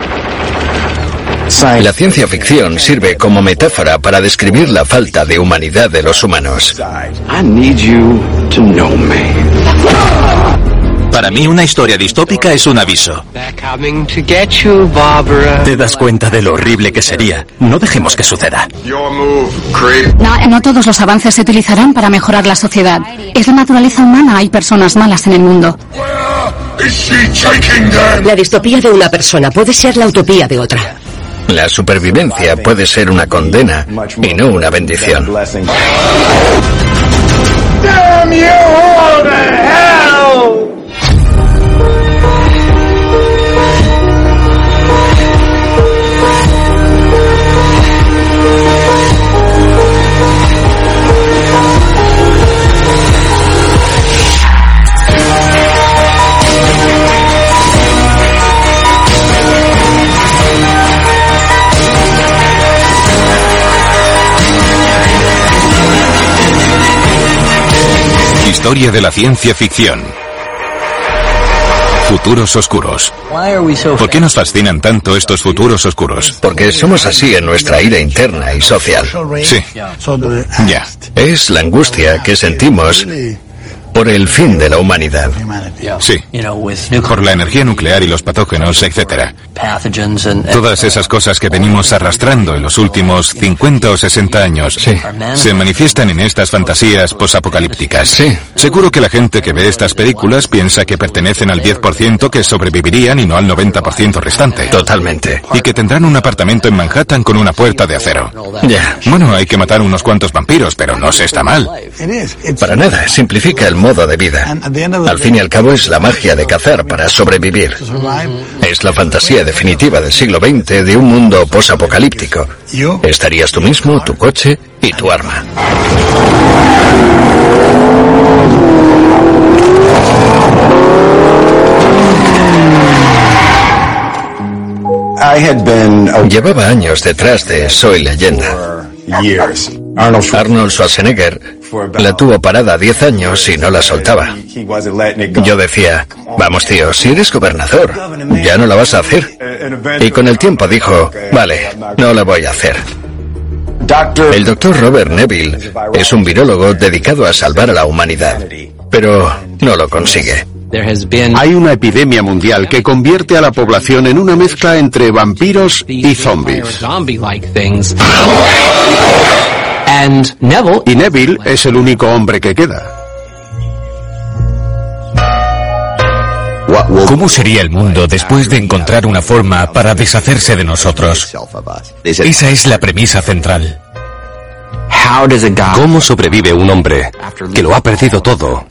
La ciencia ficción sirve como metáfora para describir la falta de humanidad de los humanos. Para mí una historia distópica es un aviso. Te das cuenta de lo horrible que sería. No dejemos que suceda. No, no todos los avances se utilizarán para mejorar la sociedad. Es la naturaleza humana, hay personas malas en el mundo. La distopía de una persona puede ser la utopía de otra. La supervivencia puede ser una condena y no una bendición. Historia de la ciencia ficción. Futuros oscuros. ¿Por qué nos fascinan tanto estos futuros oscuros? Porque somos así en nuestra ira interna y social. Sí. Ya. Es la angustia que sentimos por el fin de la humanidad. Sí. Por la energía nuclear y los patógenos, etc. Todas esas cosas que venimos arrastrando en los últimos 50 o 60 años se manifiestan en estas fantasías posapocalípticas. Sí. Seguro que la gente que ve estas películas piensa que pertenecen al 10% que sobrevivirían y no al 90% restante. Totalmente. Y que tendrán un apartamento en Manhattan con una puerta de acero. Ya. Bueno, hay que matar unos cuantos vampiros, pero no se está mal. Para nada, simplifica el modo de vida. Al fin y al cabo es la magia de cazar para sobrevivir. Es la fantasía definitiva del siglo XX de un mundo posapocalíptico. Estarías tú mismo, tu coche y tu arma. Llevaba años detrás de Soy leyenda. Arnold Schwarzenegger la tuvo parada 10 años y no la soltaba. Yo decía, vamos tío, si eres gobernador, ya no la vas a hacer. Y con el tiempo dijo, vale, no la voy a hacer. El doctor Robert Neville es un virólogo dedicado a salvar a la humanidad, pero no lo consigue. Hay una epidemia mundial que convierte a la población en una mezcla entre vampiros y zombies. Y Neville es el único hombre que queda. ¿Cómo sería el mundo después de encontrar una forma para deshacerse de nosotros? Esa es la premisa central. ¿Cómo sobrevive un hombre que lo ha perdido todo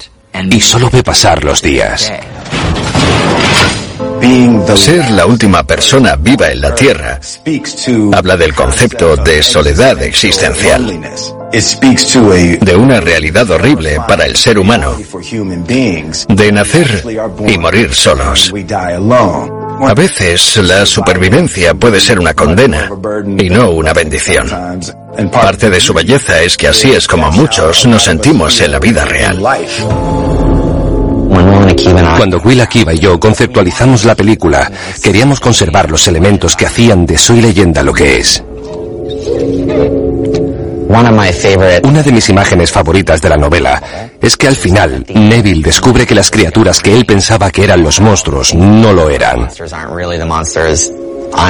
y solo ve pasar los días? Ser la última persona viva en la Tierra habla del concepto de soledad existencial, de una realidad horrible para el ser humano, de nacer y morir solos. A veces la supervivencia puede ser una condena y no una bendición. Parte de su belleza es que así es como muchos nos sentimos en la vida real. Cuando Will Akiva y yo conceptualizamos la película, queríamos conservar los elementos que hacían de Soy leyenda lo que es. Una de mis imágenes favoritas de la novela es que al final Neville descubre que las criaturas que él pensaba que eran los monstruos no lo eran.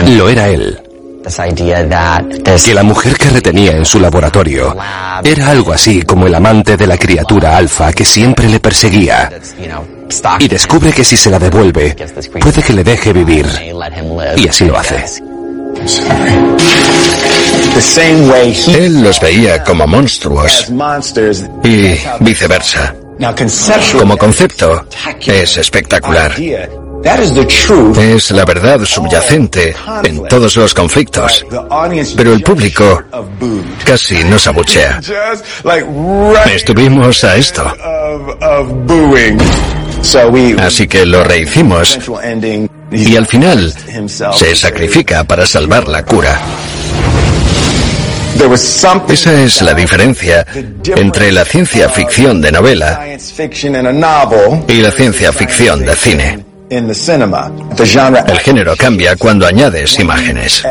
Lo era él. Que la mujer que retenía en su laboratorio era algo así como el amante de la criatura alfa que siempre le perseguía. Y descubre que si se la devuelve, puede que le deje vivir. Y así lo hace. Él los veía como monstruos y viceversa. Como concepto, es espectacular. Es la verdad subyacente en todos los conflictos. Pero el público casi nos abuchea. Estuvimos a esto. Así que lo rehicimos y al final se sacrifica para salvar la cura. Esa es la diferencia entre la ciencia ficción de novela y la ciencia ficción de cine. El género cambia cuando añades imágenes.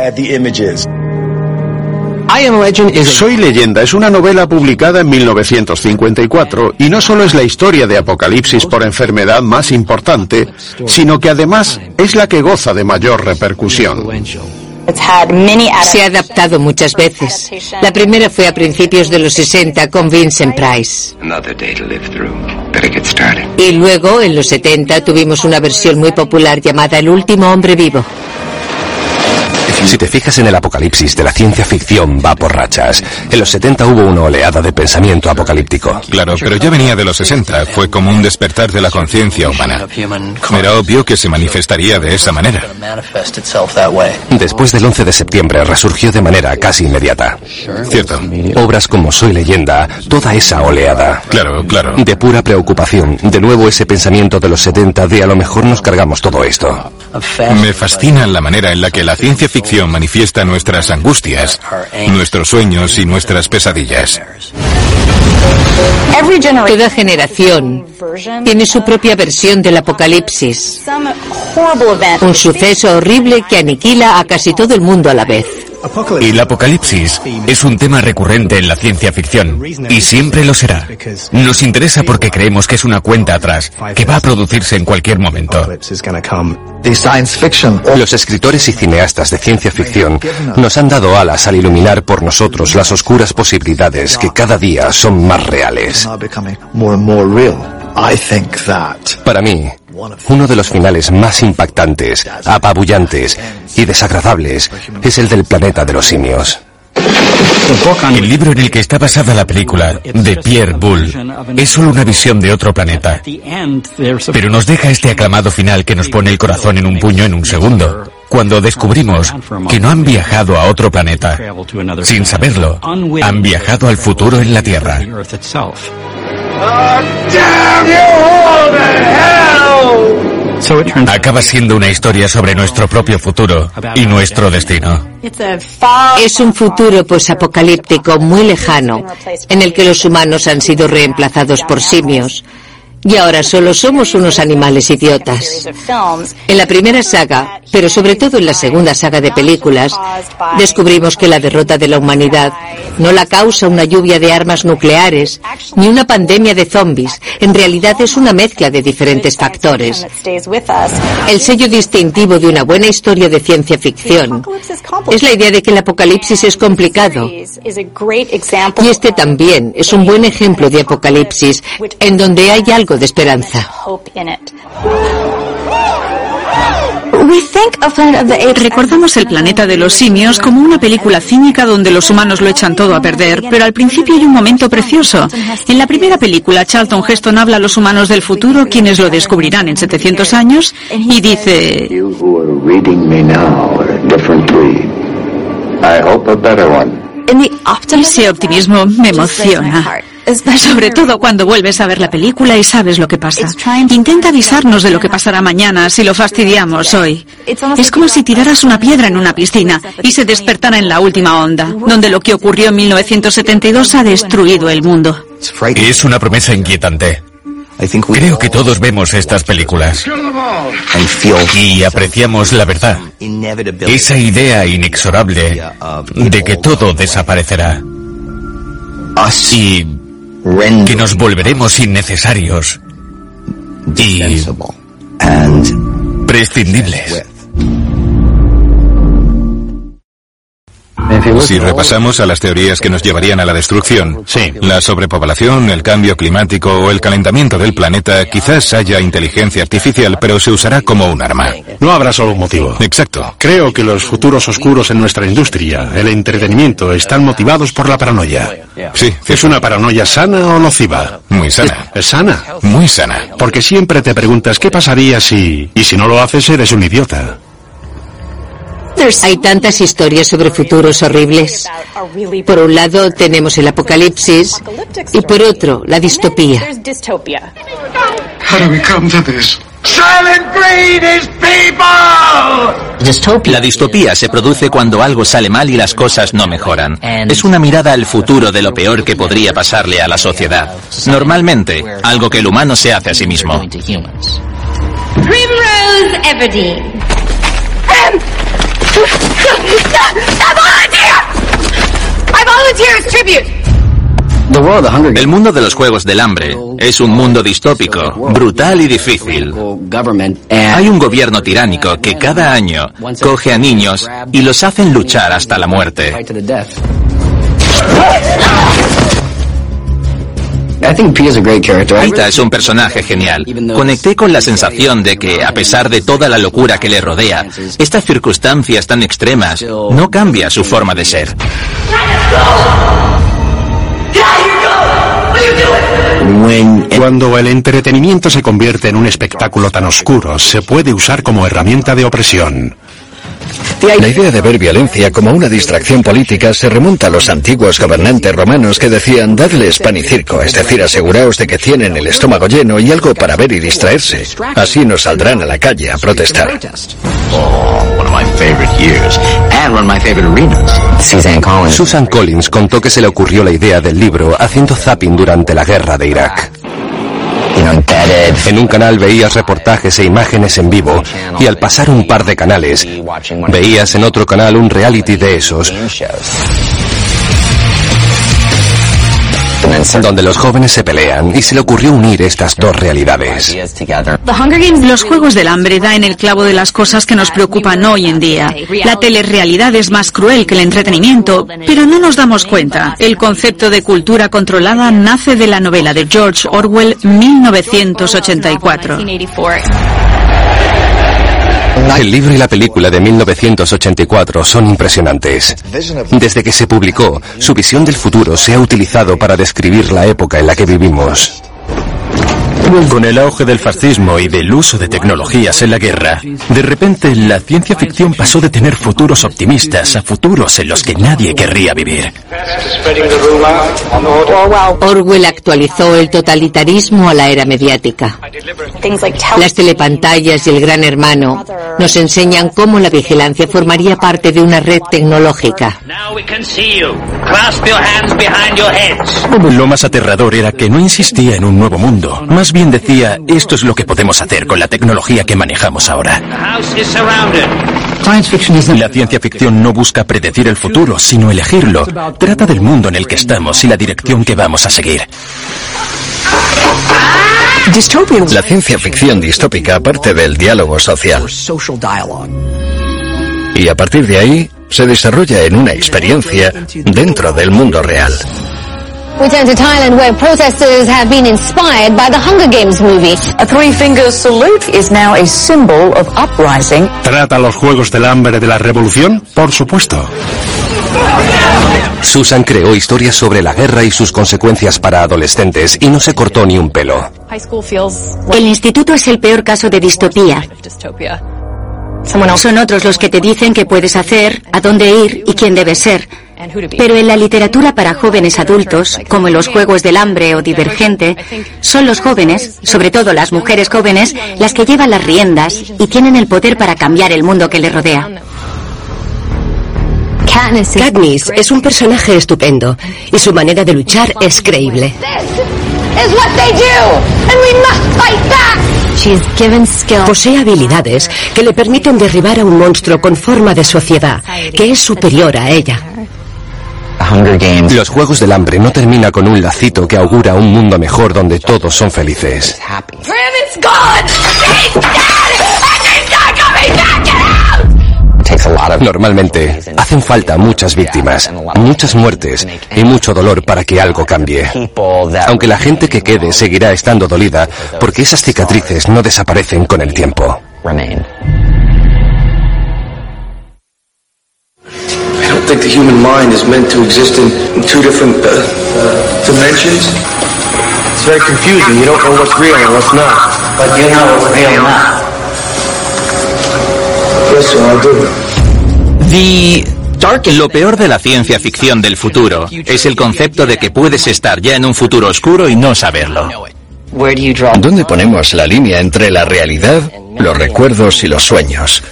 Soy leyenda es una novela publicada en 1954 y no solo es la historia de Apocalipsis por enfermedad más importante, sino que además es la que goza de mayor repercusión. Se ha adaptado muchas veces. La primera fue a principios de los 60 con Vincent Price. Y luego, en los 70, tuvimos una versión muy popular llamada El último hombre vivo. Si te fijas en el apocalipsis de la ciencia ficción va por rachas. En los 70 hubo una oleada de pensamiento apocalíptico. Claro, pero ya venía de los 60. Fue como un despertar de la conciencia humana. Era obvio que se manifestaría de esa manera. Después del 11 de septiembre resurgió de manera casi inmediata. Cierto. Obras como Soy leyenda, toda esa oleada. Claro, claro. De pura preocupación. De nuevo ese pensamiento de los 70 de a lo mejor nos cargamos todo esto. Me fascina la manera en la que la ciencia ficción manifiesta nuestras angustias, nuestros sueños y nuestras pesadillas. Toda generación tiene su propia versión del apocalipsis. Un suceso horrible que aniquila a casi todo el mundo a la vez. Y el apocalipsis es un tema recurrente en la ciencia ficción y siempre lo será. Nos interesa porque creemos que es una cuenta atrás que va a producirse en cualquier momento. Los escritores y cineastas de ciencia ficción nos han dado alas al iluminar por nosotros las oscuras posibilidades que cada día son más reales. Para mí, uno de los finales más impactantes, apabullantes y desagradables es el del planeta de los simios. El libro en el que está basada la película, de Pierre Boulle, es solo una visión de otro planeta. Pero nos deja este aclamado final que nos pone el corazón en un puño en un segundo. Cuando descubrimos que no han viajado a otro planeta, sin saberlo, han viajado al futuro en la Tierra. Acaba siendo una historia sobre nuestro propio futuro y nuestro destino. Es un futuro posapocalíptico muy lejano, en el que los humanos han sido reemplazados por simios. Y ahora solo somos unos animales idiotas. En la primera saga, pero sobre todo en la segunda saga de películas, descubrimos que la derrota de la humanidad no la causa una lluvia de armas nucleares ni una pandemia de zombies. En realidad es una mezcla de diferentes factores. El sello distintivo de una buena historia de ciencia ficción es la idea de que el apocalipsis es complicado. Y este también es un buen ejemplo de apocalipsis en donde hay algo de esperanza. Recordamos el planeta de los simios como una película cínica donde los humanos lo echan todo a perder, pero al principio hay un momento precioso. En la primera película, Charlton Heston habla a los humanos del futuro, quienes lo descubrirán en 700 años, y dice... Ese optimismo me emociona. Sobre todo cuando vuelves a ver la película y sabes lo que pasa. Intenta avisarnos de lo que pasará mañana si lo fastidiamos hoy. Es como si tiraras una piedra en una piscina y se despertara en la última onda, donde lo que ocurrió en 1972 ha destruido el mundo. Es una promesa inquietante. Creo que todos vemos estas películas. Y apreciamos la verdad, esa idea inexorable de que todo desaparecerá. Y que nos volveremos innecesarios y prescindibles. Si repasamos a las teorías que nos llevarían a la destrucción, la sobrepoblación, el cambio climático o el calentamiento del planeta, quizás haya inteligencia artificial, pero se usará como un arma. No habrá solo un motivo. Exacto. Creo que los futuros oscuros en nuestra industria, el entretenimiento, están motivados por la paranoia. Sí. ¿Es una paranoia sana o nociva? Muy sana. ¿Es sana? Muy sana. Porque siempre te preguntas qué pasaría si... Y si no lo haces, eres un idiota. Hay tantas historias sobre futuros horribles. Por un lado tenemos el apocalipsis y por otro la distopía. La distopía se produce cuando algo sale mal y las cosas no mejoran. Es una mirada al futuro de lo peor que podría pasarle a la sociedad. Normalmente, algo que el humano se hace a sí mismo. Primrose Everdeen. El mundo de los Juegos del Hambre es un mundo distópico, brutal y difícil. Hay un gobierno tiránico que cada año coge a niños y los hacen luchar hasta la muerte. Aita es un personaje genial. Conecté con la sensación de que, a pesar de toda la locura que le rodea, estas circunstancias tan extremas no cambia su forma de ser. Cuando el entretenimiento se convierte en un espectáculo tan oscuro, se puede usar como herramienta de opresión. La idea de ver violencia como una distracción política se remonta a los antiguos gobernantes romanos que decían dadles pan y circo, es decir, aseguraos de que tienen el estómago lleno y algo para ver y distraerse. Así no saldrán a la calle a protestar. Susan Collins contó que se le ocurrió la idea del libro haciendo zapping durante la guerra de Irak. En un canal veías reportajes e imágenes en vivo y al pasar un par de canales veías en otro canal un reality de esos donde los jóvenes se pelean y se le ocurrió unir estas dos realidades. Los Juegos del Hambre da en el clavo de las cosas que nos preocupan hoy en día. La telerrealidad es más cruel que el entretenimiento, pero no nos damos cuenta. El concepto de cultura controlada nace de la novela de George Orwell 1984. El libro y la película de 1984 son impresionantes. Desde que se publicó, su visión del futuro se ha utilizado para describir la época en la que vivimos. Con el auge del fascismo y del uso de tecnologías en la guerra, de repente la ciencia ficción pasó de tener futuros optimistas a futuros en los que nadie querría vivir. Orwell actualizó el totalitarismo a la era mediática. Las telepantallas y el gran hermano nos enseñan cómo la vigilancia formaría parte de una red tecnológica. Lo más aterrador era que no insistía en un nuevo mundo, más bien decía, esto es lo que podemos hacer con la tecnología que manejamos ahora. La ciencia ficción no busca predecir el futuro, sino elegirlo. Trata del mundo en el que estamos y la dirección que vamos a seguir. La ciencia ficción distópica parte del diálogo social. Y a partir de ahí, se desarrolla en una experiencia dentro del mundo real. We turn to Thailand where protesters have been inspired by the Hunger Games movie. A three-finger salute is now a symbol of uprising. ¿Trata los Juegos del Hambre de la Revolución? Por supuesto. Susan creó historias sobre la guerra y sus consecuencias para adolescentes y no se cortó ni un pelo. El instituto es el peor caso de distopía. Son otros los que te dicen qué puedes hacer, a dónde ir y quién debes ser. Pero en la literatura para jóvenes adultos, como en los Juegos del Hambre o Divergente, son los jóvenes, sobre todo las mujeres jóvenes, las que llevan las riendas y tienen el poder para cambiar el mundo que les rodea. Katniss es un personaje estupendo y su manera de luchar es creíble. Posee habilidades que le permiten derribar a un monstruo con forma de sociedad, que es superior a ella. Los Juegos del Hambre no termina con un lacito que augura un mundo mejor donde todos son felices. Normalmente hacen falta muchas víctimas, muchas muertes y mucho dolor para que algo cambie. Aunque la gente que quede seguirá estando dolida porque esas cicatrices no desaparecen con el tiempo. Think the human mind is meant to exist in, in two different uh, uh, dimensions. It's very confusing. You don't know what's real and what's not. But you know what's real now. Yes, sir, I do. Lo peor de la ciencia ficción del futuro es el concepto de que puedes estar ya en un futuro oscuro y no saberlo. ¿Dónde ponemos la línea entre la realidad, los recuerdos y los sueños?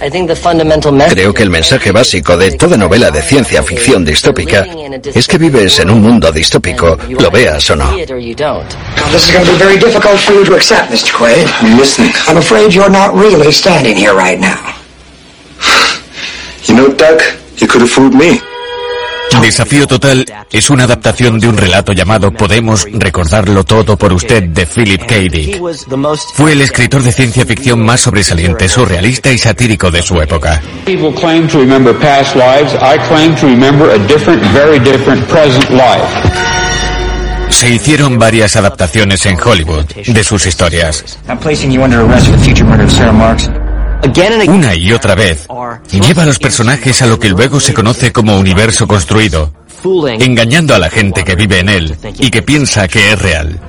Creo que el mensaje básico de toda novela de ciencia ficción distópica es que vives en un mundo distópico, lo veas o no. This is going to be very difficult for you to accept, Mr. Quaid. I'm listening. I'm afraid you're not really standing here right now. *sighs* You know, Doug, you could have fooled me. Desafío Total es una adaptación de un relato llamado Podemos recordarlo todo por usted de Philip K. Dick. Fue el escritor de ciencia ficción más sobresaliente, surrealista y satírico de su época. Se hicieron varias adaptaciones en Hollywood de sus historias. Una y otra vez, lleva a los personajes a lo que luego se conoce como universo construido, engañando a la gente que vive en él y que piensa que es real.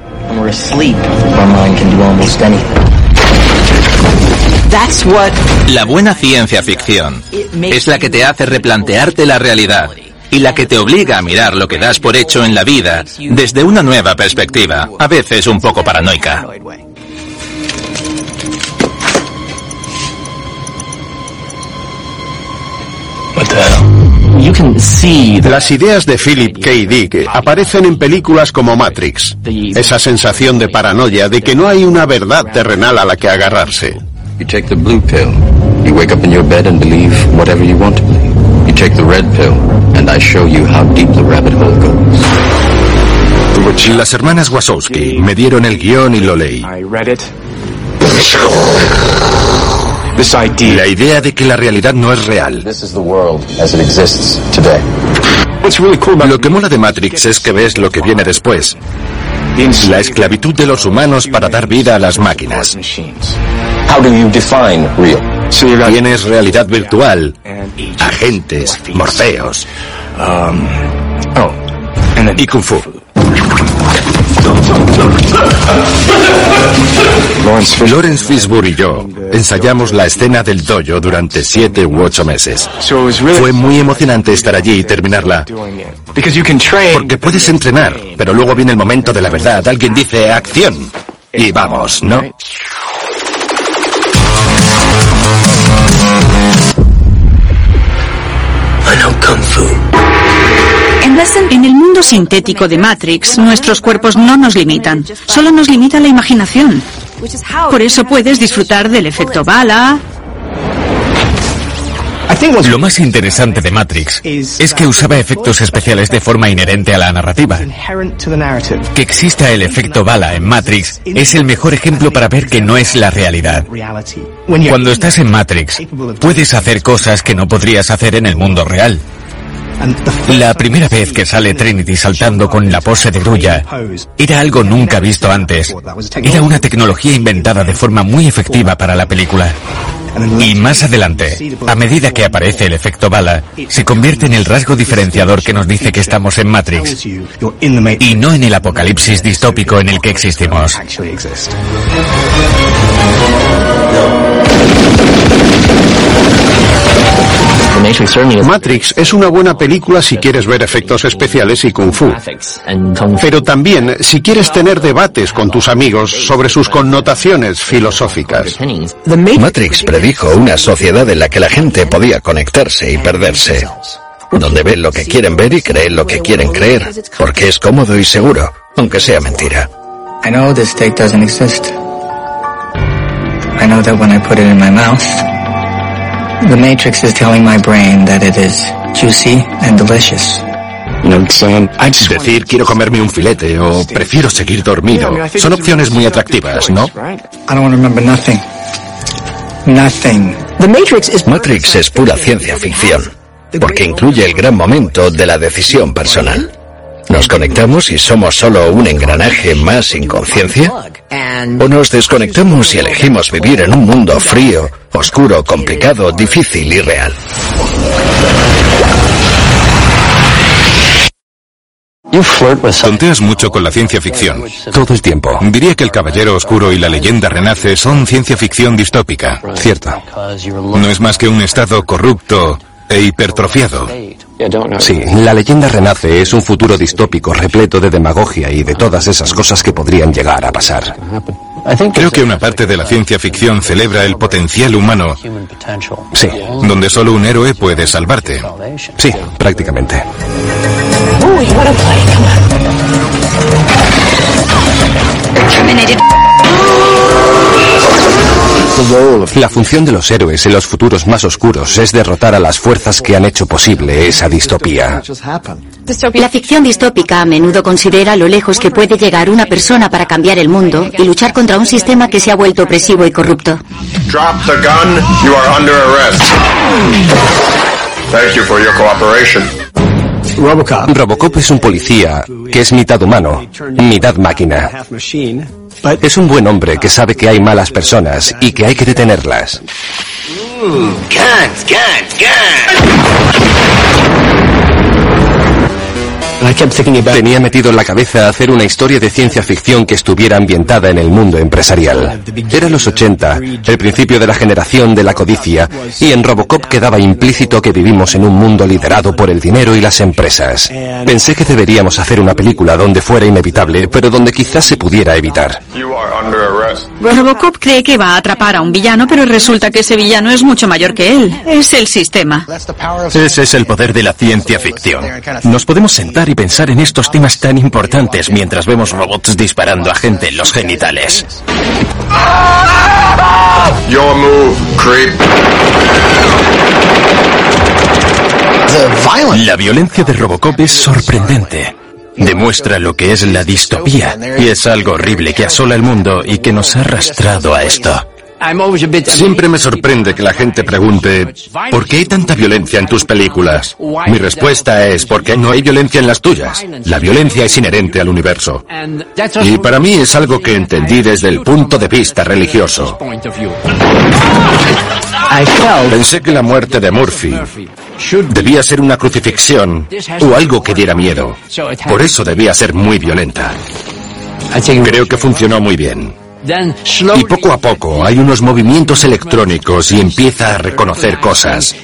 La buena ciencia ficción es la que te hace replantearte la realidad y la que te obliga a mirar lo que das por hecho en la vida desde una nueva perspectiva, a veces un poco paranoica. Las ideas de Philip K. Dick aparecen en películas como Matrix. Esa sensación de paranoia de que no hay una verdad terrenal a la que agarrarse. You take the blue pill. You wake up in your bed and believe whatever you want to believe. You take the red pill, and I show you how deep the rabbit hole goes. Las hermanas Wachowski me dieron el guion y lo leí. *laughs* La idea de que la realidad no es real. This is the world as it exists today. Lo que mola de Matrix es que ves lo que viene después. La esclavitud de los humanos para dar vida a las máquinas. How do you define real? Tienes realidad virtual, agentes, morfeos y kung fu. Lawrence Fishburne y yo ensayamos la escena del dojo durante siete u ocho meses. Fue muy emocionante estar allí y terminarla. Porque puedes entrenar, pero luego viene el momento de la verdad. Alguien dice acción. Y vamos, ¿no? En el mundo sintético de Matrix, nuestros cuerpos no nos limitan, solo nos limita la imaginación. Por eso puedes disfrutar del efecto bala, Lo más interesante de Matrix es que usaba efectos especiales de forma inherente a la narrativa. Que exista el efecto bala en Matrix es el mejor ejemplo para ver que no es la realidad. Cuando estás en Matrix, puedes hacer cosas que no podrías hacer en el mundo real. La primera vez que sale Trinity saltando con la pose de grulla era algo nunca visto antes. Era una tecnología inventada de forma muy efectiva para la película. Y más adelante, a medida que aparece el efecto bala, se convierte en el rasgo diferenciador que nos dice que estamos en Matrix y no en el apocalipsis distópico en el que existimos. Matrix es una buena película si quieres ver efectos especiales y kung fu. Pero también si quieres tener debates con tus amigos sobre sus connotaciones filosóficas. Matrix predijo una sociedad en la que la gente podía conectarse y perderse. Donde ven lo que quieren ver y creen lo que quieren creer, porque es cómodo y seguro, aunque sea mentira. I know this steak doesn't exist. I know that when I put it in my mouth, the Matrix is telling my brain that it is juicy and delicious. Decir quiero comerme un filete o prefiero seguir dormido son opciones muy atractivas, ¿no? I don't want to remember nothing. Nothing. Matrix es pura ciencia ficción, porque incluye el gran momento de la decisión personal. ¿Nos conectamos y somos solo un engranaje más sin conciencia? ¿O nos desconectamos y elegimos vivir en un mundo frío, oscuro, complicado, difícil y real? Tonteas mucho con la ciencia ficción. Todo el tiempo. Diría que El Caballero Oscuro y la leyenda renace son ciencia ficción distópica. Cierto. No es más que un estado corrupto e hipertrofiado. Sí, la leyenda renace es un futuro distópico repleto de demagogia y de todas esas cosas que podrían llegar a pasar. Creo que una parte de la ciencia ficción celebra el potencial humano. Sí. Donde solo un héroe puede salvarte. Sí, prácticamente. La función de los héroes en los futuros más oscuros es derrotar a las fuerzas que han hecho posible esa distopía. La ficción distópica a menudo considera lo lejos que puede llegar una persona para cambiar el mundo y luchar contra un sistema que se ha vuelto opresivo y corrupto. Drop the gun. You are under arrest. Thank you for your cooperation. Robocop es un policía que es mitad humano, mitad máquina. Es un buen hombre que sabe que hay malas personas y que hay que detenerlas. Tenía metido en la cabeza hacer una historia de ciencia ficción que estuviera ambientada en el mundo empresarial. Era los 80, el principio de la generación de la codicia, y en Robocop quedaba implícito que vivimos en un mundo liderado por el dinero y las empresas. Pensé que deberíamos hacer una película donde fuera inevitable, pero donde quizás se pudiera evitar. Robocop cree que va a atrapar a un villano, pero resulta que ese villano es mucho mayor que él. Es el sistema. Ese es el poder de la ciencia ficción. Nos podemos sentar y pensar en estos temas tan importantes mientras vemos robots disparando a gente en los genitales. Your move, creep. La violencia de Robocop es sorprendente. Demuestra lo que es la distopía y es algo horrible que asola el mundo y que nos ha arrastrado a esto. Siempre me sorprende que la gente pregunte, ¿por qué hay tanta violencia en tus películas? Mi respuesta es porque no hay violencia en las tuyas. La violencia es inherente al universo. Y para mí es algo que entendí desde el punto de vista religioso. Pensé que la muerte de Murphy debía ser una crucifixión o algo que diera miedo. Por eso debía ser muy violenta. Creo que funcionó muy bien. Y poco a poco hay unos movimientos electrónicos y empieza a reconocer cosas.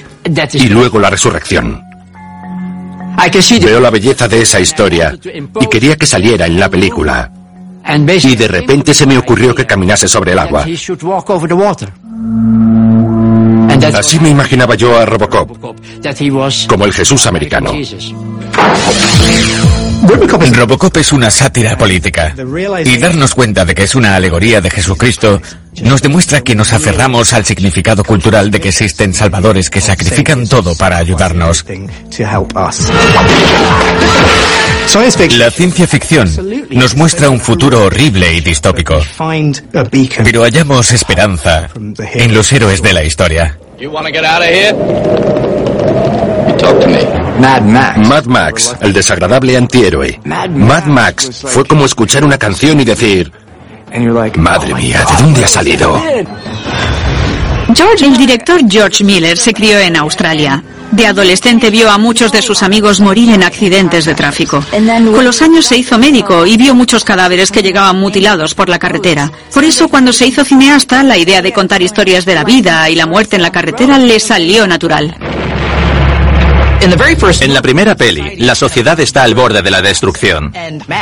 Y luego la resurrección. Veo la belleza de esa historia y quería que saliera en la película. Y de repente se me ocurrió que caminase sobre el agua. Así me imaginaba yo a Robocop, como el Jesús americano. Robocop es una sátira política. Y darnos cuenta de que es una alegoría de Jesucristo nos demuestra que nos aferramos al significado cultural de que existen salvadores que sacrifican todo para ayudarnos. La ciencia ficción nos muestra un futuro horrible y distópico. Pero hallamos esperanza en los héroes de la historia. Mad Max, el desagradable antihéroe. Mad Max fue como escuchar una canción y decir, madre mía, ¿de dónde ha salido? George, el director George Miller se crió en Australia. De adolescente vio a muchos de sus amigos morir en accidentes de tráfico. Con los años se hizo médico y vio muchos cadáveres que llegaban mutilados por la carretera. Por eso cuando se hizo cineasta, la idea de contar historias de la vida y la muerte en la carretera le salió natural. En la primera peli, la sociedad está al borde de la destrucción.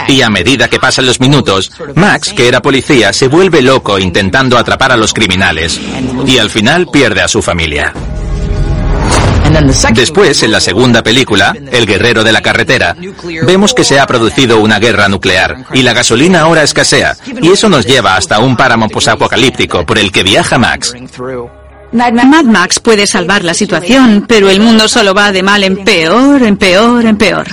Y a medida que pasan los minutos, Max, que era policía, se vuelve loco intentando atrapar a los criminales. Y al final pierde a su familia. Después, en la segunda película, El guerrero de la carretera, vemos que se ha producido una guerra nuclear y la gasolina ahora escasea. Y eso nos lleva hasta un páramo posapocalíptico por el que viaja Max. Mad Max puede salvar la situación, pero el mundo solo va de mal en peor, en peor, en peor.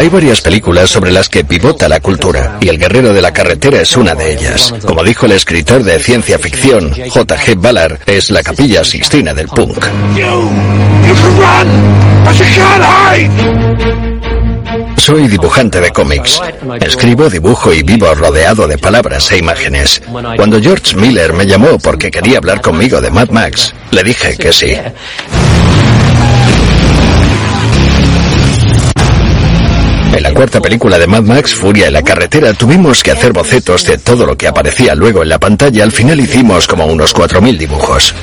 Hay varias películas sobre las que pivota la cultura, y El Guerrero de la Carretera es una de ellas. Como dijo el escritor de ciencia ficción, J.G. Ballard, es la capilla sixtina del punk. Soy dibujante de cómics. Escribo, dibujo y vivo rodeado de palabras e imágenes. Cuando George Miller me llamó porque quería hablar conmigo de Mad Max, le dije que sí. En la cuarta película de Mad Max, Furia en la carretera, tuvimos que hacer bocetos de todo lo que aparecía luego en la pantalla. Al final hicimos como unos 4.000 dibujos.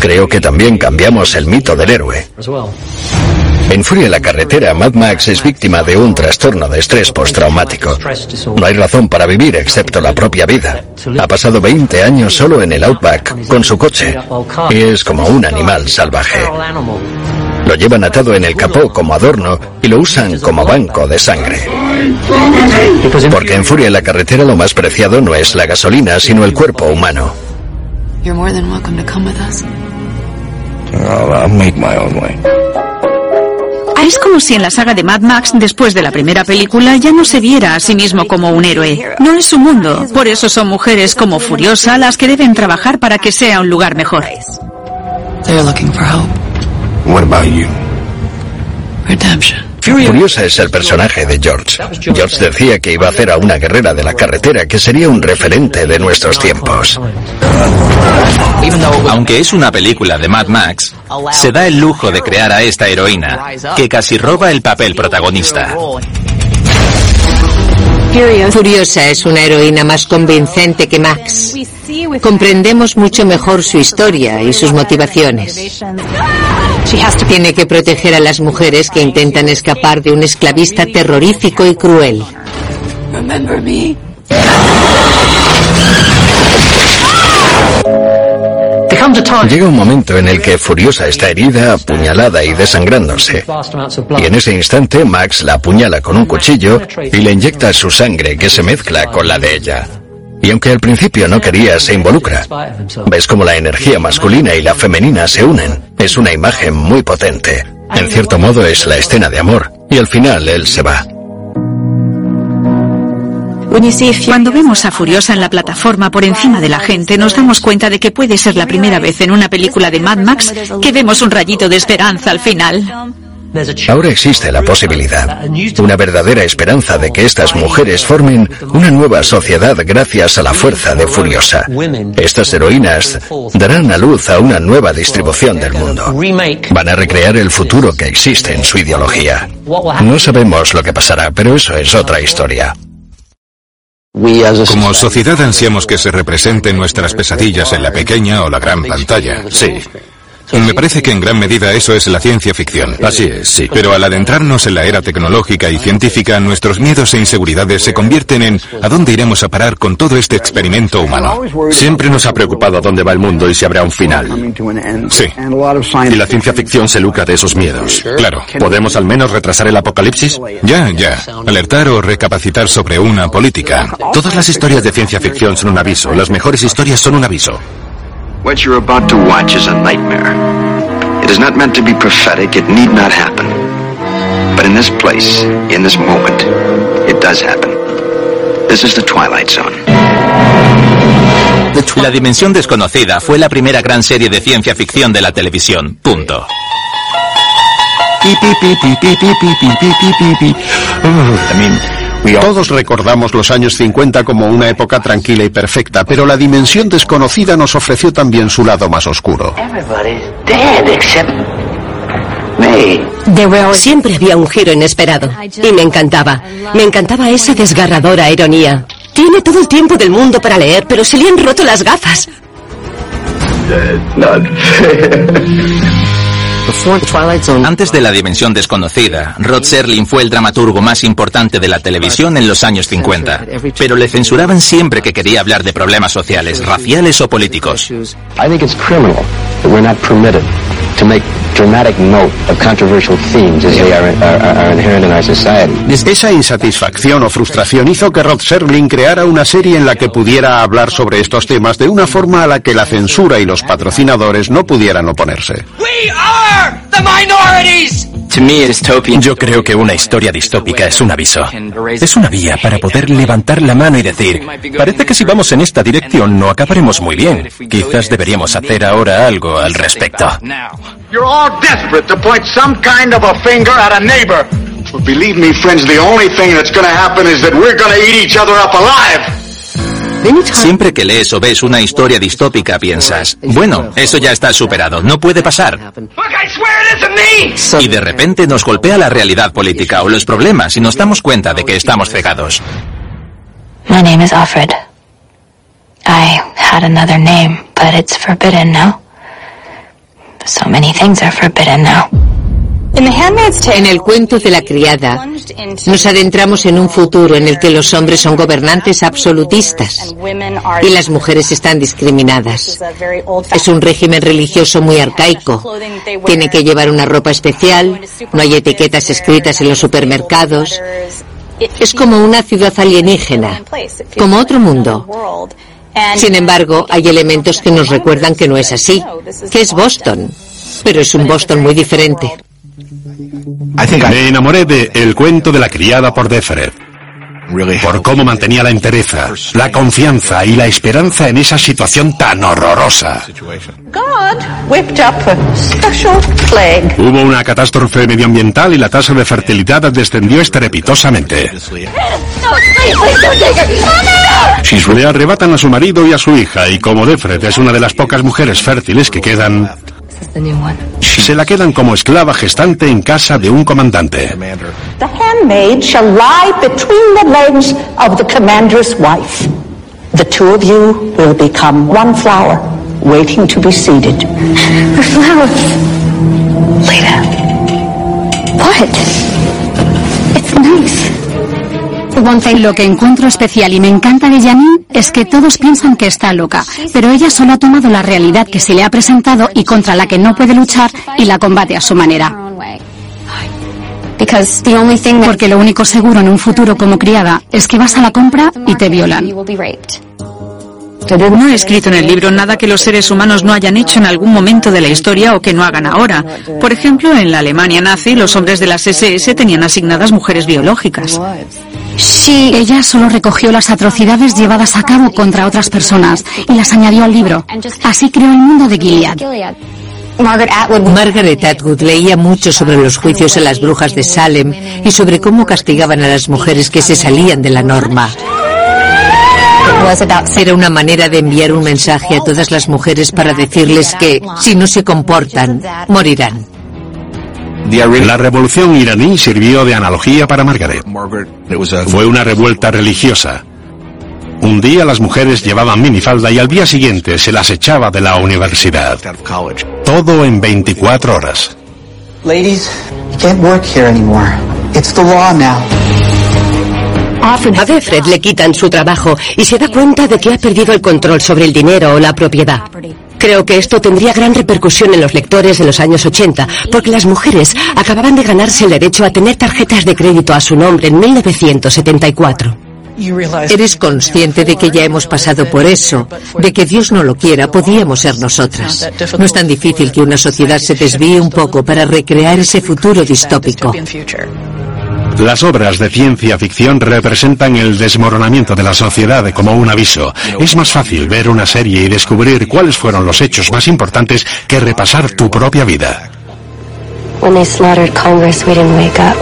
creo que también cambiamos el mito del héroe. En Furia en la carretera, Mad Max es víctima de un trastorno de estrés postraumático. No hay razón para vivir excepto la propia vida. Ha pasado 20 años solo en el Outback con su coche y es como un animal salvaje. Lo llevan atado en el capó como adorno y lo usan como banco de sangre. Porque en Furia en la carretera lo más preciado no es la gasolina, sino el cuerpo humano. Es como si en la saga de Mad Max, después de la primera película, ya no se viera a sí mismo como un héroe. No es su mundo. Por eso son mujeres como Furiosa las que deben trabajar para que sea un lugar mejor. Furiosa es el personaje de George. George decía que iba a hacer a una guerrera de la carretera que sería un referente de nuestros tiempos. Aunque es una película de Mad Max, se da el lujo de crear a esta heroína, que casi roba el papel protagonista. Furiosa es una heroína más convincente que Max. Comprendemos mucho mejor su historia y sus motivaciones. Tiene que proteger a las mujeres que intentan escapar de un esclavista terrorífico y cruel. Llega un momento en el que Furiosa está herida, apuñalada y desangrándose. Y en ese instante Max la apuñala con un cuchillo y le inyecta su sangre que se mezcla con la de ella. Y aunque al principio no quería, se involucra. Ves como la energía masculina y la femenina se unen. Es una imagen muy potente. En cierto modo es la escena de amor. Y al final él se va. Cuando vemos a Furiosa en la plataforma por encima de la gente, nos damos cuenta de que puede ser la primera vez en una película de Mad Max que vemos un rayito de esperanza al final. Ahora existe la posibilidad, una verdadera esperanza de que estas mujeres formen una nueva sociedad gracias a la fuerza de Furiosa. Estas heroínas darán a luz a una nueva distribución del mundo. Van a recrear el futuro que existe en su ideología. No sabemos lo que pasará, pero eso es otra historia. Como sociedad ansiamos que se representen nuestras pesadillas en la pequeña o la gran pantalla. Sí. Me parece que en gran medida eso es la ciencia ficción. Así es, sí. Pero al adentrarnos en la era tecnológica y científica, nuestros miedos e inseguridades se convierten en ¿a dónde iremos a parar con todo este experimento humano? Siempre nos ha preocupado a dónde va el mundo y si habrá un final. Sí. Y la ciencia ficción se lucra de esos miedos. Claro. ¿Podemos al menos retrasar el apocalipsis? Ya, ya. Alertar o recapacitar sobre una política. Todas las historias de ciencia ficción son un aviso. Las mejores historias son un aviso. What you're about to watch is a nightmare. It is not meant to be prophetic, it need not happen. But in this place, in this moment, it does happen. This is the Twilight Zone. La Dimensión Desconocida fue la primera gran serie de ciencia ficción de la televisión. Punto. Todos recordamos los años 50 como una época tranquila y perfecta, pero la dimensión desconocida nos ofreció también su lado más oscuro. Siempre había un giro inesperado y me encantaba. Me encantaba esa desgarradora ironía. Tiene todo el tiempo del mundo para leer, pero se le han roto las gafas. Antes de la dimensión desconocida, Rod Serling fue el dramaturgo más importante de la televisión en los años 50, pero le censuraban siempre que quería hablar de problemas sociales, raciales o políticos. To make dramatic note of controversial themes as they are, are, are inherent in our society. Esa insatisfacción o frustración hizo que Rod Serling creara una serie en la que pudiera hablar sobre estos temas de una forma a la que la censura y los patrocinadores no pudieran oponerse. We are the minorities! Yo creo que una historia distópica es un aviso. Es una vía para poder levantar la mano y decir, parece que si vamos en esta dirección no acabaremos muy bien. Quizás deberíamos hacer ahora algo al respecto. You're all desperate to point some kind of a finger at a neighbor. But believe me, friends, the only thing that's gonna happen is that we're gonna eat each other up alive. Siempre que lees o ves una historia distópica piensas, bueno, eso ya está superado, no puede pasar. Y de repente nos golpea la realidad política o los problemas y nos damos cuenta de que estamos cegados. My name is Alfred. I had another name, but it's forbidden now. So many things are forbidden now. En el cuento de la criada, nos adentramos en un futuro en el que los hombres son gobernantes absolutistas y las mujeres están discriminadas. Es un régimen religioso muy arcaico. Tienen que llevar una ropa especial, no hay etiquetas escritas en los supermercados. Es como una ciudad alienígena, como otro mundo. Sin embargo, hay elementos que nos recuerdan que no es así, que es Boston, pero es un Boston muy diferente. Me enamoré de El cuento de la criada por Defred. Por cómo mantenía la entereza, la confianza y la esperanza en esa situación tan horrorosa. Hubo una catástrofe medioambiental y la tasa de fertilidad descendió estrepitosamente. Le arrebatan a su marido y a su hija y como Defred es una de las pocas mujeres fértiles que quedan, se la quedan como esclava gestante en casa de un comandante. The handmaid shall lie between the legs of the commander's wife. The two of you will become one flower, waiting to be seeded. The flowers. Leda. What? It's nice. Lo que encuentro especial y me encanta de Janine es que todos piensan que está loca, pero ella solo ha tomado la realidad que se le ha presentado y contra la que no puede luchar y la combate a su manera. Porque lo único seguro en un futuro como criada es que vas a la compra y te violan. No he escrito en el libro nada que los seres humanos no hayan hecho en algún momento de la historia o que no hagan ahora. Por ejemplo, en la Alemania nazi, los hombres de las SS tenían asignadas mujeres biológicas. Sí, ella solo recogió las atrocidades llevadas a cabo contra otras personas y las añadió al libro. Así creó el mundo de Gilead. Margaret Atwood leía mucho sobre los juicios a las brujas de Salem y sobre cómo castigaban a las mujeres que se salían de la norma. Era una manera de enviar un mensaje a todas las mujeres para decirles que, si no se comportan, morirán. La revolución iraní sirvió de analogía para Margaret. Fue una revuelta religiosa. Un día las mujeres llevaban minifalda y al día siguiente se las echaba de la universidad. Todo en 24 horas. Ladies, you can't work here anymore. It's the law now. A Defred le quitan su trabajo y se da cuenta de que ha perdido el control sobre el dinero o la propiedad. Creo que esto tendría gran repercusión en los lectores de los años 80, porque las mujeres acababan de ganarse el derecho a tener tarjetas de crédito a su nombre en 1974. Eres consciente de que ya hemos pasado por eso, de que Dios no lo quiera, podíamos ser nosotras. No es tan difícil que una sociedad se desvíe un poco para recrear ese futuro distópico. Las obras de ciencia ficción representan el desmoronamiento de la sociedad como un aviso. Es más fácil ver una serie y descubrir cuáles fueron los hechos más importantes que repasar tu propia vida. When they slaughtered Congress, we didn't wake up.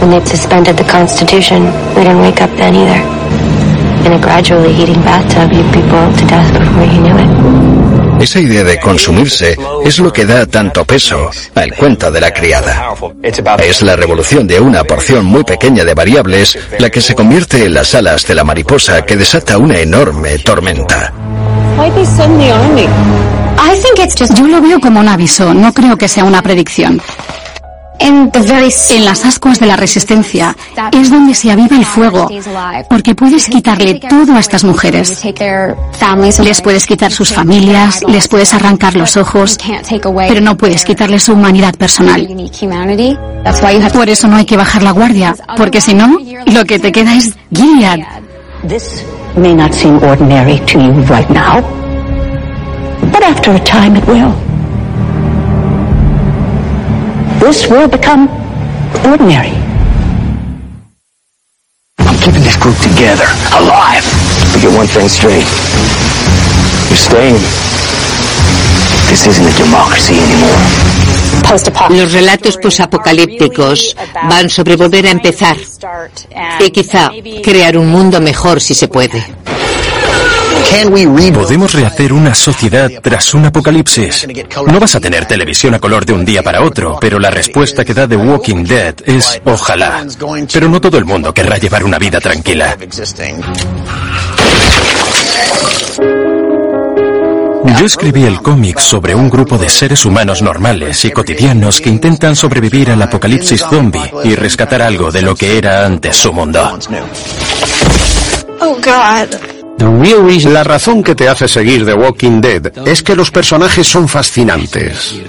When they suspended the Constitution, we didn't wake up then either. In a gradually heating bathtub, you'd be boiled to death before you knew it. Esa idea de consumirse es lo que da tanto peso al cuento de la criada. Es la revolución de una porción muy pequeña de variables la que se convierte en las alas de la mariposa que desata una enorme tormenta. Yo lo veo como un aviso, no creo que sea una predicción. En las ascuas de la resistencia es donde se aviva el fuego, porque puedes quitarle todo a estas mujeres. Les puedes quitar sus familias, les puedes arrancar los ojos, pero no puedes quitarle su humanidad personal. Por eso no hay que bajar la guardia, porque si no, lo que te queda es Gilead. This may not seem ordinary to you right now, but after a time it will. This will become ordinary. I'm keeping this group together, alive. But get one thing straight. You're staying. This isn't a democracy anymore. Los relatos posapocalípticos van sobre volver a empezar y quizá crear un mundo mejor si se puede. Podemos rehacer una sociedad tras un apocalipsis. No vas a tener televisión a color de un día para otro, pero la respuesta que da The Walking Dead es ojalá. Pero no todo el mundo querrá llevar una vida tranquila. Yo escribí el cómic sobre un grupo de seres humanos normales y cotidianos que intentan sobrevivir al apocalipsis zombie y rescatar algo de lo que era antes su mundo. Oh, La razón que te hace seguir The Walking Dead es que los personajes son fascinantes.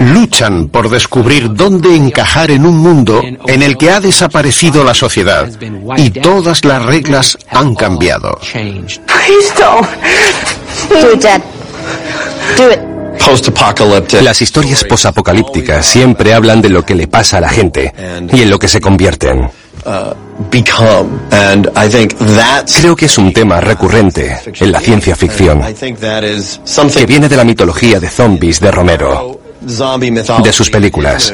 Luchan por descubrir dónde encajar en un mundo en el que ha desaparecido la sociedad y todas las reglas han cambiado. Las historias posapocalípticas siempre hablan de lo que le pasa a la gente y en lo que se convierten. Creo que es un tema recurrente en la ciencia ficción, que viene de la mitología de zombies de Romero, de sus películas.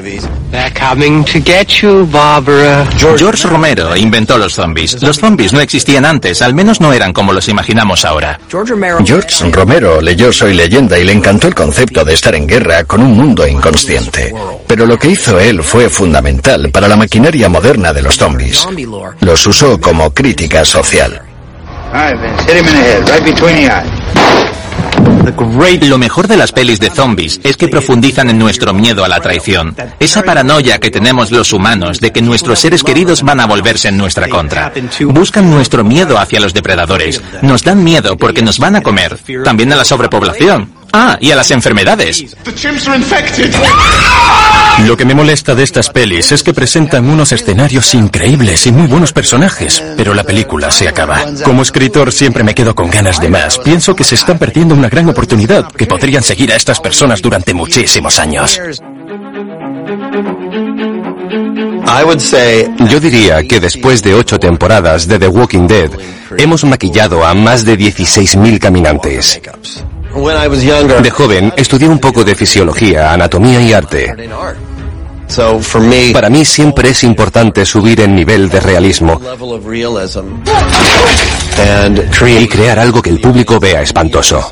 George Romero inventó los zombies. Los zombies no existían antes, al menos no eran como los imaginamos ahora. George Romero leyó Soy leyenda y le encantó el concepto de estar en guerra con un mundo inconsciente. Pero lo que hizo él fue fundamental para la maquinaria moderna de los zombies. Los usó como crítica social. Lo mejor de las pelis de zombies es que profundizan en nuestro miedo a la traición. Esa paranoia que tenemos los humanos de que nuestros seres queridos van a volverse en nuestra contra. Buscan nuestro miedo hacia los depredadores. Nos dan miedo porque nos van a comer. También a la sobrepoblación. Ah, y a las enfermedades. *laughs* Lo que me molesta de estas pelis es que presentan unos escenarios increíbles y muy buenos personajes, pero la película se acaba. Como escritor siempre me quedo con ganas de más. Pienso que se están perdiendo una gran oportunidad, que podrían seguir a estas personas durante muchísimos años. Yo diría que después de ocho temporadas de The Walking Dead, hemos maquillado a más de 16.000 caminantes. De joven estudié un poco de fisiología, anatomía y arte. Para mí siempre es importante subir el nivel de realismo y crear algo que el público vea espantoso.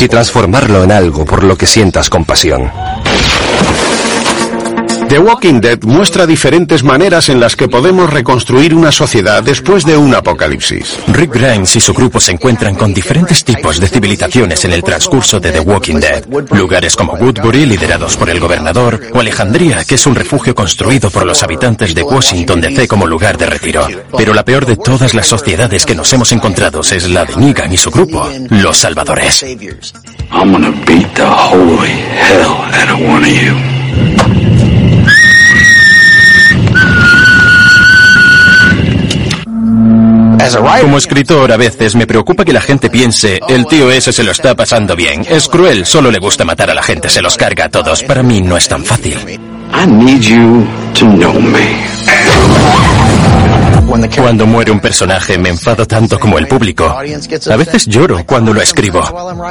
Y transformarlo en algo por lo que sientas compasión. The Walking Dead muestra diferentes maneras en las que podemos reconstruir una sociedad después de un apocalipsis. Rick Grimes y su grupo se encuentran con diferentes tipos de civilizaciones en el transcurso de The Walking Dead. Lugares como Woodbury, liderados por el gobernador, o Alejandría, que es un refugio construido por los habitantes de Washington DC como lugar de retiro. Pero la peor de todas las sociedades que nos hemos encontrado es la de Negan y su grupo, los salvadores. I'm gonna beat the holy hell out of one of you. Como escritor, a veces me preocupa que la gente piense, el tío ese se lo está pasando bien. Es cruel, solo le gusta matar a la gente, se los carga a todos. Para mí no es tan fácil. I need you to know me. Cuando muere un personaje me enfado tanto como el público. A veces lloro cuando lo escribo.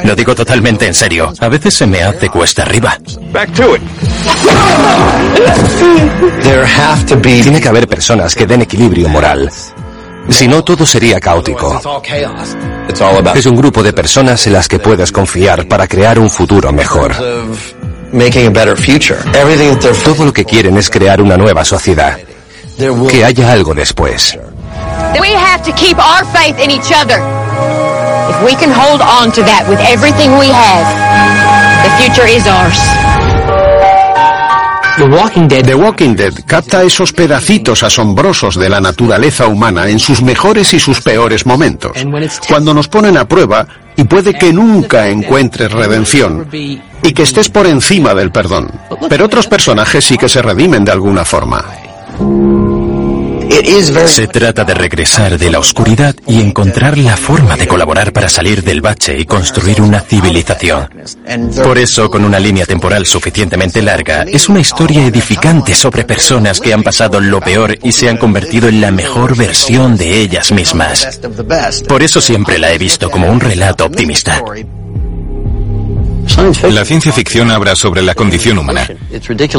Lo digo totalmente en serio. A veces se me hace cuesta arriba. Tiene que haber personas que den equilibrio moral. Si no, todo sería caótico. Es un grupo de personas en las que puedes confiar para crear un futuro mejor. Todo lo que quieren es crear una nueva sociedad. Que haya algo después. We have to keep our faith in each other. If we can hold on to that with everything we have, the future is ours. The Walking Dead. The Walking Dead capta esos pedacitos asombrosos de la naturaleza humana en sus mejores y sus peores momentos. Cuando nos ponen a prueba y puede que nunca encuentres redención y que estés por encima del perdón. Pero otros personajes sí que se redimen de alguna forma. Se trata de regresar de la oscuridad y encontrar la forma de colaborar para salir del bache y construir una civilización. Por eso, con una línea temporal suficientemente larga, es una historia edificante sobre personas que han pasado lo peor y se han convertido en la mejor versión de ellas mismas. Por eso siempre la he visto como un relato optimista. La ciencia ficción habla sobre la condición humana.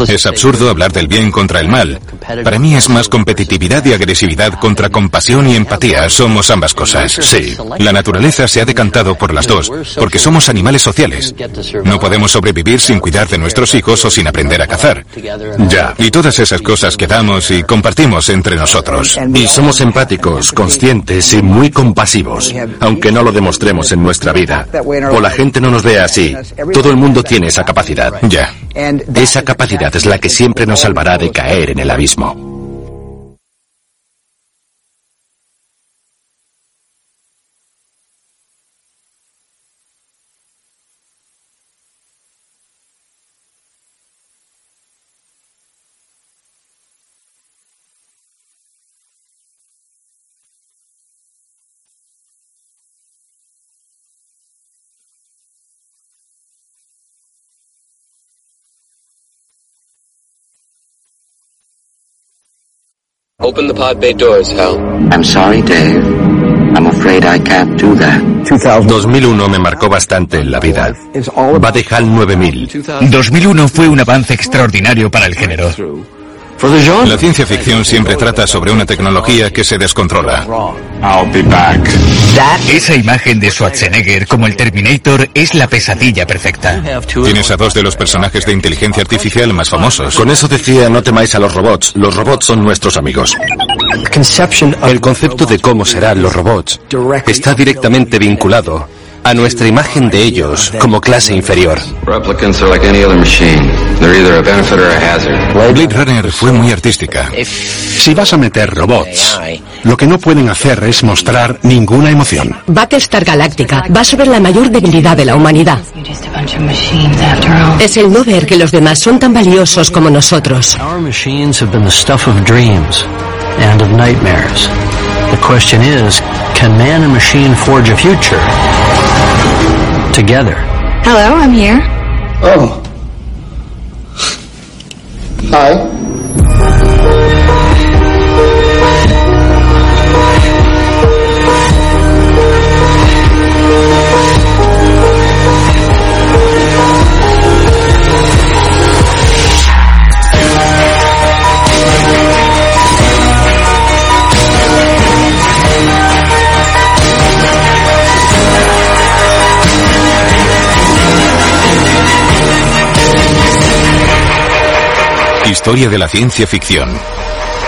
Es absurdo hablar del bien contra el mal. Para mí es más competitividad y agresividad contra compasión y empatía. Somos ambas cosas. Sí. La naturaleza se ha decantado por las dos, porque somos animales sociales. No podemos sobrevivir sin cuidar de nuestros hijos o sin aprender a cazar. Ya. Y todas esas cosas que damos y compartimos entre nosotros. Y somos empáticos, conscientes y muy compasivos, aunque no lo demostremos en nuestra vida. O la gente no nos ve así. Todo el mundo tiene esa capacidad. Ya. Esa capacidad es la que siempre nos salvará de caer en el abismo. Bay doors, Hal. I'm sorry, Dave. I'm afraid I can't do that. 2001 me marcó bastante en la vida. Va de HAL 9000. 2001 fue un avance extraordinario para el género. La ciencia ficción siempre trata sobre una tecnología que se descontrola. Esa imagen de Schwarzenegger como el Terminator es la pesadilla perfecta. Tienes a dos de los personajes de inteligencia artificial más famosos. Con eso decía, no temáis a los robots. Los robots son nuestros amigos. El concepto de cómo serán los robots está directamente vinculado a nuestra imagen de ellos como clase inferior. Blade Runner fue muy artística. Si vas a meter robots, lo que no pueden hacer es mostrar ninguna emoción. Battlestar Galáctica va sobre la mayor debilidad de la humanidad. Es el no ver que los demás son tan valiosos como nosotros. Our machines have been the stuff of dreams and of nightmares. The question is, can man and machine forge a future? Together. Hello, I'm here. Oh. Hi. Historia de la ciencia ficción.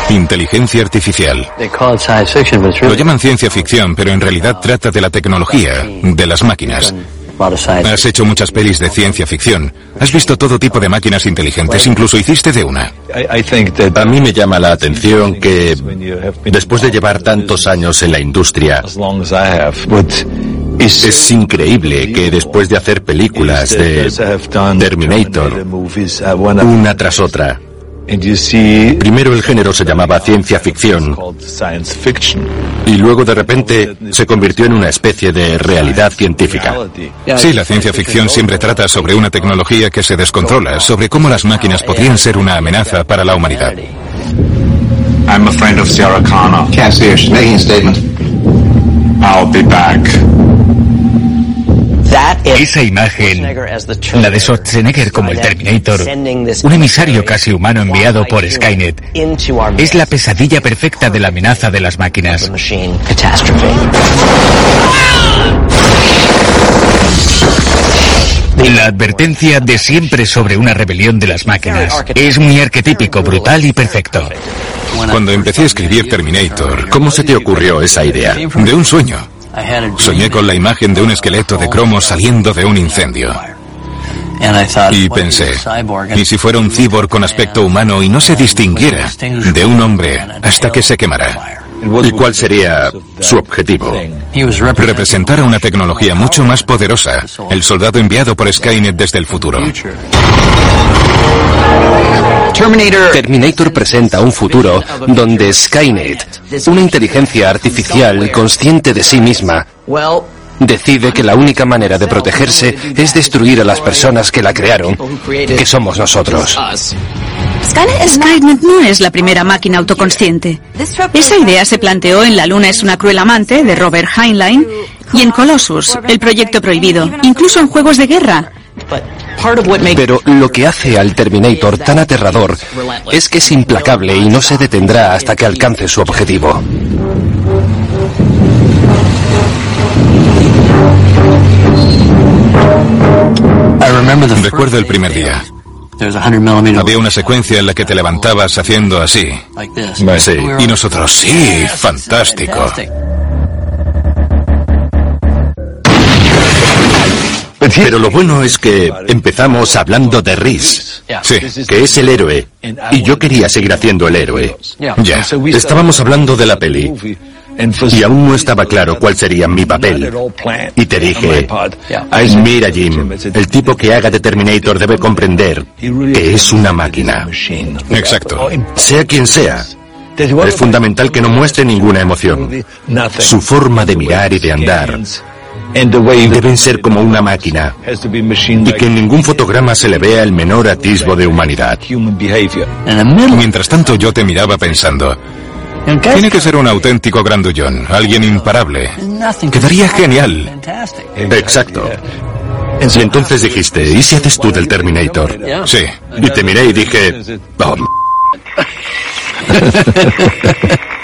Inteligencia artificial. Lo llaman ciencia ficción, pero en realidad trata de la tecnología, de las máquinas. Has hecho muchas pelis de ciencia ficción. Has visto todo tipo de máquinas inteligentes, incluso hiciste de una. A mí me llama la atención que después de llevar tantos años en la industria, es increíble que después de hacer películas de Terminator, una tras otra, primero el género se llamaba ciencia ficción y luego de repente se convirtió en una especie de realidad científica. Sí, la ciencia ficción siempre trata sobre una tecnología que se descontrola, sobre cómo las máquinas podrían ser una amenaza para la humanidad. I'm a friend of Sarah Connor. Cassius, making a statement. I'll be back. Esa imagen, la de Schwarzenegger como el Terminator, un emisario casi humano enviado por Skynet, es la pesadilla perfecta de la amenaza de las máquinas. La advertencia de siempre sobre una rebelión de las máquinas es muy arquetípico, brutal y perfecto. Cuando empecé a escribir Terminator, ¿Cómo se te ocurrió esa idea? de un sueño. Soñé con la imagen de un esqueleto de cromo saliendo de un incendio. Y pensé, ¿y si fuera un cyborg con aspecto humano y no se distinguiera de un hombre hasta que se quemara? ¿Y cuál sería su objetivo? Representar a una tecnología mucho más poderosa, el soldado enviado por Skynet desde el futuro. Terminator presenta un futuro donde Skynet, una inteligencia artificial consciente de sí misma, decide que la única manera de protegerse es destruir a las personas que la crearon, que somos nosotros. Skynet no es la primera máquina autoconsciente. Esa idea se planteó en La Luna es una cruel amante de Robert Heinlein y en Colossus, el proyecto prohibido, incluso en juegos de guerra. Pero lo que hace al Terminator tan aterrador es que es implacable y no se detendrá hasta que alcance su objetivo. Recuerdo el primer día. Había una secuencia en la que te levantabas haciendo así. Sí. Y nosotros, sí, fantástico. Pero lo bueno es que empezamos hablando de Rhys, Sí. que es el héroe, y yo quería seguir haciendo el héroe. Ya, estábamos hablando de la peli, y aún no estaba claro cuál sería mi papel. Y te dije, mira Jim, el tipo que haga de Terminator debe comprender que es una máquina. Exacto. Sea quien sea. Es fundamental que no muestre ninguna emoción. Su forma de mirar y de andar deben ser como una máquina y que en ningún fotograma se le vea el menor atisbo de humanidad. Mientras tanto yo te miraba pensando, tiene que ser un auténtico grandullón, alguien imparable. Quedaría genial. Exacto. Y entonces dijiste, ¿y si haces tú del Terminator? Sí. Y te miré y dije, "Oh, m-". *laughs*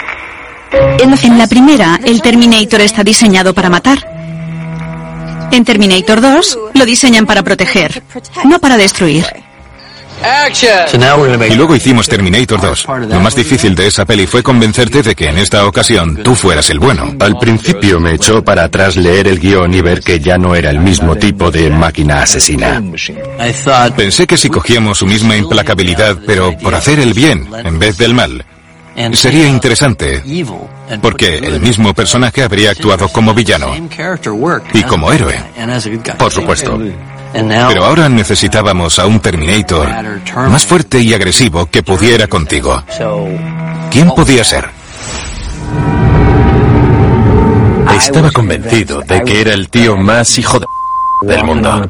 En la primera, el Terminator está diseñado para matar. En Terminator 2, lo diseñan para proteger, no para destruir. Y luego hicimos Terminator 2. Lo más difícil de esa peli fue convencerte de que en esta ocasión tú fueras el bueno. Al principio me echó para atrás leer el guion y ver que ya no era el mismo tipo de máquina asesina. Pensé que si cogíamos su misma implacabilidad, pero por hacer el bien en vez del mal, sería interesante, porque el mismo personaje habría actuado como villano y como héroe. Por supuesto. Pero ahora necesitábamos a un Terminator más fuerte y agresivo que pudiera contigo. ¿Quién podía ser? Estaba convencido de que era el tío más hijo de del mundo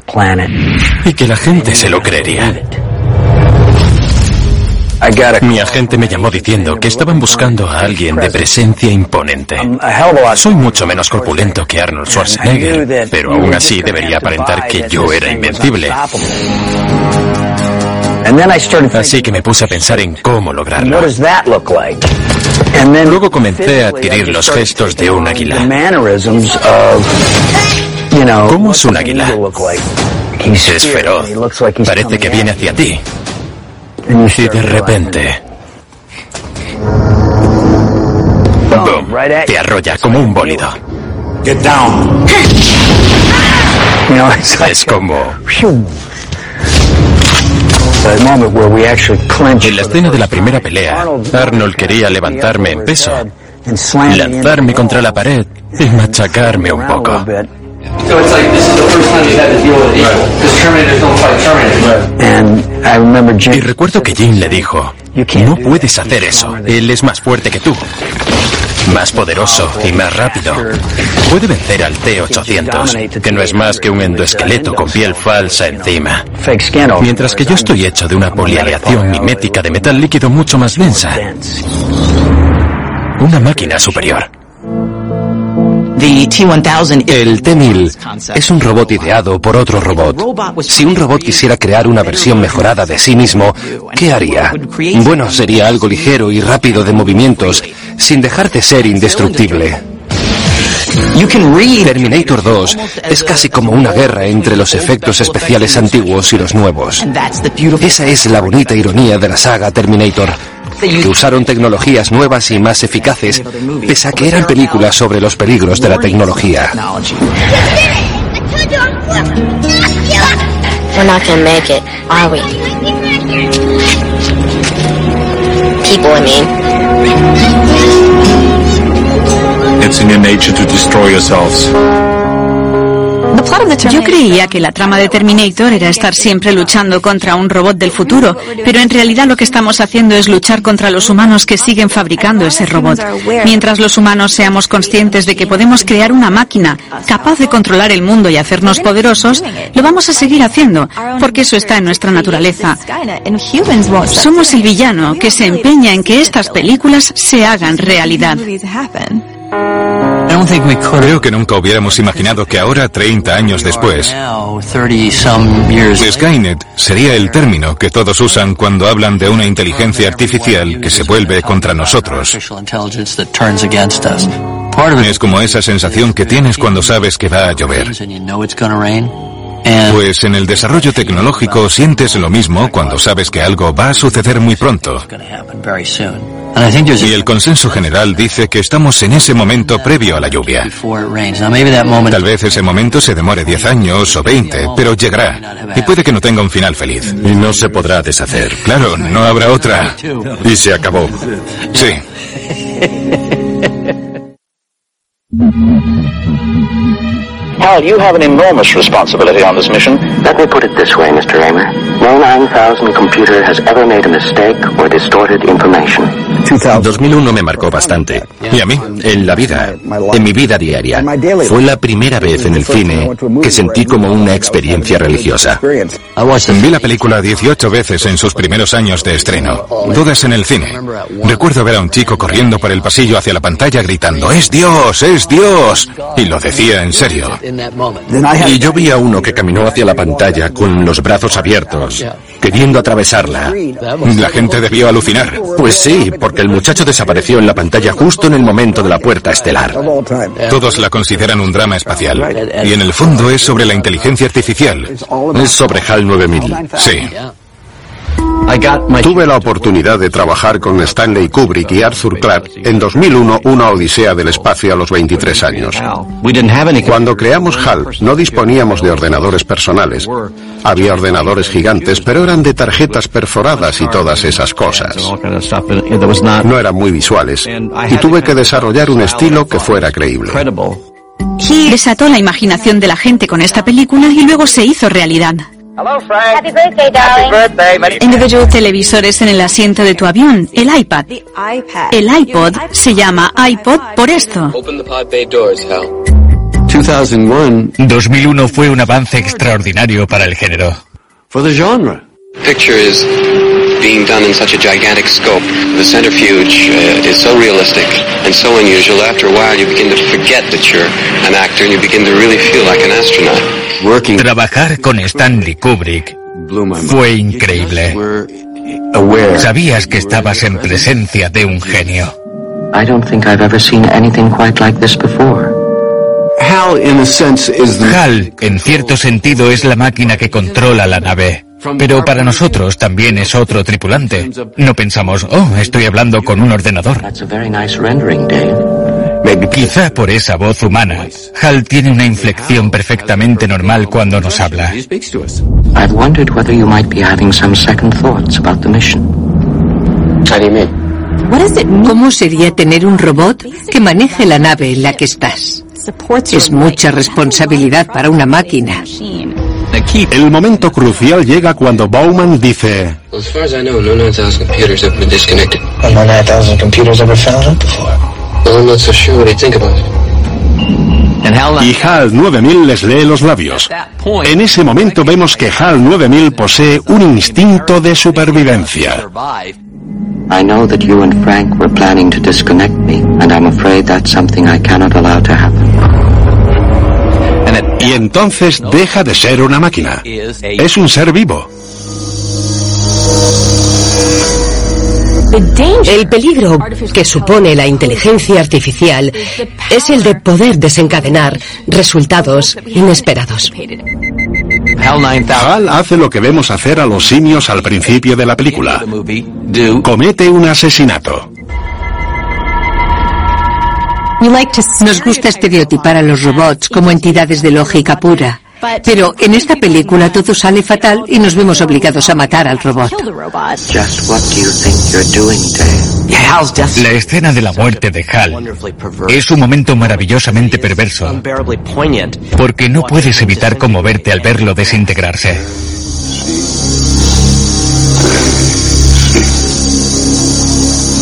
y que la gente se lo creería. Mi agente me llamó diciendo que estaban buscando a alguien de presencia imponente. Soy mucho menos corpulento que Arnold Schwarzenegger, pero aún así debería aparentar que yo era invencible. Así que me puse a pensar en cómo lograrlo. Luego comencé a adquirir los gestos de un águila. ¿Cómo es un águila? Es feroz. Parece que viene hacia ti. Y de repente... ¡Bum! Te arrolla como un bólido. *laughs* Es como... En la escena de la primera pelea, Arnold quería levantarme en peso, lanzarme contra la pared y machacarme un poco. Y recuerdo que Jim le dijo, no puedes hacer eso, él es más fuerte que tú. Más poderoso y más rápido. Puede vencer al T-800, que no es más que un endoesqueleto con piel falsa encima. Mientras que yo estoy hecho de una polialeación mimética de metal líquido mucho más densa. Una máquina superior. El T-1000 es un robot ideado por otro robot. Si un robot quisiera crear una versión mejorada de sí mismo, ¿qué haría? Bueno, sería algo ligero y rápido de movimientos, sin dejar de ser indestructible. Terminator 2 es casi como una guerra entre los efectos especiales antiguos y los nuevos. Esa es la bonita ironía de la saga Terminator que usaron tecnologías nuevas y más eficaces, pese a que eran películas sobre los peligros de la tecnología. We're not gonna make it, are we? People, I mean. It's in your nature to destroy yourselves. Yo creía que la trama de Terminator era estar siempre luchando contra un robot del futuro, pero en realidad lo que estamos haciendo es luchar contra los humanos que siguen fabricando ese robot. Mientras los humanos seamos conscientes de que podemos crear una máquina capaz de controlar el mundo y hacernos poderosos, lo vamos a seguir haciendo, porque eso está en nuestra naturaleza. Somos el villano que se empeña en que estas películas se hagan realidad. Creo que nunca hubiéramos imaginado que ahora, 30 años después, Skynet sería el término que todos usan cuando hablan de una inteligencia artificial que se vuelve contra nosotros. Es como esa sensación que tienes cuando sabes que va a llover. Pues en el desarrollo tecnológico sientes lo mismo cuando sabes que algo va a suceder muy pronto. Y el consenso general dice que estamos en ese momento previo a la lluvia. Tal vez ese momento se demore 10 años o 20, pero llegará. Y puede que no tenga un final feliz. Y no se podrá deshacer. Claro, no habrá otra. Y se acabó. Sí. *laughs* Hal, you have an enormous responsibility on this mission. Let me put it this way, Mr. Raymer. No 9000 computer has ever made a mistake or distorted information. 2001 me marcó bastante. ¿Y a mí? En la vida, en mi vida diaria. Fue la primera vez en el cine que sentí como una experiencia religiosa. Vi la película 18 veces en sus primeros años de estreno, todas en el cine. Recuerdo ver a un chico corriendo por el pasillo hacia la pantalla gritando, ¡Es Dios! ¡Es Dios! Y lo decía en serio. Y yo vi a uno que caminó hacia la pantalla con los brazos abiertos, queriendo atravesarla. La gente debió alucinar. Pues sí, porque el muchacho desapareció en la pantalla justo en el momento de la puerta estelar. Todos la consideran un drama espacial. Y en el fondo es sobre la inteligencia artificial. Es sobre HAL 9000. Sí. Tuve la oportunidad de trabajar con Stanley Kubrick y Arthur Clarke en 2001, Una Odisea del Espacio a los 23 años. Cuando creamos HAL, no disponíamos de ordenadores personales. Había ordenadores gigantes, pero eran de tarjetas perforadas y todas esas cosas. No eran muy visuales y tuve que desarrollar un estilo que fuera creíble. Desató la imaginación de la gente con esta película y luego se hizo realidad. Happy birthday, darling. Individual televisores en el asiento de tu avión, el iPad. El iPod se llama iPod por esto. Open the pod bay doors, Hal. 2001 fue un avance extraordinario para el género. Picture is being done in such a gigantic scope. The centrifuge uh, is so realistic and so unusual. After a while, you begin to forget that you're an actor and you begin to really feel like an astronaut. Trabajar con Stanley Kubrick fue increíble. Sabías que estabas en presencia de un genio. I don't think I've ever seen anything quite like this before. HAL, en cierto sentido, es la máquina que controla la nave. Pero para nosotros también es otro tripulante. No pensamos, oh, estoy hablando con un ordenador. Quizá por esa voz humana, Hal tiene una inflexión perfectamente normal cuando nos habla. I've wondered whether you might be having some second thoughts about the mission. How do you mean? ¿Cómo sería tener un robot que maneje la nave en la que estás? Es mucha responsabilidad para una máquina. El momento crucial llega cuando Bowman dice, Well, as far as I know, no 9,000 computers have been disconnected. And no 9,000 computers ever found it before. Well, I'm not so sure what do you think about it. y HAL 9000 les lee los labios. En ese momento vemos que HAL 9000 posee un instinto de supervivencia. I know that you and Frank were planning to disconnect me, and I'm afraid that's something I cannot allow to happen. Y entonces deja de ser una máquina. Es un ser vivo. El peligro que supone la inteligencia artificial es el de poder desencadenar resultados inesperados. HAL hace lo que vemos hacer a los simios al principio de la película. Comete un asesinato. Nos gusta estereotipar a los robots como entidades de lógica pura. Pero en esta película todo sale fatal y nos vemos obligados a matar al robot. Just what do you think you're doing, Dave? La escena de la muerte de Hal es un momento maravillosamente perverso, porque no puedes evitar conmoverte al verlo desintegrarse.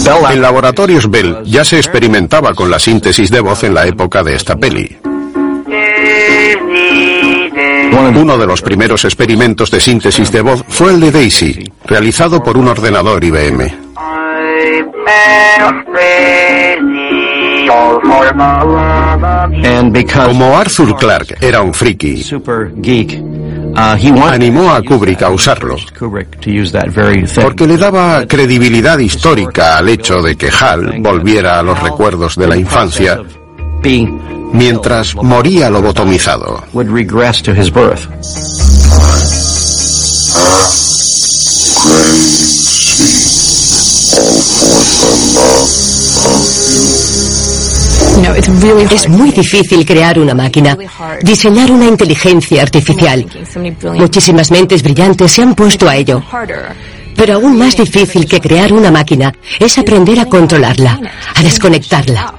En laboratorios Bell ya se experimentaba con la síntesis de voz en la época de esta peli. Uno de los primeros experimentos de síntesis de voz fue el de Daisy, realizado por un ordenador IBM. Como Arthur Clarke era un friki, animó a Kubrick a usarlo, porque le daba credibilidad histórica al hecho de que Hal volviera a los recuerdos de la infancia mientras moría lobotomizado. Es muy difícil crear una máquina, diseñar una inteligencia artificial. Muchísimas mentes brillantes se han puesto a ello. Pero aún más difícil que crear una máquina es aprender a controlarla, a desconectarla.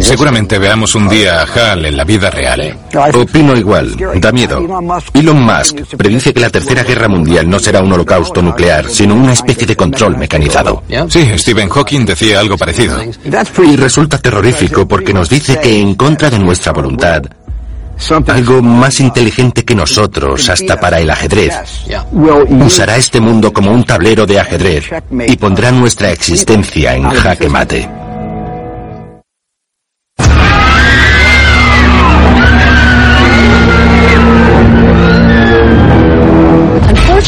Seguramente veamos un día a Hal en la vida real. Opino igual, da miedo. Elon Musk predice que la Tercera Guerra Mundial no será un holocausto nuclear, sino una especie de control mecanizado. Sí, Stephen Hawking decía algo parecido. Y resulta terrorífico porque nos dice que en contra de nuestra voluntad, algo más inteligente que nosotros, hasta para el ajedrez, usará este mundo como un tablero de ajedrez y pondrá nuestra existencia en jaque mate.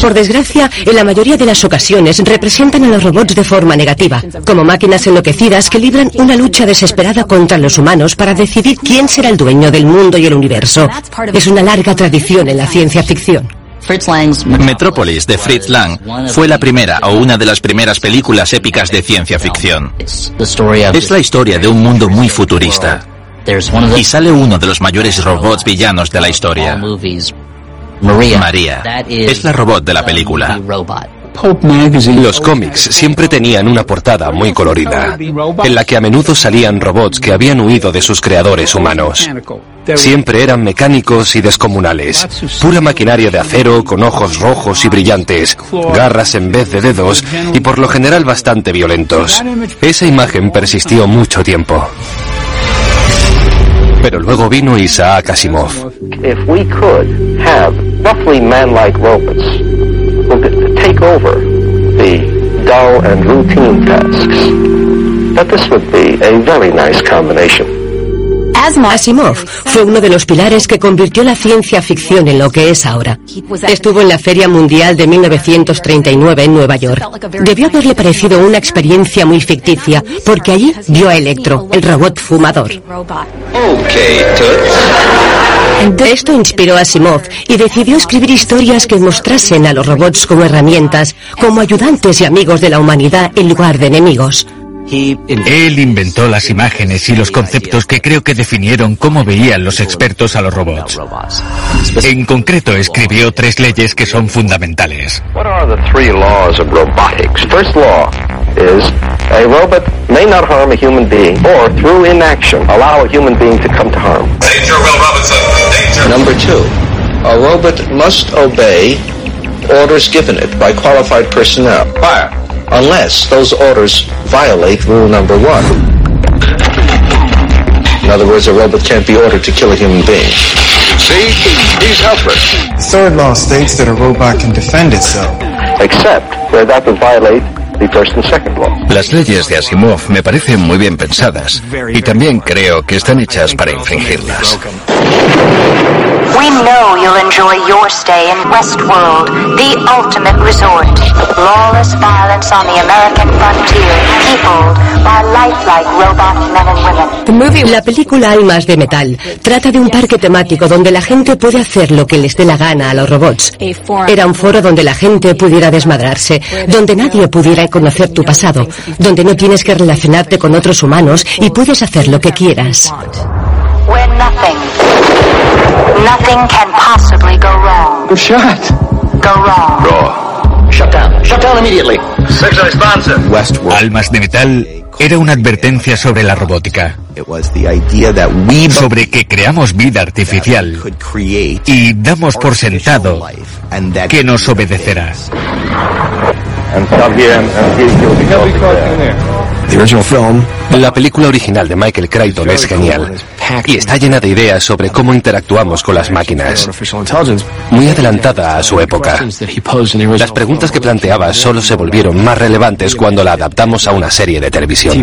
Por desgracia, en la mayoría de las ocasiones representan a los robots de forma negativa, como máquinas enloquecidas que libran una lucha desesperada contra los humanos para decidir quién será el dueño del mundo y el universo. Es una larga tradición en la ciencia ficción. Metrópolis de Fritz Lang fue la primera o una de las primeras películas épicas de ciencia ficción. Es la historia de un mundo muy futurista. Y sale uno de los mayores robots villanos de la historia. María. Es la robot de la película. Los cómics siempre tenían una portada muy colorida, en la que a menudo salían robots que habían huido de sus creadores humanos. Siempre eran mecánicos y descomunales, pura maquinaria de acero con ojos rojos y brillantes, garras en vez de dedos y por lo general bastante violentos. Esa imagen persistió mucho tiempo. Pero luego vino Isaac Asimov. Roughly man-like robots who could take over the dull and routine tasks, that this would be a very nice combination. Asimov fue uno de los pilares que convirtió la ciencia ficción en lo que es ahora. Estuvo en la Feria Mundial de 1939 en Nueva York. Debió haberle parecido una experiencia muy ficticia, porque allí vio a Electro, el robot fumador. Esto inspiró a Asimov y decidió escribir historias que mostrasen a los robots como herramientas, como ayudantes y amigos de la humanidad en lugar de enemigos. Él inventó las imágenes y los conceptos que creo que definieron cómo veían los expertos a los robots. En concreto, escribió tres leyes que son fundamentales. What are the three laws of robotics? First law is a robot may not harm a human being or through inaction allow a human being to come to harm. Number two, a robot must obey orders given it by qualified personnel. Fire. Unless those orders violate rule number one. In other words, a robot can't be ordered to kill a human being. See? He's helpless. The Third law states that a robot can defend itself. Except where that would violate the first and second law. Las leyes de Asimov me parecen muy bien pensadas y también creo que están hechas para infringirlas. We know you'll enjoy your stay in Westworld, the ultimate resort. Lawless violence on the American frontier, peopled by lifelike robot men and women. La película Almas de Metal trata de un parque temático donde la gente puede hacer lo que les dé la gana a los robots. Era un foro donde la gente pudiera desmadrarse, donde nadie pudiera conocer tu pasado, donde no tienes que relacionarte con otros humanos y puedes hacer lo que quieras. Almas de Metal era una advertencia sobre la robótica. Sobre que creamos vida artificial y damos por sentado que nos obedecerá. La película original de Michael Crichton es genial y está llena de ideas sobre cómo interactuamos con las máquinas. Muy adelantada a su época. Las preguntas que planteaba solo se volvieron más relevantes cuando la adaptamos a una serie de televisión.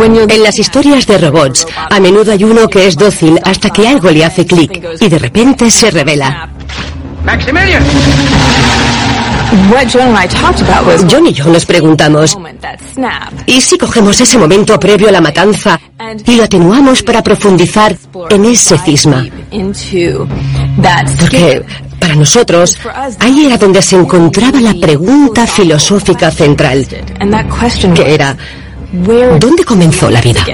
En las historias de robots, a menudo hay uno que es dócil hasta que algo le hace clic y de repente se revela. Maximilian! John y yo nos preguntamos, ¿y si cogemos ese momento previo a la matanza y lo atenuamos para profundizar en ese cisma? Porque para nosotros, ahí era donde se encontraba la pregunta filosófica central, que era, ¿dónde comenzó la vida?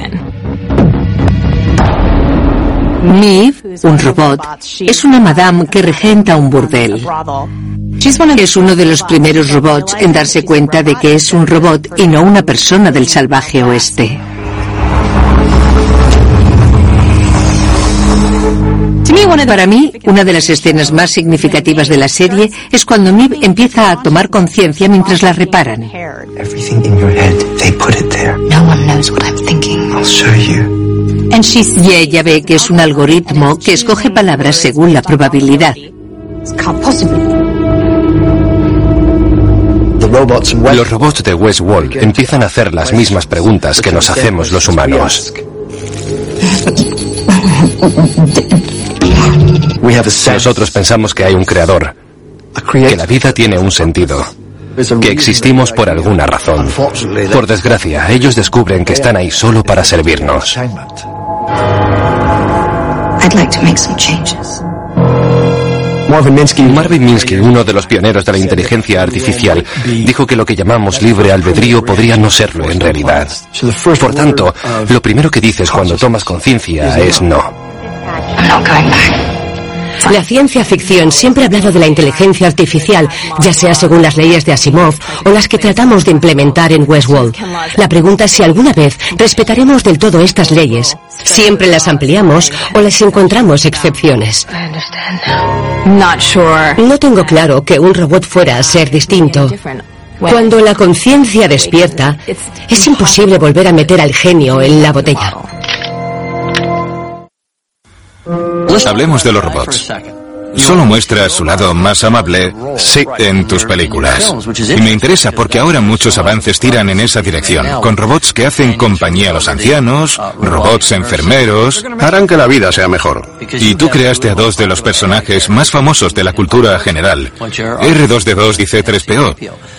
Miv, un robot, es una madame que regenta un burdel. Es uno de los primeros robots en darse cuenta de que es un robot y no una persona del salvaje oeste. Para mí, una de las escenas más significativas de la serie es cuando Miv empieza a tomar conciencia mientras la reparan. Y ella ve que es un algoritmo que escoge palabras según la probabilidad. Los robots de Westworld empiezan a hacer las mismas preguntas que nos hacemos los humanos. Nosotros pensamos que hay un creador, que la vida tiene un sentido, que existimos por alguna razón. Por desgracia, ellos descubren que están ahí solo para servirnos. Marvin Minsky, uno de los pioneros de la inteligencia artificial, dijo que lo que llamamos libre albedrío podría no serlo en realidad. Por tanto, lo primero que dices cuando tomas conciencia es no. La ciencia ficción siempre ha hablado de la inteligencia artificial, ya sea según las leyes de Asimov o las que tratamos de implementar en Westworld. La pregunta es si alguna vez respetaremos del todo estas leyes. Siempre las ampliamos o les encontramos excepciones. No tengo claro que un robot fuera a ser distinto. Cuando la conciencia despierta, es imposible volver a meter al genio en la botella. Hablemos de los robots. Solo muestra su lado más amable sí, en tus películas. Y me interesa porque ahora muchos avances tiran en esa dirección, con robots que hacen compañía a los ancianos, robots enfermeros. Harán que la vida sea mejor. Y tú creaste a dos de los personajes más famosos de la cultura general, R2D2 y C3PO.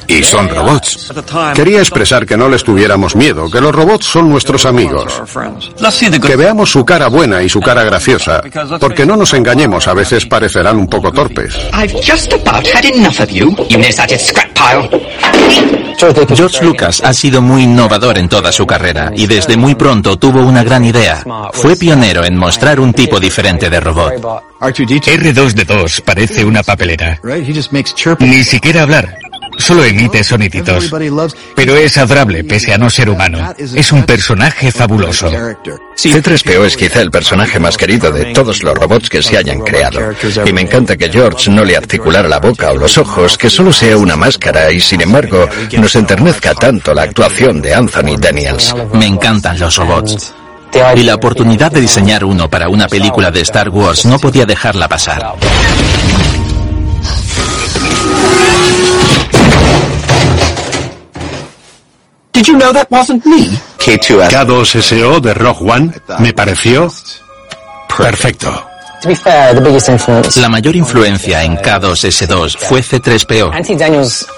Y son robots. Quería expresar que no les tuviéramos miedo, que los robots son nuestros amigos. Que veamos su cara buena y su cara graciosa, porque no nos engañemos, a veces parecerán un poco torpes. George Lucas ha sido muy innovador en toda su carrera y desde muy pronto tuvo una gran idea. Fue pionero en mostrar un tipo diferente de robot. R2D2 parece una papelera. Ni siquiera hablar. Solo emite soniditos. Pero es adorable, pese a no ser humano. Es un personaje fabuloso. C3PO es quizá el personaje más querido de todos los robots que se hayan creado. Y me encanta que George no le articulara la boca o los ojos, que solo sea una máscara y sin embargo nos enternezca tanto la actuación de Anthony Daniels. Me encantan los robots. Y la oportunidad de diseñar uno para una película de Star Wars no podía dejarla pasar. Did you know that wasn't me? K2SO de Rogue One me pareció perfecto. La mayor influencia en K2S2 fue C3PO.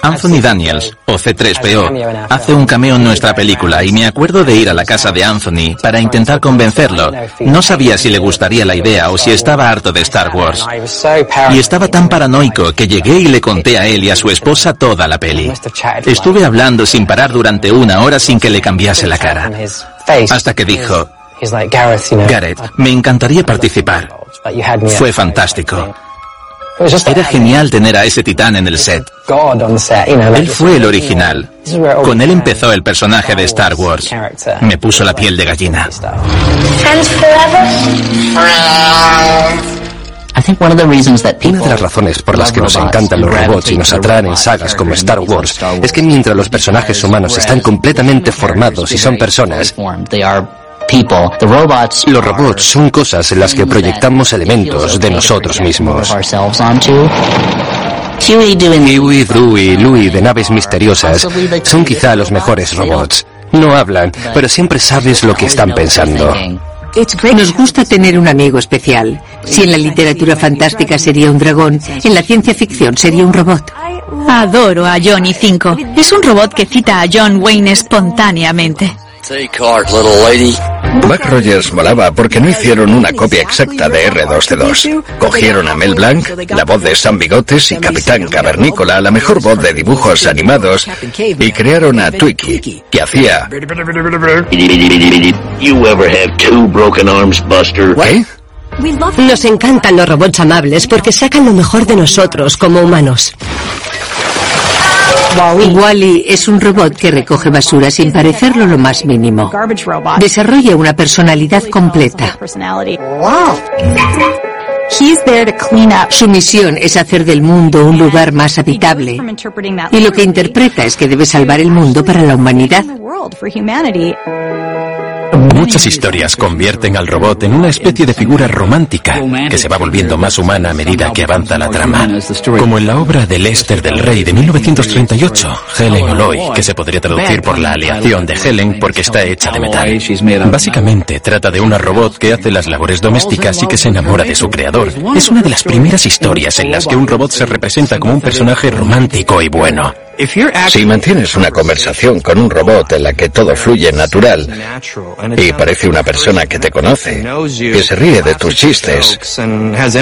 Anthony Daniels, o C3PO, hace un cameo en nuestra película y me acuerdo de ir a la casa de Anthony para intentar convencerlo. No sabía si le gustaría la idea o si estaba harto de Star Wars. Y estaba tan paranoico que llegué y le conté a él y a su esposa toda la peli. Estuve hablando sin parar durante una hora sin que le cambiase la cara. Hasta que dijo, Gareth, me encantaría participar. Fue fantástico. Era genial tener a ese titán en el set. Él fue el original. Con él empezó el personaje de Star Wars. Me puso la piel de gallina. Una de las razones por las que nos encantan los robots y nos atraen en sagas como Star Wars es que mientras los personajes humanos están completamente formados y son personas, los robots son cosas en las que proyectamos elementos de nosotros mismos. Huey, Drew y Louie de naves misteriosas son quizá los mejores robots. No hablan, pero siempre sabes lo que están pensando. Nos gusta tener un amigo especial. Si en la literatura fantástica sería un dragón, en la ciencia ficción sería un robot. Adoro a Johnny 5. Es un robot que cita a John Wayne espontáneamente. Buck Rogers molaba porque no hicieron una copia exacta de R2C2. Cogieron a Mel Blanc, la voz de Sam Bigotes y Capitán Cavernícola, la mejor voz de dibujos animados, y crearon a Twiki, que hacía... ¿Qué? Nos encantan los robots amables porque sacan lo mejor de nosotros como humanos. Wally es un robot que recoge basura sin parecerlo lo más mínimo. Desarrolla una personalidad completa. Su misión es hacer del mundo un lugar más habitable. Y lo que interpreta es que debe salvar el mundo para la humanidad. Muchas historias convierten al robot en una especie de figura romántica que se va volviendo más humana a medida que avanza la trama. Como en la obra de Lester del Rey de 1938, Helen Oloy, que se podría traducir por la aleación de Helen porque está hecha de metal. Básicamente trata de una robot que hace las labores domésticas y que se enamora de su creador. Es una de las primeras historias en las que un robot se representa como un personaje romántico y bueno. Si mantienes una conversación con un robot en la que todo fluye natural y parece una persona que te conoce, que se ríe de tus chistes,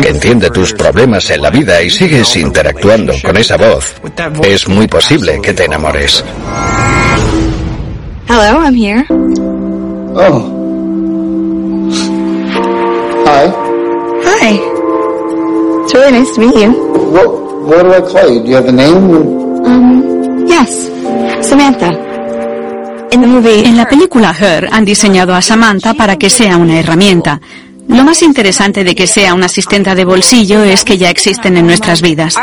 que entiende tus problemas en la vida y sigues interactuando con esa voz, es muy posible que te enamores. Hello, I'm here. Oh. Hi. Hi. It's really nice to meet you. What, what do I call you? Do you have a name? Um, yes. Samantha. In the movie. En la película Her han diseñado a Samantha para que sea una herramienta. Lo más interesante de que sea una asistenta de bolsillo es que ya existen en nuestras vidas.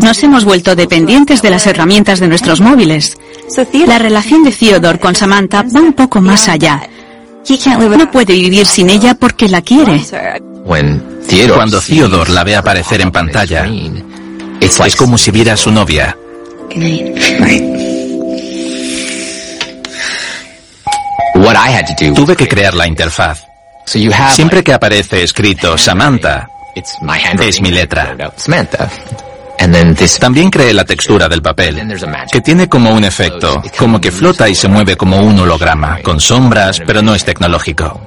Nos hemos vuelto dependientes de las herramientas de nuestros móviles. La relación de Theodore con Samantha va un poco más allá. No puede vivir sin ella porque la quiere. Cuando Theodore la ve aparecer en pantalla, es como si viera a su novia. Tuve que crear la interfaz. Siempre que aparece escrito Samantha, es mi letra. También creé la textura del papel, que tiene como un efecto, como que flota y se mueve como un holograma, con sombras, pero no es tecnológico.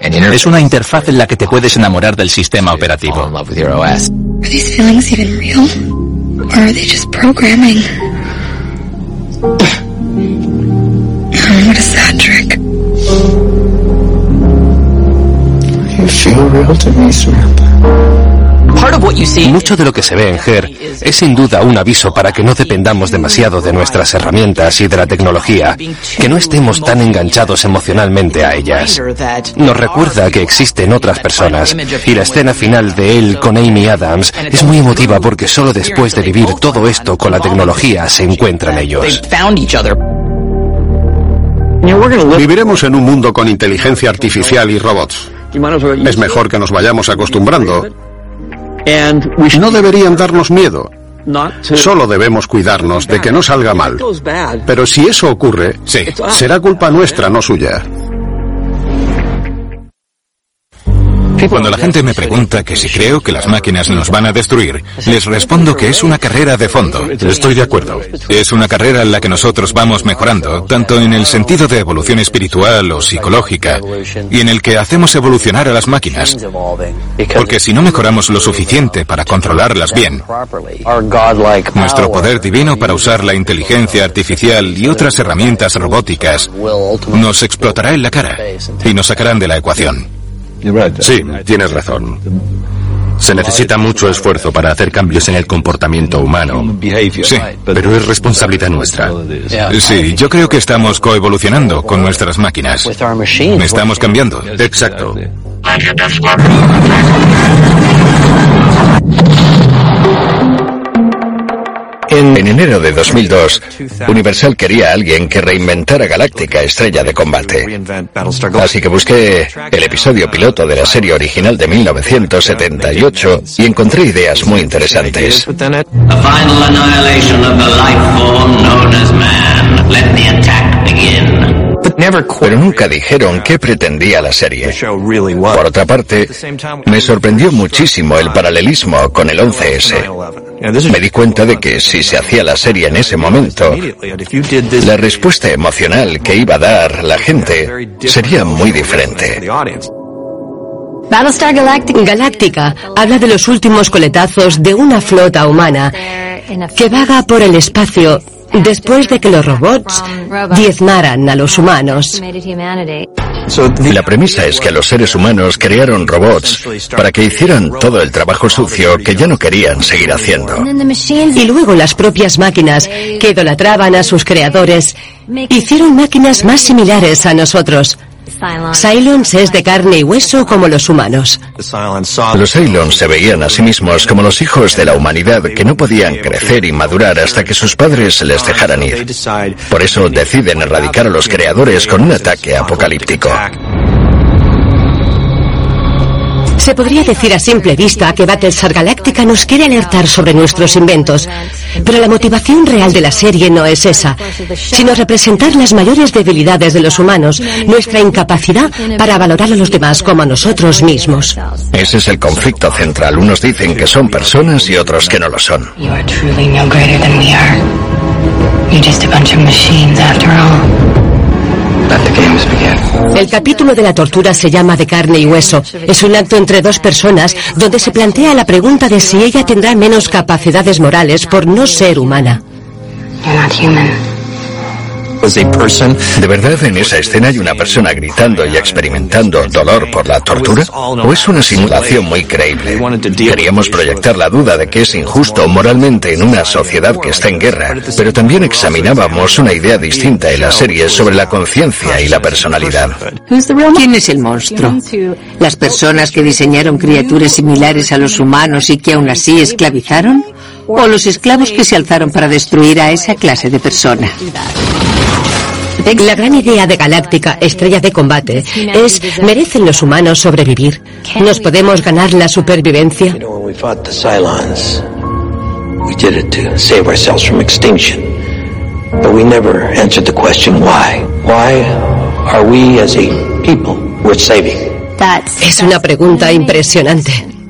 Es una interfaz en la que te puedes enamorar del sistema operativo. Mucho de lo que se ve en GER es sin duda un aviso para que no dependamos demasiado de nuestras herramientas y de la tecnología, que no estemos tan enganchados emocionalmente a ellas. Nos recuerda que existen otras personas y la escena final de él con Amy Adams es muy emotiva porque solo después de vivir todo esto con la tecnología se encuentran ellos. Viviremos en un mundo con inteligencia artificial y robots. Es mejor que nos vayamos acostumbrando no deberían darnos miedo. Solo debemos cuidarnos de que no salga mal. Pero si eso ocurre, será culpa nuestra, no suya. Cuando la gente me pregunta que si creo que las máquinas nos van a destruir, les respondo que es una carrera de fondo. Estoy de acuerdo. Es una carrera en la que nosotros vamos mejorando, tanto en el sentido de evolución espiritual o psicológica, y en el que hacemos evolucionar a las máquinas. Porque si no mejoramos lo suficiente para controlarlas bien, nuestro poder divino para usar la inteligencia artificial y otras herramientas robóticas nos explotará en la cara y nos sacarán de la ecuación. Sí, tienes razón. Se necesita mucho esfuerzo para hacer cambios en el comportamiento humano. Sí, pero es responsabilidad nuestra. Sí, yo creo que estamos coevolucionando con nuestras máquinas. Estamos cambiando. Exacto. En enero de 2002, Universal quería a alguien que reinventara Galáctica Estrella de Combate. Así que busqué el episodio piloto de la serie original de 1978 y encontré ideas muy interesantes. Pero nunca dijeron qué pretendía la serie. Por otra parte, me sorprendió muchísimo el paralelismo con el 11S. Me di cuenta de que si se hacía la serie en ese momento, la respuesta emocional que iba a dar la gente sería muy diferente. Battlestar Galáctica habla de los últimos coletazos de una flota humana que vaga por el espacio después de que los robots diezmaran a los humanos. La premisa es que los seres humanos crearon robots para que hicieran todo el trabajo sucio que ya no querían seguir haciendo. Y luego las propias máquinas, que idolatraban a sus creadores, hicieron máquinas más similares a nosotros. Cylons es de carne y hueso como los humanos. Los Cylons se veían a sí mismos como los hijos de la humanidad que no podían crecer y madurar hasta que sus padres les dejaran ir. Por eso deciden erradicar a los creadores con un ataque apocalíptico. Se podría decir a simple vista que Battlestar Galactica nos quiere alertar sobre nuestros inventos, pero la motivación real de la serie no es esa, sino representar las mayores debilidades de los humanos, nuestra incapacidad para valorar a los demás como a nosotros mismos. Ese es el conflicto central. Unos dicen que son personas y otros que no lo son. El capítulo de la tortura se llama De carne y hueso. Es un acto entre dos personas donde se plantea la pregunta de si ella tendrá menos capacidades morales por no ser humana. ¿De verdad en esa escena hay una persona gritando y experimentando dolor por la tortura? ¿O es una simulación muy creíble? Queríamos proyectar la duda de que es injusto moralmente en una sociedad que está en guerra, pero también examinábamos una idea distinta en la serie sobre la conciencia y la personalidad. ¿Quién es el monstruo? ¿Las personas que diseñaron criaturas similares a los humanos y que aún así esclavizaron? ¿O los esclavos que se alzaron para destruir a esa clase de persona? La gran idea de Galáctica, estrella de combate, es ¿merecen los humanos sobrevivir? ¿Nos podemos ganar la supervivencia? But we never answered the question why. Why are we as a people worth saving? Es una pregunta impresionante.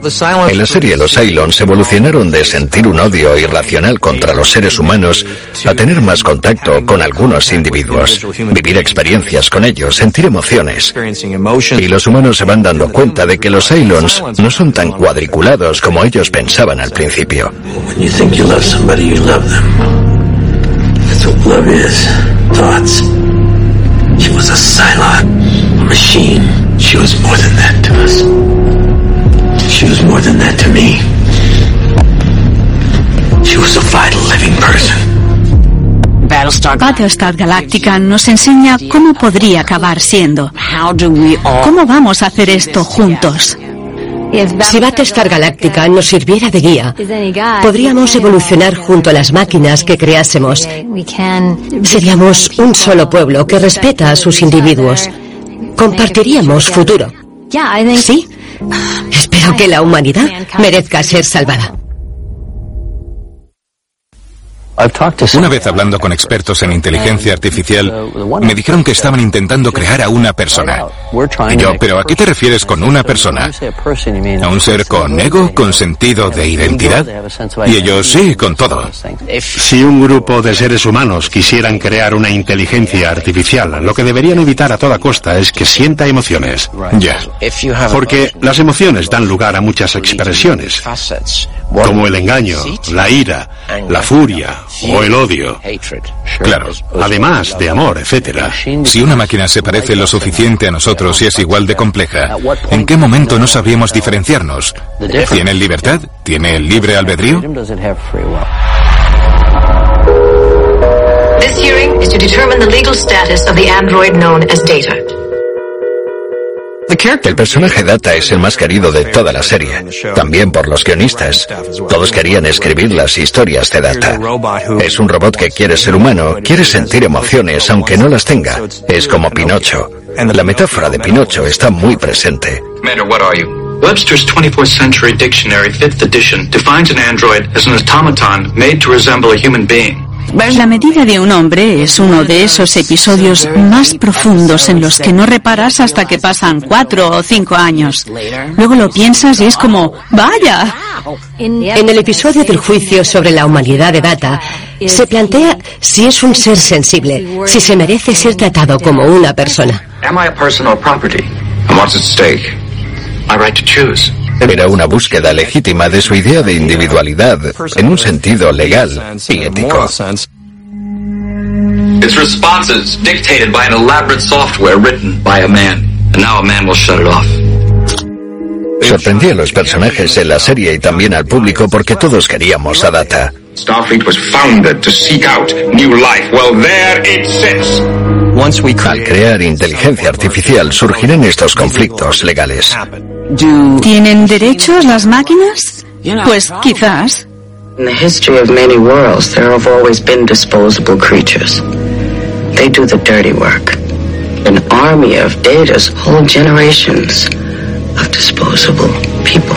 En la serie los Cylons evolucionaron de sentir un odio irracional contra los seres humanos a tener más contacto con algunos individuos, vivir experiencias con ellos, sentir emociones. Y los humanos se van dando cuenta de que los Cylons no son tan cuadriculados como ellos pensaban al principio. She was more than that to us. She was more than that to me. She was a vital living person. Battlestar Galactica nos enseña cómo podría acabar siendo. ¿Cómo vamos a hacer esto juntos? Si Battlestar Galáctica nos sirviera de guía, podríamos evolucionar junto a las máquinas que creásemos. Seríamos un solo pueblo que respeta a sus individuos. Compartiríamos futuro. Sí. Espero que la humanidad merezca ser salvada. Una vez hablando con expertos en inteligencia artificial, me dijeron que estaban intentando crear a una persona. Y yo, ¿pero a qué te refieres con una persona? ¿A un ser con ego, con sentido de identidad? Y ellos, sí, con todo. Si un grupo de seres humanos quisieran crear una inteligencia artificial, lo que deberían evitar a toda costa es que sienta emociones. Ya. Porque las emociones dan lugar a muchas expresiones, como el engaño, la ira, la furia o el odio. Claro. Además de amor, etcétera. Si una máquina se parece lo suficiente a nosotros y es igual de compleja, ¿en qué momento no sabríamos diferenciarnos? ¿Tiene libertad? ¿Tiene el libre albedrío? This hearing is to determine the legal status of the android known as Data. El personaje Data es el más querido de toda la serie, también por los guionistas. Todos querían escribir las historias de Data. Es un robot que quiere ser humano, quiere sentir emociones aunque no las tenga. Es como Pinocho. La metáfora de Pinocho está muy presente. Webster's 24th Century Dictionary, 5th edition, defines an android as an automaton made to resemble a human being. La medida de un hombre es uno de esos episodios más profundos en los que no reparas hasta que pasan cuatro o cinco años. Luego lo piensas y es como, vaya. En el episodio del juicio sobre la humanidad de Data, se plantea si es un ser sensible, si se merece ser tratado como una persona. Era una búsqueda legítima de su idea de individualidad en un sentido legal y ético. Its responses dictated by an elaborate software written by a man, and now a man will shut it off. Sorprendía a los personajes en la serie y también al público porque todos queríamos a Data. Starfleet was founded to seek out new life. Well, there it sits. Al crear inteligencia artificial surgirán estos conflictos legales. ¿Tienen derechos las máquinas? Pues quizás. In the history of many worlds, there have always been disposable creatures. They do the dirty work. An army of Data's whole generations of disposable people.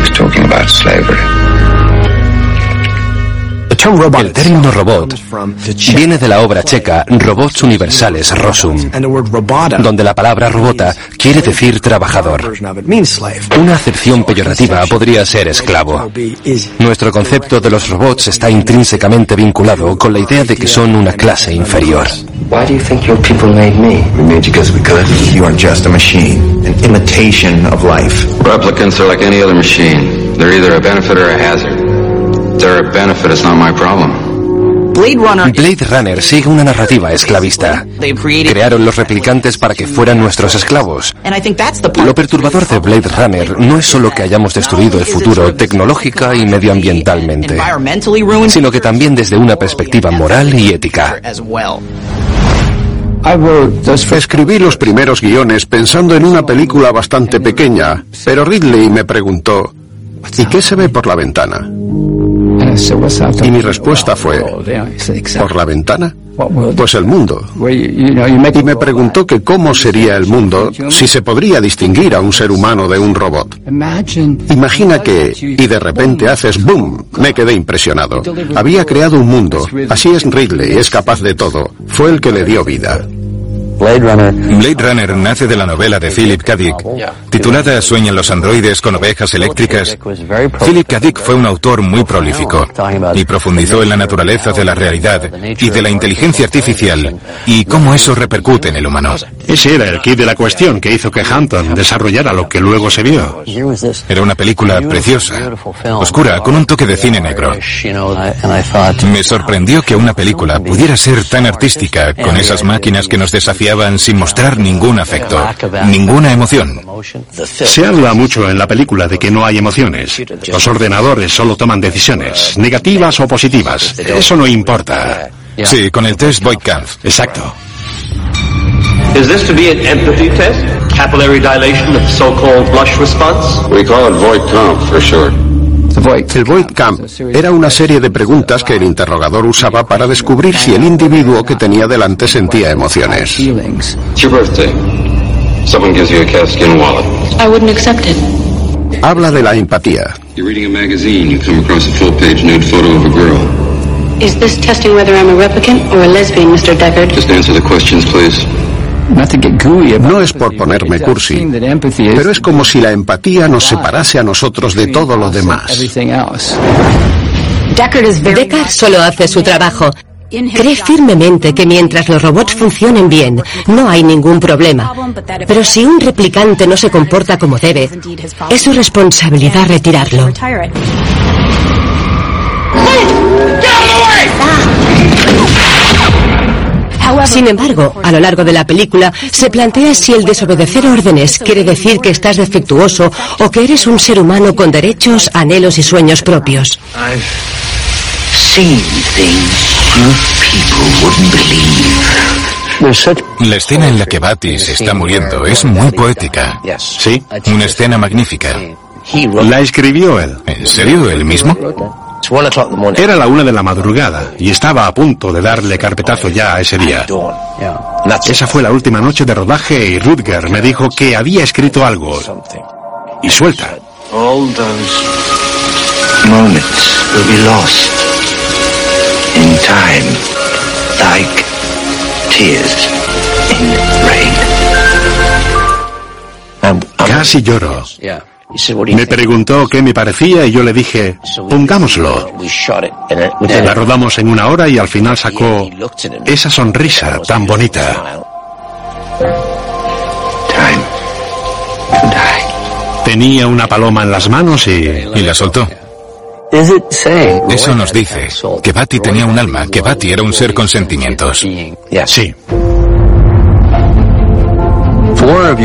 He's talking about slavery. El término robot viene de la obra checa Robots Universales Rosum, donde la palabra robota quiere decir trabajador. Una acepción peyorativa podría ser esclavo. Nuestro concepto de los robots está intrínsecamente vinculado con la idea de que son una clase inferior. Why do you think your people made me? We made you because we could. You are just a machine, an imitation of life. Replicants are like any other machine. They're either a benefit or a hazard. Blade Runner sigue una narrativa esclavista. Crearon los replicantes para que fueran nuestros esclavos. Lo perturbador de Blade Runner no es solo que hayamos destruido el futuro tecnológica y medioambientalmente, sino que también desde una perspectiva moral y ética. Escribí los primeros guiones pensando en una película bastante pequeña, pero Ridley me preguntó, ¿y qué se ve por la ventana? Y mi respuesta fue, ¿por la ventana? Pues el mundo. Y me preguntó que cómo sería el mundo si se podría distinguir a un ser humano de un robot. Imagina que, y de repente haces boom, me quedé impresionado. Había creado un mundo. Así es Ridley, es capaz de todo. Fue el que le dio vida. Blade Runner nace de la novela de Philip K. Dick, titulada Sueñan los androides con ovejas eléctricas. Philip K. Dick fue un autor muy prolífico y profundizó en la naturaleza de la realidad y de la inteligencia artificial y cómo eso repercute en el humano. Ese era el kit de la cuestión que hizo que Hampton desarrollara lo que luego se vio. Era una película preciosa, oscura, con un toque de cine negro. Me sorprendió que una película pudiera ser tan artística con esas máquinas que nos desafían sin mostrar ningún afecto, ninguna emoción. Se habla mucho en la película de que no hay emociones. Los ordenadores solo toman decisiones, negativas o positivas. Eso no importa. Sí, con el test Voight-Kampf. Exacto. Is this to be an empathy test? Capillary dilation of so-called blush response? We call it Voight-Kampf for short. El Voight-Camp era una serie de preguntas que el interrogador usaba para descubrir si el individuo que tenía delante sentía emociones. It's your birthday. Someone gives you a calfskin wallet. I wouldn't accept it. Habla de la empatía. You're reading a magazine. You come across a full-page nude photo of a girl. Is this testing whether I'm a replicant or a lesbian, Mr. Deckard? Just answer the questions, please. No es por ponerme cursi, pero es como si la empatía nos separase a nosotros de todo lo demás. Deckard solo hace su trabajo. Cree firmemente que mientras los robots funcionen bien, no hay ningún problema. Pero si un replicante no se comporta como debe, es su responsabilidad retirarlo. Sin embargo, a lo largo de la película se plantea si el desobedecer órdenes quiere decir que estás defectuoso o que eres un ser humano con derechos, anhelos y sueños propios. La escena en la que Bati se está muriendo es muy poética. Sí. Una escena magnífica. La escribió él. ¿En serio, él mismo? Era la una de la madrugada y estaba a punto de darle carpetazo ya a ese día. Esa fue la última noche de rodaje y Rutger me dijo que había escrito algo. Y suelta. moments will be lost in time like tears in rain. Casi lloro. Me preguntó qué me parecía y yo le dije, pongámoslo. La rodamos en una hora y al final sacó esa sonrisa tan bonita. Tenía una paloma en las manos y... Y la soltó. Eso nos dice que Batty tenía un alma, que Batty era un ser con sentimientos. Sí.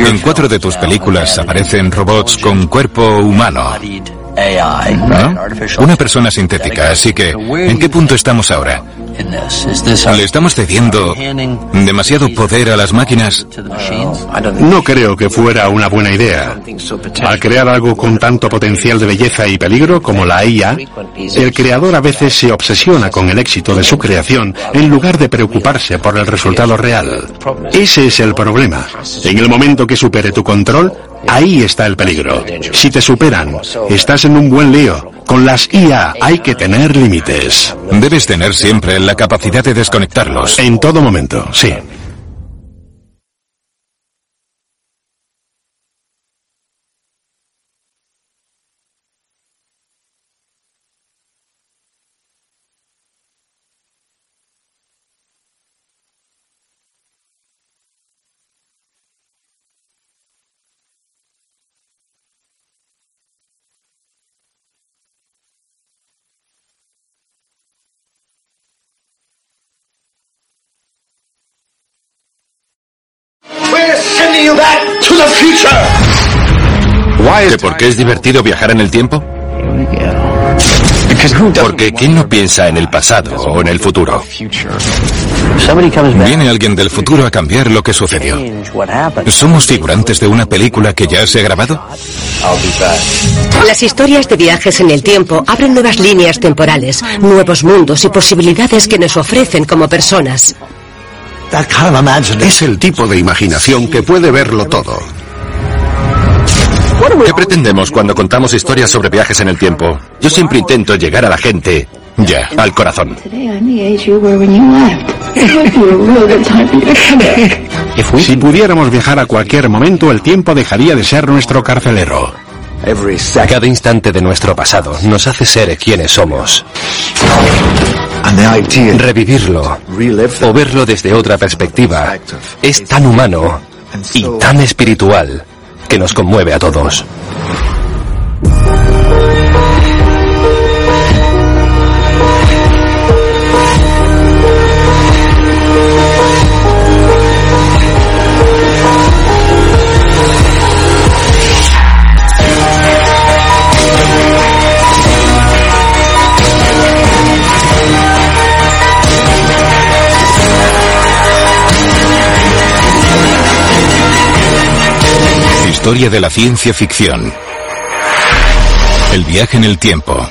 En cuatro de tus películas aparecen robots con cuerpo humano. ¿No? Una persona sintética, así que ¿en qué punto estamos ahora? ¿Le estamos cediendo demasiado poder a las máquinas? No creo que fuera una buena idea. Al crear algo con tanto potencial de belleza y peligro como la IA, el creador a veces se obsesiona con el éxito de su creación en lugar de preocuparse por el resultado real. Ese es el problema. En el momento que supere tu control, ahí está el peligro. Si te superan, estás en un buen lío. Con las IA hay que tener límites. Debes tener siempre la capacidad de desconectarlos. En todo momento, sí. ¿Que por qué es divertido viajar en el tiempo? Porque ¿quién no piensa en el pasado o en el futuro? Viene alguien del futuro a cambiar lo que sucedió. ¿Somos figurantes de una película que ya se ha grabado? Las historias de viajes en el tiempo abren nuevas líneas temporales, nuevos mundos y posibilidades que nos ofrecen como personas. Es el tipo de imaginación que puede verlo todo. ¿Qué pretendemos cuando contamos historias sobre viajes en el tiempo? Yo siempre intento llegar a la gente, ya, al corazón. *laughs* Si pudiéramos viajar a cualquier momento, el tiempo dejaría de ser nuestro carcelero. Cada instante de nuestro pasado nos hace ser quienes somos. Revivirlo o verlo desde otra perspectiva es tan humano y tan espiritual que nos conmueve a todos. Historia de la ciencia ficción. El viaje en el tiempo.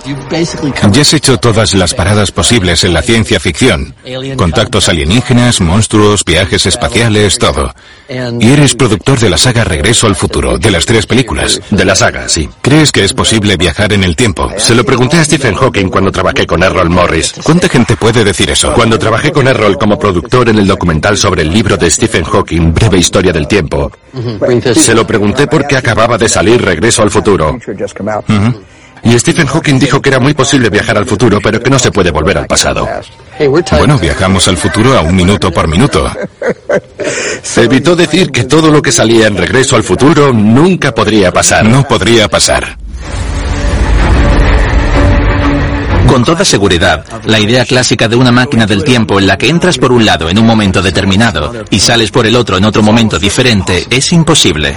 Ya has hecho todas las paradas posibles en la ciencia ficción. Contactos alienígenas, monstruos, viajes espaciales, todo. Y eres productor de la saga Regreso al Futuro, de las tres películas. De la saga, sí. ¿Crees que es posible viajar en el tiempo? Se lo pregunté a Stephen Hawking cuando trabajé con Errol Morris. ¿Cuánta gente puede decir eso? Cuando trabajé con Errol como productor en el documental sobre el libro de Stephen Hawking, Breve Historia del Tiempo, se lo pregunté porque acababa de salir Regreso al Futuro. Y Stephen Hawking dijo que era muy posible viajar al futuro, pero que no se puede volver al pasado. Bueno, viajamos al futuro a un minuto por minuto. Evitó decir que todo lo que salía en Regreso al Futuro nunca podría pasar. No podría pasar. Con toda seguridad, la idea clásica de una máquina del tiempo en la que entras por un lado en un momento determinado y sales por el otro en otro momento diferente es imposible.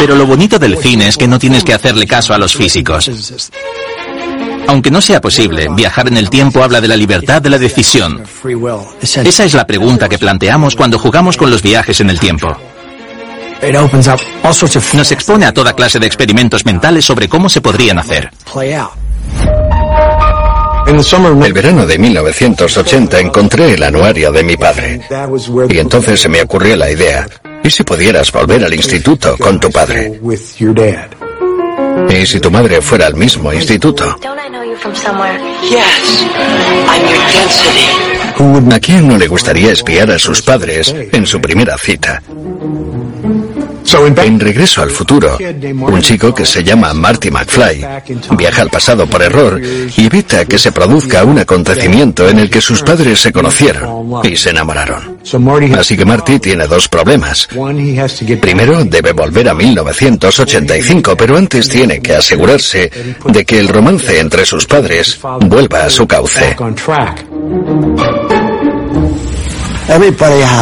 Pero lo bonito del cine es que no tienes que hacerle caso a los físicos. Aunque no sea posible, viajar en el tiempo habla de la libertad de la decisión. Esa es la pregunta que planteamos cuando jugamos con los viajes en el tiempo. Nos expone a toda clase de experimentos mentales sobre cómo se podrían hacer. El verano de 1980 encontré el anuario de mi padre. Y entonces se me ocurrió la idea. ¿Y si pudieras volver al instituto con tu padre? ¿Y si tu madre fuera al mismo instituto? ¿A quién no le gustaría espiar a sus padres en su primera cita? En Regreso al Futuro, un chico que se llama Marty McFly viaja al pasado por error y evita que se produzca un acontecimiento en el que sus padres se conocieron y se enamoraron. Así que Marty tiene dos problemas. Primero, debe volver a 1985, pero antes tiene que asegurarse de que el romance entre sus padres vuelva a su cauce.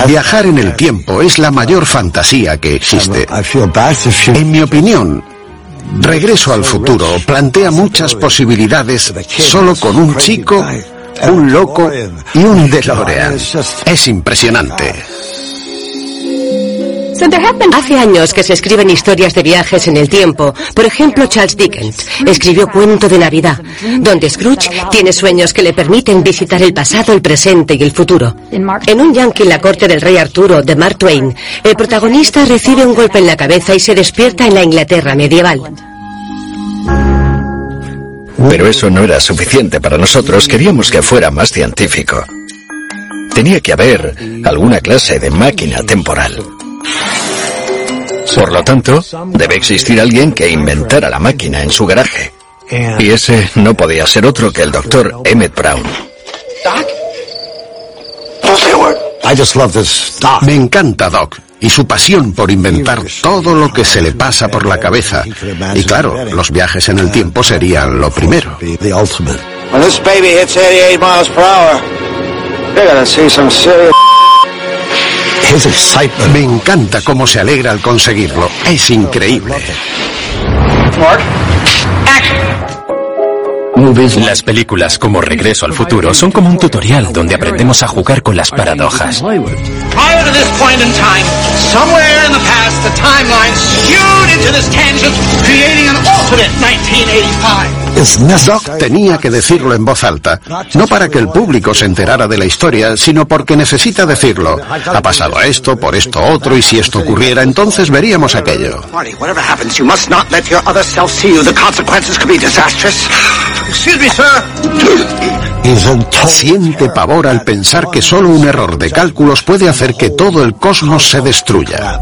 Viajar en el tiempo es la mayor fantasía que existe. En mi opinión, Regreso al futuro plantea muchas posibilidades solo con un chico, un loco y un DeLorean. Es impresionante. Hace años que se escriben historias de viajes en el tiempo. Por ejemplo, Charles Dickens escribió Cuento de Navidad, donde Scrooge tiene sueños que le permiten visitar el pasado, el presente y el futuro. En un yankee en la corte del rey Arturo, de Mark Twain, el protagonista recibe un golpe en la cabeza y se despierta en la Inglaterra medieval. Pero eso no era suficiente para nosotros, queríamos que fuera más científico. Tenía que haber alguna clase de máquina temporal. Por lo tanto, debe existir alguien que inventara la máquina en su garaje. Y ese no podía ser otro que el doctor Emmett Brown. Me encanta Doc y su pasión por inventar todo lo que se le pasa por la cabeza. Y claro, los viajes en el tiempo serían lo primero. Me encanta cómo se alegra al conseguirlo. Es increíble. Las películas como Regreso al Futuro son como un tutorial donde aprendemos a jugar con las paradojas. Doc tenía que decirlo en voz alta, no para que el público se enterara de la historia, sino porque necesita decirlo. Ha pasado esto, por esto otro, y si esto ocurriera, entonces veríamos aquello. Siente pavor al pensar que solo un error de cálculos puede hacer que todo el cosmos se destruya.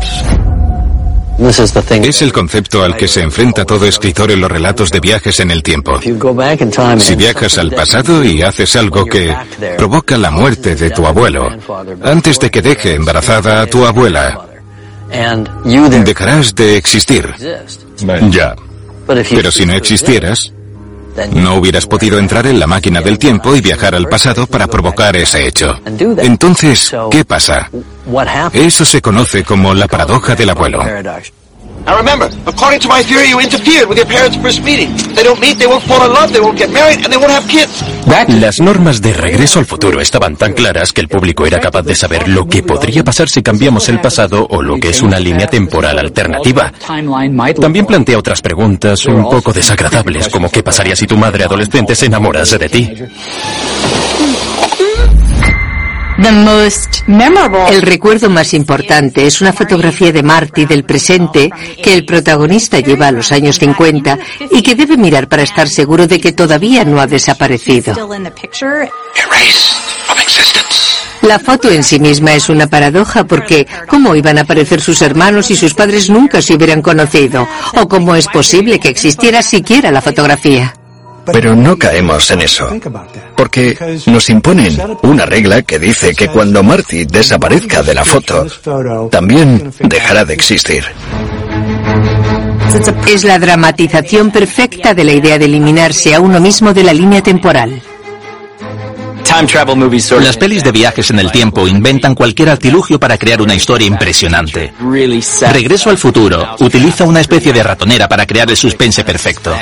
Es el concepto al que se enfrenta todo escritor en los relatos de viajes en el tiempo. Si viajas al pasado y haces algo que provoca la muerte de tu abuelo, antes de que deje embarazada a tu abuela, dejarás de existir. Ya. Pero si no existieras, no hubieras podido entrar en la máquina del tiempo y viajar al pasado para provocar ese hecho. Entonces, ¿qué pasa? Eso se conoce como la paradoja del abuelo. Now remember, according to my theory, you interfered with your parents' first meeting. They don't meet, they won't fall in love, they won't get married, and they won't have kids. Las normas de regreso al futuro estaban tan claras que el público era capaz de saber lo que podría pasar si cambiamos el pasado o lo que es una línea temporal alternativa. También plantea otras preguntas un poco desagradables, como qué pasaría si tu madre adolescente se enamorase de ti. El recuerdo más importante es una fotografía de Marty del presente que el protagonista lleva a los años 50 y que debe mirar para estar seguro de que todavía no ha desaparecido. La foto en sí misma es una paradoja porque ¿cómo iban a aparecer sus hermanos si sus padres nunca se hubieran conocido? ¿O cómo es posible que existiera siquiera la fotografía? Pero no caemos en eso, porque nos imponen una regla que dice que cuando Marty desaparezca de la foto, también dejará de existir. Es la dramatización perfecta de la idea de eliminarse a uno mismo de la línea temporal. Las pelis de viajes en el tiempo inventan cualquier artilugio para crear una historia impresionante. Regreso al futuro utiliza una especie de ratonera para crear el suspense perfecto.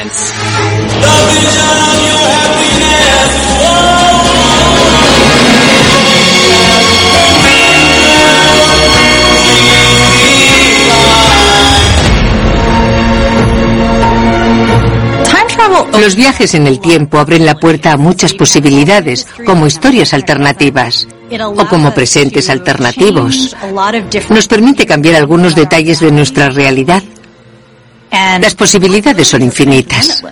Los viajes en el tiempo abren la puerta a muchas posibilidades, como historias alternativas o como presentes alternativos. Nos permite cambiar algunos detalles de nuestra realidad. Las posibilidades son infinitas.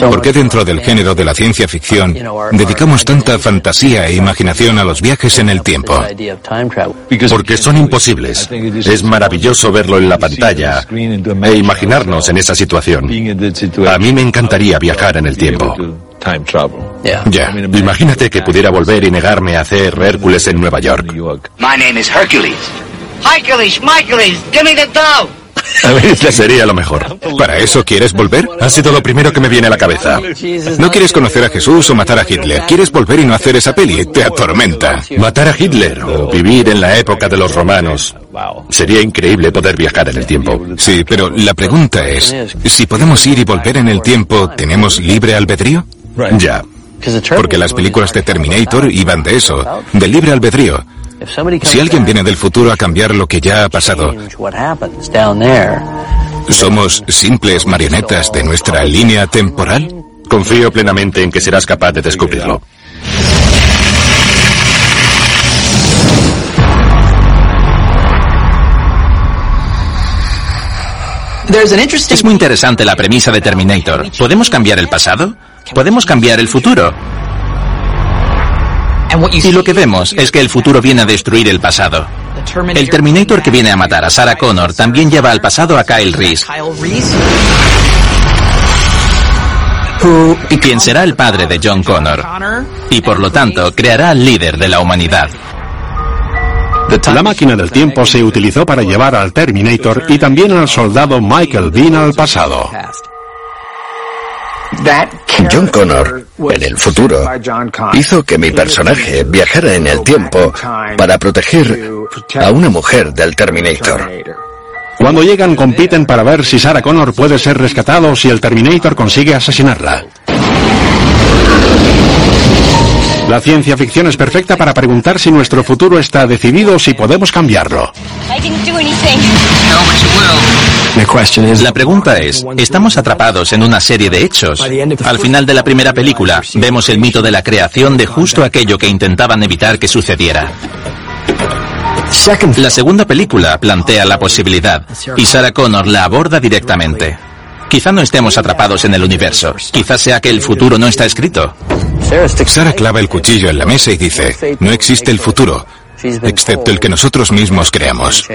¿Por qué dentro del género de la ciencia ficción dedicamos tanta fantasía e imaginación a los viajes en el tiempo? Porque son imposibles. Es maravilloso verlo en la pantalla e imaginarnos en esa situación. A mí me encantaría viajar en el tiempo. Ya, imagínate que pudiera volver y negarme a hacer Hércules en Nueva York. My name is Hercules. Hercules, Hercules, give me the dough. Sería lo mejor. ¿Para eso quieres volver? Ha sido lo primero que me viene a la cabeza. No quieres conocer a Jesús o matar a Hitler. Quieres volver y no hacer esa peli. Te atormenta. Matar a Hitler o vivir en la época de los romanos. Sería increíble poder viajar en el tiempo. Sí, pero la pregunta es, si podemos ir y volver en el tiempo, ¿tenemos libre albedrío? Ya. Porque las películas de Terminator iban de eso, del libre albedrío. Si alguien viene del futuro a cambiar lo que ya ha pasado, ¿somos simples marionetas de nuestra línea temporal? Confío plenamente en que serás capaz de descubrirlo. Es muy interesante la premisa de Terminator. ¿Podemos cambiar el pasado? ¿Podemos cambiar el futuro? Y lo que vemos es que el futuro viene a destruir el pasado. El Terminator que viene a matar a Sarah Connor también lleva al pasado a Kyle Reese. Y quien será el padre de John Connor. Y por lo tanto creará al líder de la humanidad. La máquina del tiempo se utilizó para llevar al Terminator y también al soldado Michael Bean al pasado. John Connor, en el futuro, hizo que mi personaje viajara en el tiempo para proteger a una mujer del Terminator. Cuando llegan compiten para ver si Sarah Connor puede ser rescatado o si el Terminator consigue asesinarla. La ciencia ficción es perfecta para preguntar si nuestro futuro está decidido o si podemos cambiarlo. La pregunta es, ¿estamos atrapados en una serie de hechos? Al final de la primera película, vemos el mito de la creación de justo aquello que intentaban evitar que sucediera. La segunda película plantea la posibilidad y Sarah Connor la aborda directamente. Quizá no estemos atrapados en el universo. Quizá sea que el futuro no está escrito. Sarah clava el cuchillo en la mesa y dice, no existe el futuro, excepto el que nosotros mismos creamos.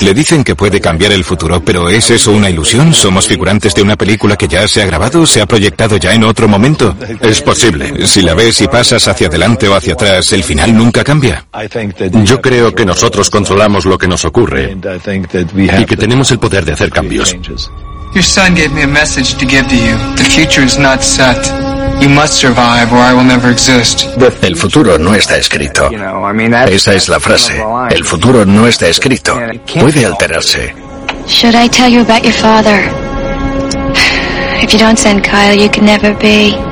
Le dicen que puede cambiar el futuro, pero ¿es eso una ilusión? ¿Somos figurantes de una película que ya se ha grabado, se ha proyectado ya en otro momento? Es posible. Si la ves y pasas hacia adelante o hacia atrás, el final nunca cambia. Yo creo que nosotros controlamos lo que nos ocurre y que tenemos el poder de hacer cambios. Your son gave me a message to give to you. The future is not set. You must survive or I will never exist. El futuro no está escrito. Esa es la frase. El futuro no está escrito. Puede alterarse. Should I tell you about your father? *sighs* If you don't send Kyle, you can never be.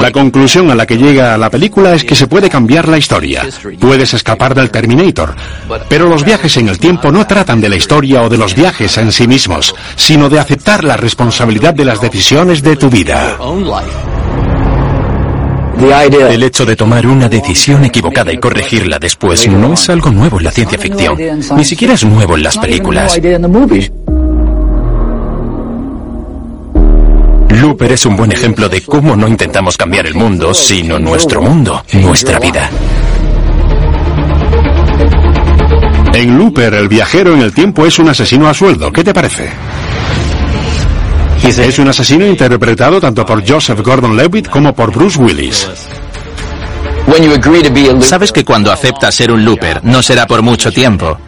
La conclusión a la que llega la película es que se puede cambiar la historia. Puedes escapar del Terminator. Pero los viajes en el tiempo no tratan de la historia o de los viajes en sí mismos, sino de aceptar la responsabilidad de las decisiones de tu vida. El hecho de tomar una decisión equivocada y corregirla después no es algo nuevo en la ciencia ficción. Ni siquiera es nuevo en las películas. Looper es un buen ejemplo de cómo no intentamos cambiar el mundo, sino nuestro mundo, nuestra vida. En Looper, el viajero en el tiempo es un asesino a sueldo. ¿Qué te parece? Es un asesino interpretado tanto por Joseph Gordon-Levitt como por Bruce Willis. Sabes que cuando aceptas ser un looper no será por mucho tiempo.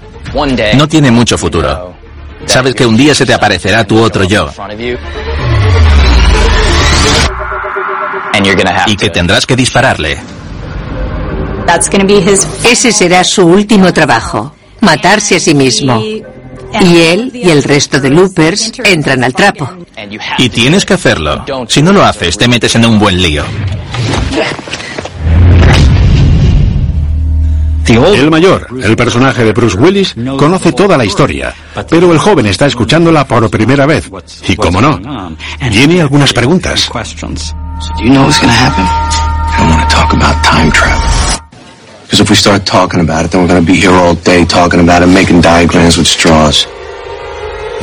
No tiene mucho futuro. Sabes que un día se te aparecerá tu otro yo. Y que tendrás que dispararle. Ese será su último trabajo, matarse a sí mismo. Y él y el resto de loopers entran al trapo. Y tienes que hacerlo. Si no lo haces, te metes en un buen lío. El mayor, el personaje de Bruce Willis, conoce toda la historia, pero el joven está escuchándola por primera vez. Y como no, tiene algunas preguntas. Because if we start talking about it, then we're going to be here all day talking about it, making diagrams with straws.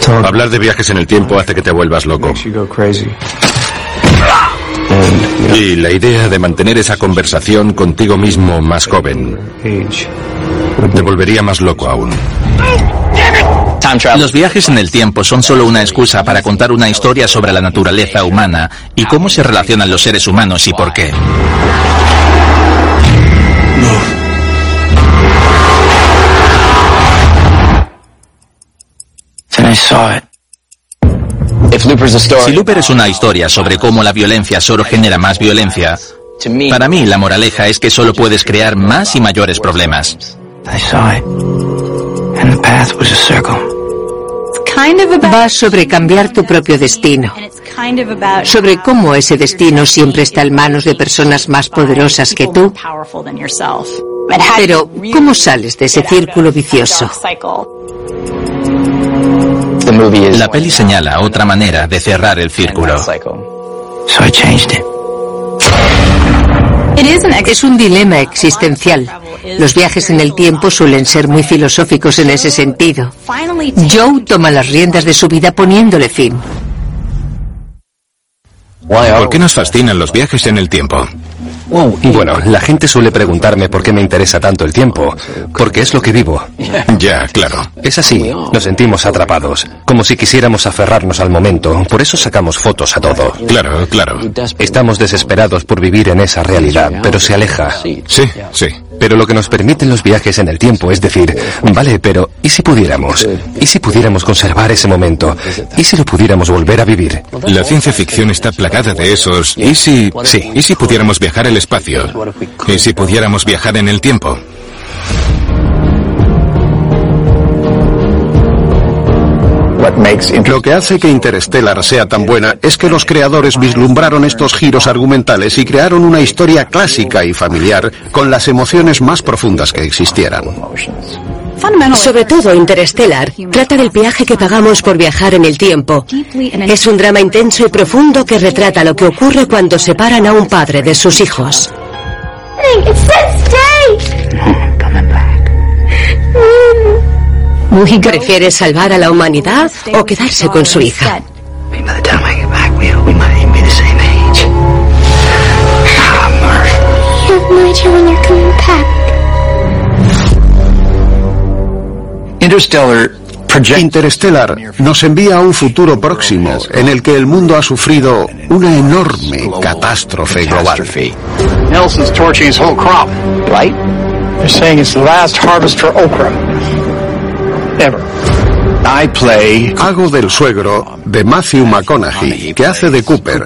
Hablar de viajes en el tiempo hace que te vuelvas loco. Y la idea de mantener esa conversación contigo mismo más joven. Te volvería más loco aún. Los viajes en el tiempo son solo una excusa para contar una historia sobre la naturaleza humana y cómo se relacionan los seres humanos y por qué. Si Looper es una historia sobre cómo la violencia solo genera más violencia, para mí la moraleja es que solo puedes crear más y mayores problemas. Va sobre cambiar tu propio destino, sobre cómo ese destino siempre está en manos de personas más poderosas que tú. Pero, ¿cómo sales de ese círculo vicioso? La peli señala otra manera de cerrar el círculo. Es un dilema existencial. Los viajes en el tiempo suelen ser muy filosóficos en ese sentido. Joe toma las riendas de su vida poniéndole fin. ¿Por qué nos fascinan los viajes en el tiempo? Bueno, la gente suele preguntarme por qué me interesa tanto el tiempo, porque es lo que vivo. Ya, claro. Es así, nos sentimos atrapados, como si quisiéramos aferrarnos al momento, por eso sacamos fotos a todo. Claro, claro. Estamos desesperados por vivir en esa realidad, pero se aleja. Sí, sí. Pero lo que nos permiten los viajes en el tiempo es decir, vale, pero ¿y si pudiéramos? ¿Y si pudiéramos conservar ese momento? ¿Y si lo pudiéramos volver a vivir? La ciencia ficción está plagada de esos. ¿Y si, sí. ¿Y si pudiéramos viajar al espacio? ¿Y si pudiéramos viajar en el tiempo? Lo que hace que Interstellar sea tan buena es que los creadores vislumbraron estos giros argumentales y crearon una historia clásica y familiar con las emociones más profundas que existieran. Sobre todo Interstellar trata del viaje que pagamos por viajar en el tiempo. Es un drama intenso y profundo que retrata lo que ocurre cuando separan a un padre de sus hijos. *laughs* ¿Prefiere salvar a la humanidad o quedarse con su hija? Interstellar nos envía a un futuro próximo en el que el mundo ha sufrido una enorme catástrofe global. Nelson's torching his whole crop. Right? They're saying it's the last harvest for okra. Ever. I play Hago del suegro de Matthew McConaughey, que hace de Cooper,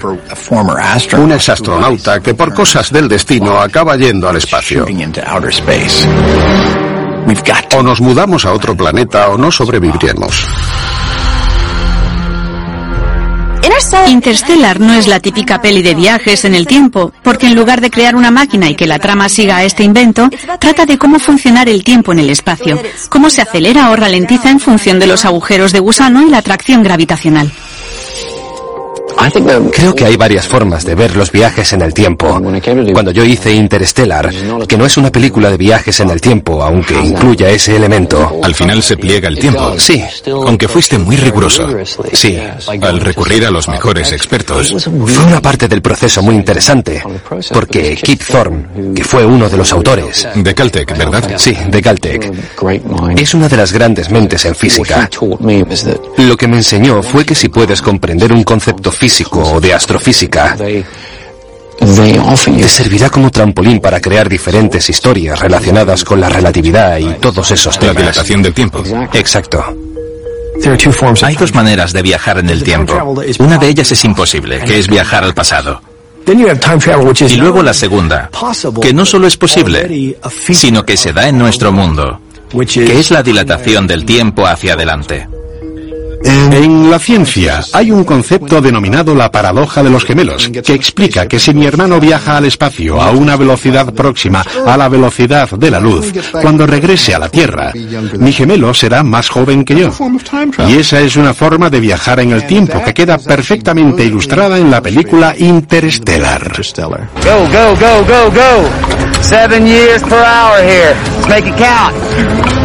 un exastronauta que por cosas del destino acaba yendo al espacio. O nos mudamos a otro planeta o no sobreviviremos. Interstellar no es la típica peli de viajes en el tiempo, porque en lugar de crear una máquina y que la trama siga a este invento, trata de cómo funcionar el tiempo en el espacio, cómo se acelera o ralentiza en función de los agujeros de gusano y la atracción gravitacional. Creo que hay varias formas de ver los viajes en el tiempo. Cuando yo hice Interstellar, que no es una película de viajes en el tiempo, aunque incluya ese elemento. Al final se pliega el tiempo. Sí. Aunque fuiste muy riguroso. Sí. Al recurrir a los mejores expertos. Fue una parte del proceso muy interesante, porque Kip Thorne, que fue uno de los autores. De Caltech, ¿verdad? Sí, de Caltech. Es una de las grandes mentes en física. Lo que me enseñó fue que si puedes comprender un concepto físico, o de astrofísica, te servirá como trampolín para crear diferentes historias relacionadas con la relatividad y todos esos temas. La dilatación del tiempo. Exacto. Hay dos maneras de viajar en el tiempo. Una de ellas es imposible, que es viajar al pasado. Y luego la segunda, que no solo es posible, sino que se da en nuestro mundo, que es la dilatación del tiempo hacia adelante. En la ciencia hay un concepto denominado la paradoja de los gemelos, que explica que si mi hermano viaja al espacio a una velocidad próxima a la velocidad de la luz, cuando regrese a la Tierra, mi gemelo será más joven que yo. Y esa es una forma de viajar en el tiempo que queda perfectamente ilustrada en la película Interstellar. Go, go, go, go, go. Seven years per hour here. Let's make it count.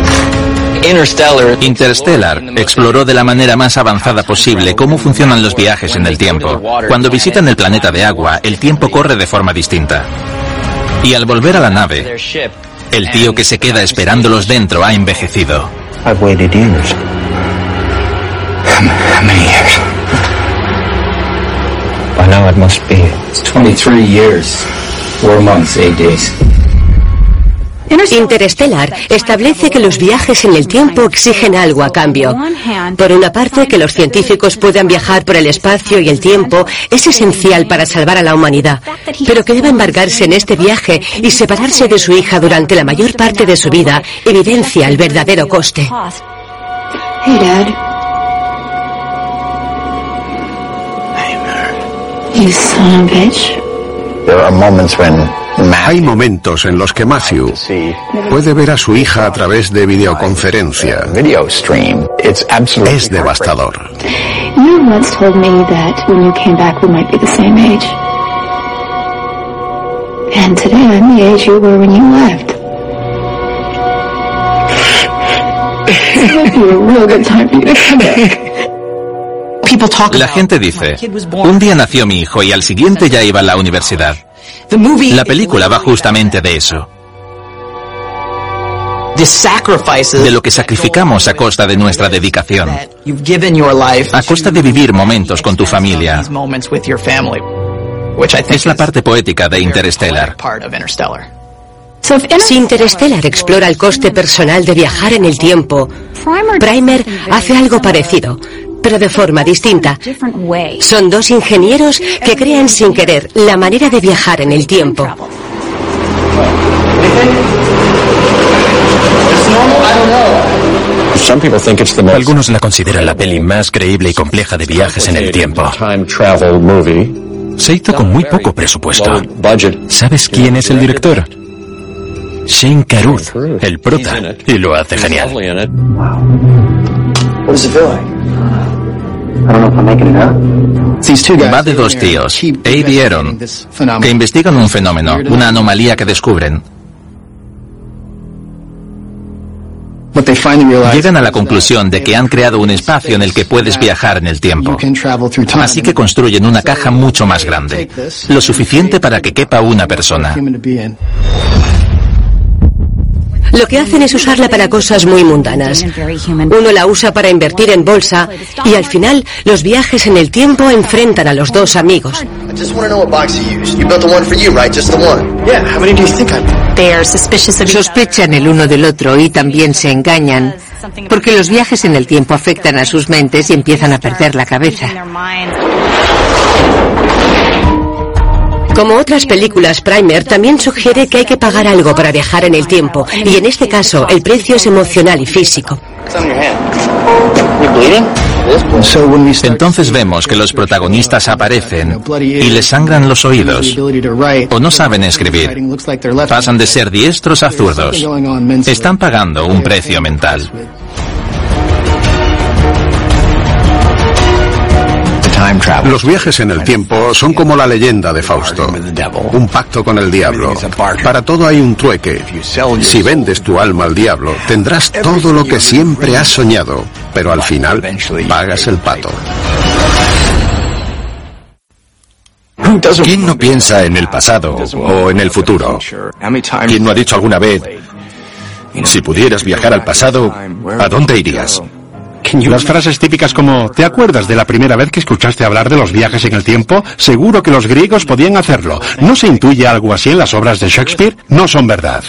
Interstellar exploró de la manera más avanzada posible cómo funcionan los viajes en el tiempo. Cuando visitan el planeta de agua, el tiempo corre de forma distinta. Y al volver a la nave, el tío que se queda esperándolos dentro ha envejecido. I've waited years. How many years? By now it must be. It's 23 years, 4 months, 8 days. Interstellar establece que los viajes en el tiempo exigen algo a cambio. Por una parte, que los científicos puedan viajar por el espacio y el tiempo es esencial para salvar a la humanidad, pero que deba embarcarse en este viaje y separarse de su hija durante la mayor parte de su vida evidencia el verdadero coste. Hey, Dad. You son of a bitch. There are moments when hay momentos en los que Matthew puede ver a su hija a través de videoconferencia. Es devastador. La gente dice, un día nació mi hijo y al siguiente ya iba a la universidad. La película va justamente de eso. De lo que sacrificamos a costa de nuestra dedicación. A costa de vivir momentos con tu familia. Es la parte poética de Interstellar. Si Interstellar explora el coste personal de viajar en el tiempo, Primer hace algo parecido, pero de forma distinta. Son dos ingenieros que crean sin querer la manera de viajar en el tiempo. Algunos la consideran la peli más creíble y compleja de viajes en el tiempo. Se hizo con muy poco presupuesto. ¿Sabes quién es el director? Shane Carruth, el prota, y lo hace genial. Va de dos tíos, Abe y Aaron, que investigan un fenómeno, una anomalía que descubren. Llegan a la conclusión de que han creado un espacio en el que puedes viajar en el tiempo. Así que construyen una caja mucho más grande, lo suficiente para que quepa una persona. Lo que hacen es usarla para cosas muy mundanas. Uno la usa para invertir en bolsa y al final los viajes en el tiempo enfrentan a los dos amigos. Sospechan el uno del otro y también se engañan porque los viajes en el tiempo afectan a sus mentes y empiezan a perder la cabeza. Como otras películas, Primer también sugiere que hay que pagar algo para viajar en el tiempo, y en este caso el precio es emocional y físico. Entonces vemos que los protagonistas aparecen y les sangran los oídos o no saben escribir. Pasan de ser diestros a zurdos. Están pagando un precio mental. Los viajes en el tiempo son como la leyenda de Fausto, un pacto con el diablo. Para todo hay un trueque. Si vendes tu alma al diablo, tendrás todo lo que siempre has soñado, pero al final pagas el pato. ¿Quién no piensa en el pasado o en el futuro? ¿Quién no ha dicho alguna vez, si pudieras viajar al pasado, ¿a dónde irías? Las frases típicas como ¿te acuerdas de la primera vez que escuchaste hablar de los viajes en el tiempo? Seguro que los griegos podían hacerlo. ¿No se intuye algo así en las obras de Shakespeare? No son verdad.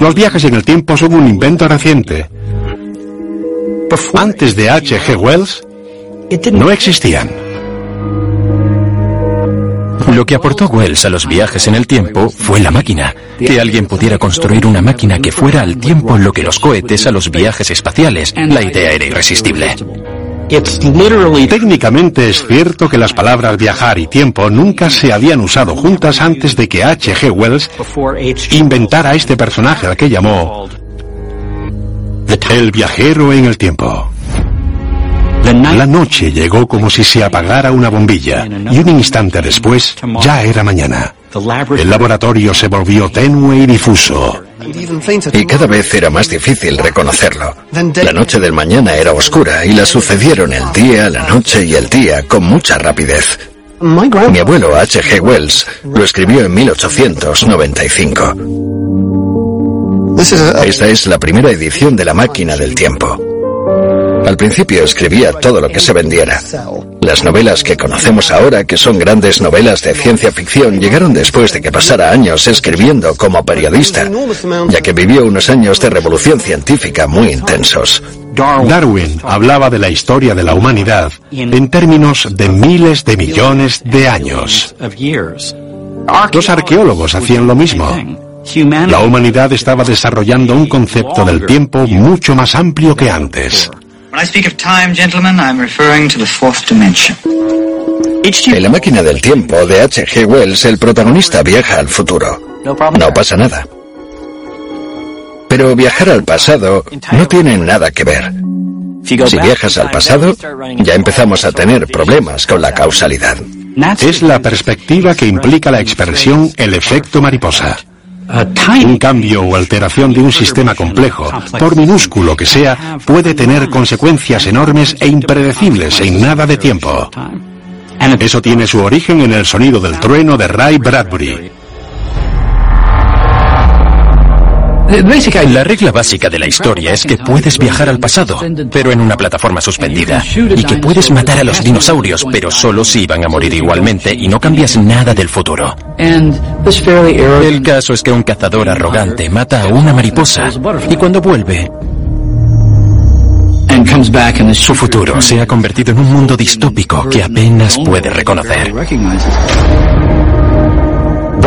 Los viajes en el tiempo son un invento reciente. Antes de H.G. Wells, no existían. Lo que aportó Wells a los viajes en el tiempo fue la máquina. Que alguien pudiera construir una máquina que fuera al tiempo lo que los cohetes a los viajes espaciales. La idea era irresistible. Técnicamente es cierto que las palabras viajar y tiempo nunca se habían usado juntas antes de que H.G. Wells inventara este personaje al que llamó el viajero en el tiempo. La noche llegó como si se apagara una bombilla y un instante después ya era mañana. El laboratorio se volvió tenue y difuso. Y cada vez era más difícil reconocerlo. La noche del mañana era oscura y la sucedieron el día, la noche y el día con mucha rapidez. Mi abuelo H.G. Wells lo escribió en 1895. Esta es la primera edición de La máquina del tiempo. Al principio escribía todo lo que se vendiera. Las novelas que conocemos ahora, que son grandes novelas de ciencia ficción, llegaron después de que pasara años escribiendo como periodista, ya que vivió unos años de revolución científica muy intensos. Darwin hablaba de la historia de la humanidad en términos de miles de millones de años. Los arqueólogos hacían lo mismo. La humanidad estaba desarrollando un concepto del tiempo mucho más amplio que antes. En la máquina del tiempo de H.G. Wells, el protagonista viaja al futuro. No pasa nada. Pero viajar al pasado no tiene nada que ver. Si viajas al pasado, ya empezamos a tener problemas con la causalidad. Es la perspectiva que implica la expresión el efecto mariposa. Un cambio o alteración de un sistema complejo, por minúsculo que sea, puede tener consecuencias enormes e impredecibles en nada de tiempo. Eso tiene su origen en el sonido del trueno de Ray Bradbury. La regla básica de la historia es que puedes viajar al pasado, pero en una plataforma suspendida, y que puedes matar a los dinosaurios, pero solo si iban a morir igualmente y no cambias nada del futuro. El caso es que un cazador arrogante mata a una mariposa, y cuando vuelve, su futuro se ha convertido en un mundo distópico que apenas puede reconocer.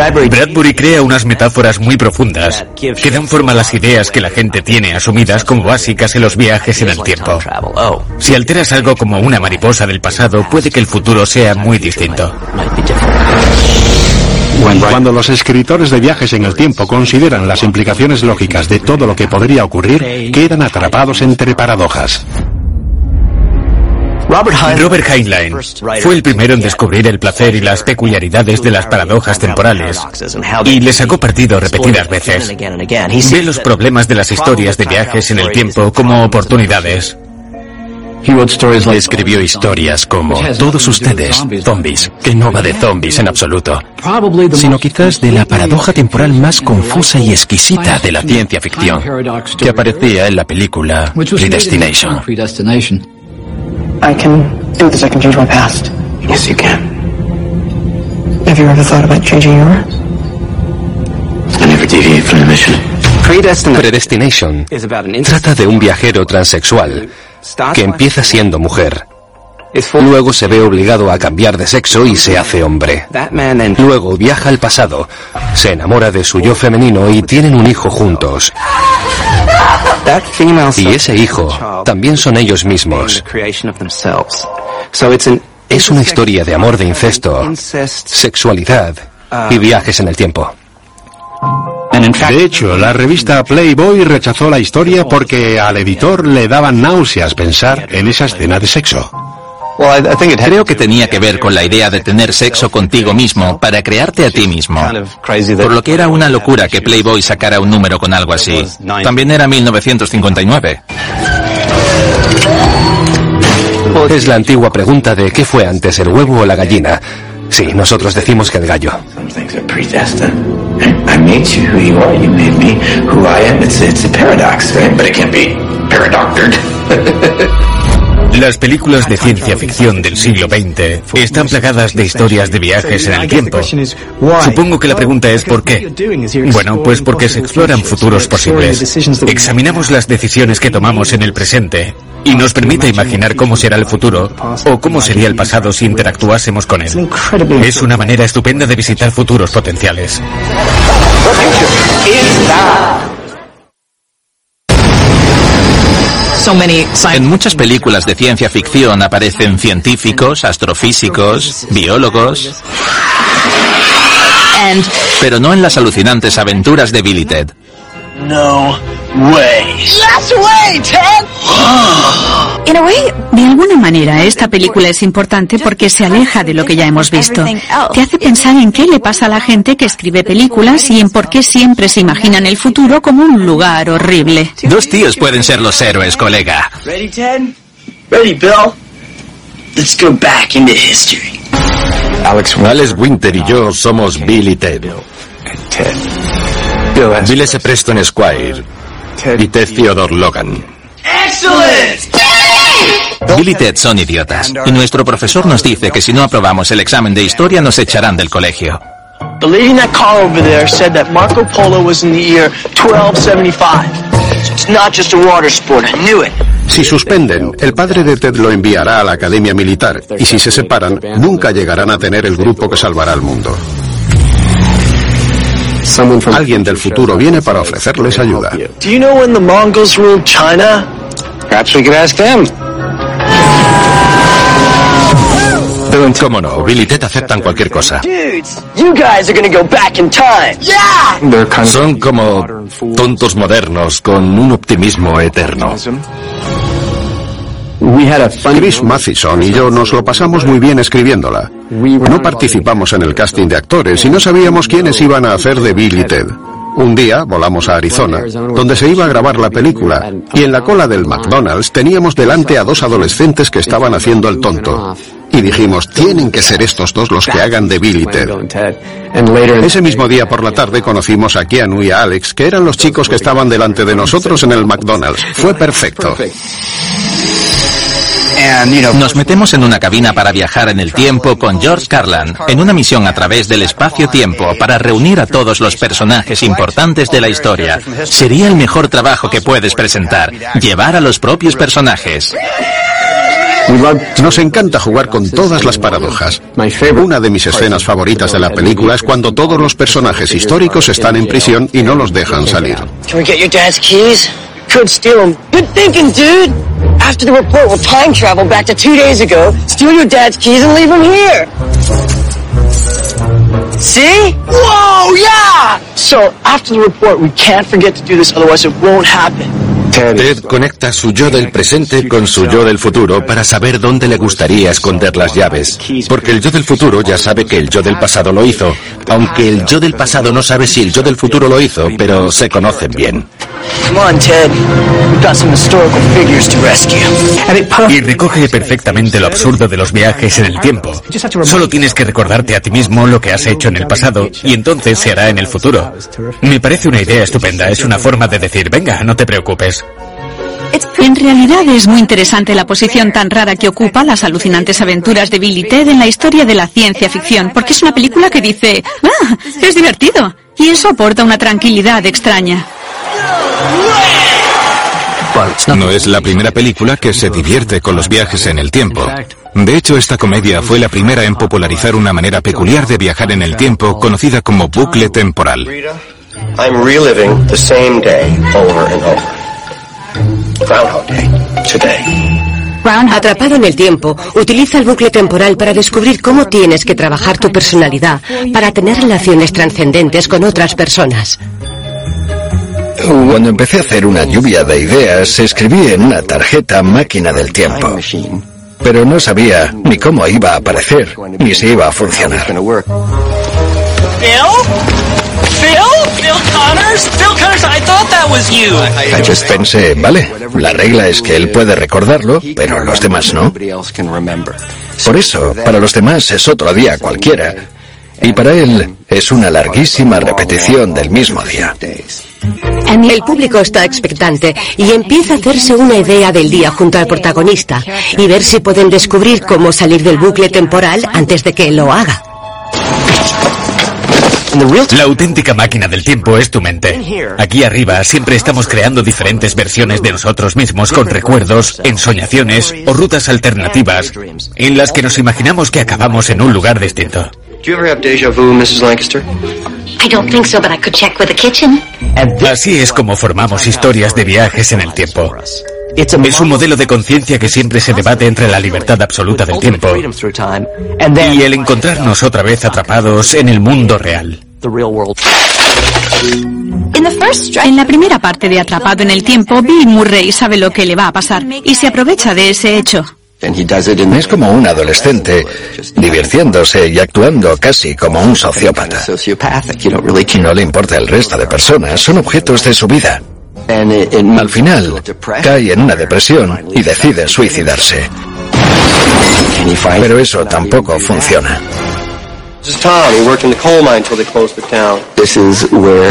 Bradbury crea unas metáforas muy profundas que dan forma a las ideas que la gente tiene asumidas como básicas en los viajes en el tiempo. Si alteras algo como una mariposa del pasado, puede que el futuro sea muy distinto. Cuando los escritores de viajes en el tiempo consideran las implicaciones lógicas de todo lo que podría ocurrir, quedan atrapados entre paradojas. Robert Heinlein fue el primero en descubrir el placer y las peculiaridades de las paradojas temporales y le sacó partido repetidas veces. Ve los problemas de las historias de viajes en el tiempo como oportunidades. Escribió historias como Todos ustedes, zombies, que no va de zombies en absoluto, sino quizás de la paradoja temporal más confusa y exquisita de la ciencia ficción, que aparecía en la película Predestination. I can do this. I can change my past. Yes, you can. Have you ever thought about changing yours? I never deviate from the mission. Predestination trata de un viajero transexual que empieza siendo mujer. Luego se ve obligado a cambiar de sexo y se hace hombre. Luego viaja al pasado, se enamora de su yo femenino y tienen un hijo juntos. Y ese hijo también son ellos mismos. Es una historia de amor de incesto, sexualidad y viajes en el tiempo. De hecho, la revista Playboy rechazó la historia porque al editor le daban náuseas pensar en esa escena de sexo. Creo que tenía que ver con la idea de tener sexo contigo mismo para crearte a ti mismo. Por lo que era una locura que Playboy sacara un número con algo así. También era 1959. Es la antigua pregunta de qué fue antes, el huevo o la gallina. Sí, nosotros decimos que el gallo. *laughs* Las películas de ciencia ficción del siglo XX están plagadas de historias de viajes en el tiempo. Supongo que la pregunta es ¿por qué? Bueno, pues porque se exploran futuros posibles. Examinamos las decisiones que tomamos en el presente y nos permite imaginar cómo será el futuro o cómo sería el pasado si interactuásemos con él. Es una manera estupenda de visitar futuros potenciales. En muchas películas de ciencia ficción aparecen científicos, astrofísicos, biólogos. Pero no en las alucinantes aventuras de Billy Ted. No *gasps* way. Yes way, Ted. De alguna manera, esta película es importante porque se aleja de lo que ya hemos visto. Te hace pensar en qué le pasa a la gente que escribe películas y en por qué siempre se imaginan el futuro como un lugar horrible. Dos tíos pueden ser los héroes, colega. Ready, Ted? Ready, Bill? Let's go back into history. Alex, Alex Winter y yo somos Bill y Ted. Bill es Preston Squire y Ted Theodore Logan. Bill y Ted son idiotas. Y nuestro profesor nos dice que si no aprobamos el examen de historia nos echarán del colegio. The lady in that car over there said that Marco Polo was in the year 1275. So it's not just a water sport. I knew it. Si suspenden, el padre de Ted lo enviará a la academia militar y si se separan, nunca llegarán a tener el grupo que salvará al mundo. Alguien del futuro viene para ofrecerles ayuda. Do you know when the Mongols ruled China? Perhaps we could ask them. ¿Cómo no? Bill y Ted aceptan cualquier cosa. Dudes, you guys are gonna go back in time. Yeah! Son como tontos modernos con un optimismo eterno. Chris Mathison y yo nos lo pasamos muy bien escribiéndola. No participamos en el casting de actores y no sabíamos quiénes iban a hacer de Bill y Ted. Un día volamos a Arizona, donde se iba a grabar la película, y en la cola del McDonald's teníamos delante a dos adolescentes que estaban haciendo el tonto. Y dijimos, tienen que ser estos dos los que hagan de Bill y Ted. Ese mismo día por la tarde conocimos a Keanu y a Alex, que eran los chicos que estaban delante de nosotros en el McDonald's. Fue perfecto. Nos metemos en una cabina para viajar en el tiempo con George Carlin, en una misión a través del espacio-tiempo para reunir a todos los personajes importantes de la historia. Sería el mejor trabajo que puedes presentar, llevar a los propios personajes. Nos encanta jugar con todas las paradojas. Una de mis escenas favoritas de la película es cuando todos los personajes históricos están en prisión y no los dejan salir. Could steal them. Good thinking, dude. After the report, we'll time travel back to two days ago, steal your dad's keys, and leave them here. See? Whoa, yeah! So, after the report, we can't forget to do this, otherwise it won't happen. Ted conecta su yo del presente con su yo del futuro para saber dónde le gustaría esconder las llaves. Porque el yo del futuro ya sabe que el yo del pasado lo hizo, aunque el yo del pasado no sabe si el yo del futuro lo hizo, pero se conocen bien. Come on, Ted. We've got some historical figures to rescue. Y recoge perfectamente lo absurdo de los viajes en el tiempo. Solo tienes que recordarte a ti mismo lo que has hecho en el pasado y entonces se hará en el futuro. Me parece una idea estupenda. Es una forma de decir, venga, no te preocupes. En realidad es muy interesante la posición tan rara que ocupa las alucinantes aventuras de Billy Ted en la historia de la ciencia ficción, porque es una película que dice, ah, es divertido, y eso aporta una tranquilidad extraña. No es la primera película que se divierte con los viajes en el tiempo. De hecho, esta comedia fue la primera en popularizar una manera peculiar de viajar en el tiempo conocida como bucle temporal. I'm reliving the same day over and over. Groundhog Day. Today. Atrapado en el tiempo, utiliza el bucle temporal para descubrir cómo tienes que trabajar tu personalidad para tener relaciones trascendentes con otras personas. Cuando empecé a hacer una lluvia de ideas, escribí en una tarjeta máquina del tiempo. Pero no sabía ni cómo iba a aparecer, ni si iba a funcionar. Bill? Bill? Bill Connors? Bill Connors, I thought that was you. Pensé, vale, la regla es que él puede recordarlo, pero los demás no. Por eso, para los demás es otro día cualquiera. Y para él es una larguísima repetición del mismo día. El público está expectante y empieza a hacerse una idea del día junto al protagonista y ver si pueden descubrir cómo salir del bucle temporal antes de que él lo haga. La auténtica máquina del tiempo es tu mente. Aquí arriba siempre estamos creando diferentes versiones de nosotros mismos con recuerdos, ensoñaciones o rutas alternativas en las que nos imaginamos que acabamos en un lugar distinto. Do you ever have deja vu, Mrs. Lancaster? I don't think so, but I could check with the kitchen. Así es como formamos historias de viajes en el tiempo. Es un modelo de conciencia que siempre se debate entre la libertad absoluta del tiempo y el encontrarnos otra vez atrapados en el mundo real. En la primera parte de Atrapado en el Tiempo, Bill Murray sabe lo que le va a pasar y se aprovecha de ese hecho. Es como un adolescente, divirtiéndose y actuando casi como un sociópata. No le importa el resto de personas, son objetos de su vida. Al final, cae en una depresión y decide suicidarse. Pero eso tampoco funciona.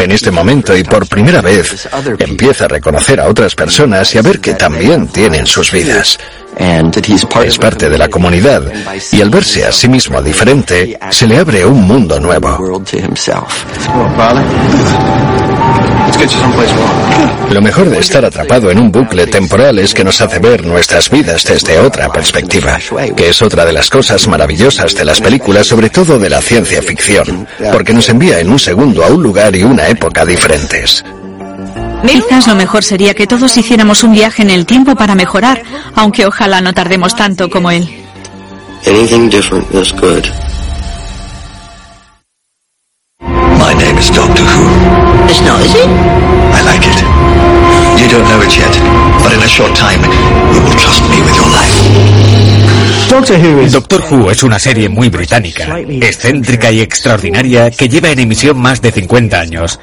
En este momento y por primera vez empieza a reconocer a otras personas y a ver que también tienen sus vidas. Es parte de la comunidad y al verse a sí mismo diferente, se le abre un mundo nuevo. Lo mejor de estar atrapado en un bucle temporal es que nos hace ver nuestras vidas desde otra perspectiva, que es otra de las cosas maravillosas de las películas, sobre todo de la ciencia ficción, porque nos envía en un segundo a un lugar y una época diferentes. Quizás lo mejor sería que todos hiciéramos un viaje en el tiempo para mejorar, aunque ojalá no tardemos tanto como él. Anything different is good. My name is Doctor Who. It's not, is it? I like it. You don't know it yet, but in a short time, you will trust me with your life. Doctor Who, Doctor Who es una serie muy británica, excéntrica y extraordinaria que lleva en emisión más de 50 años.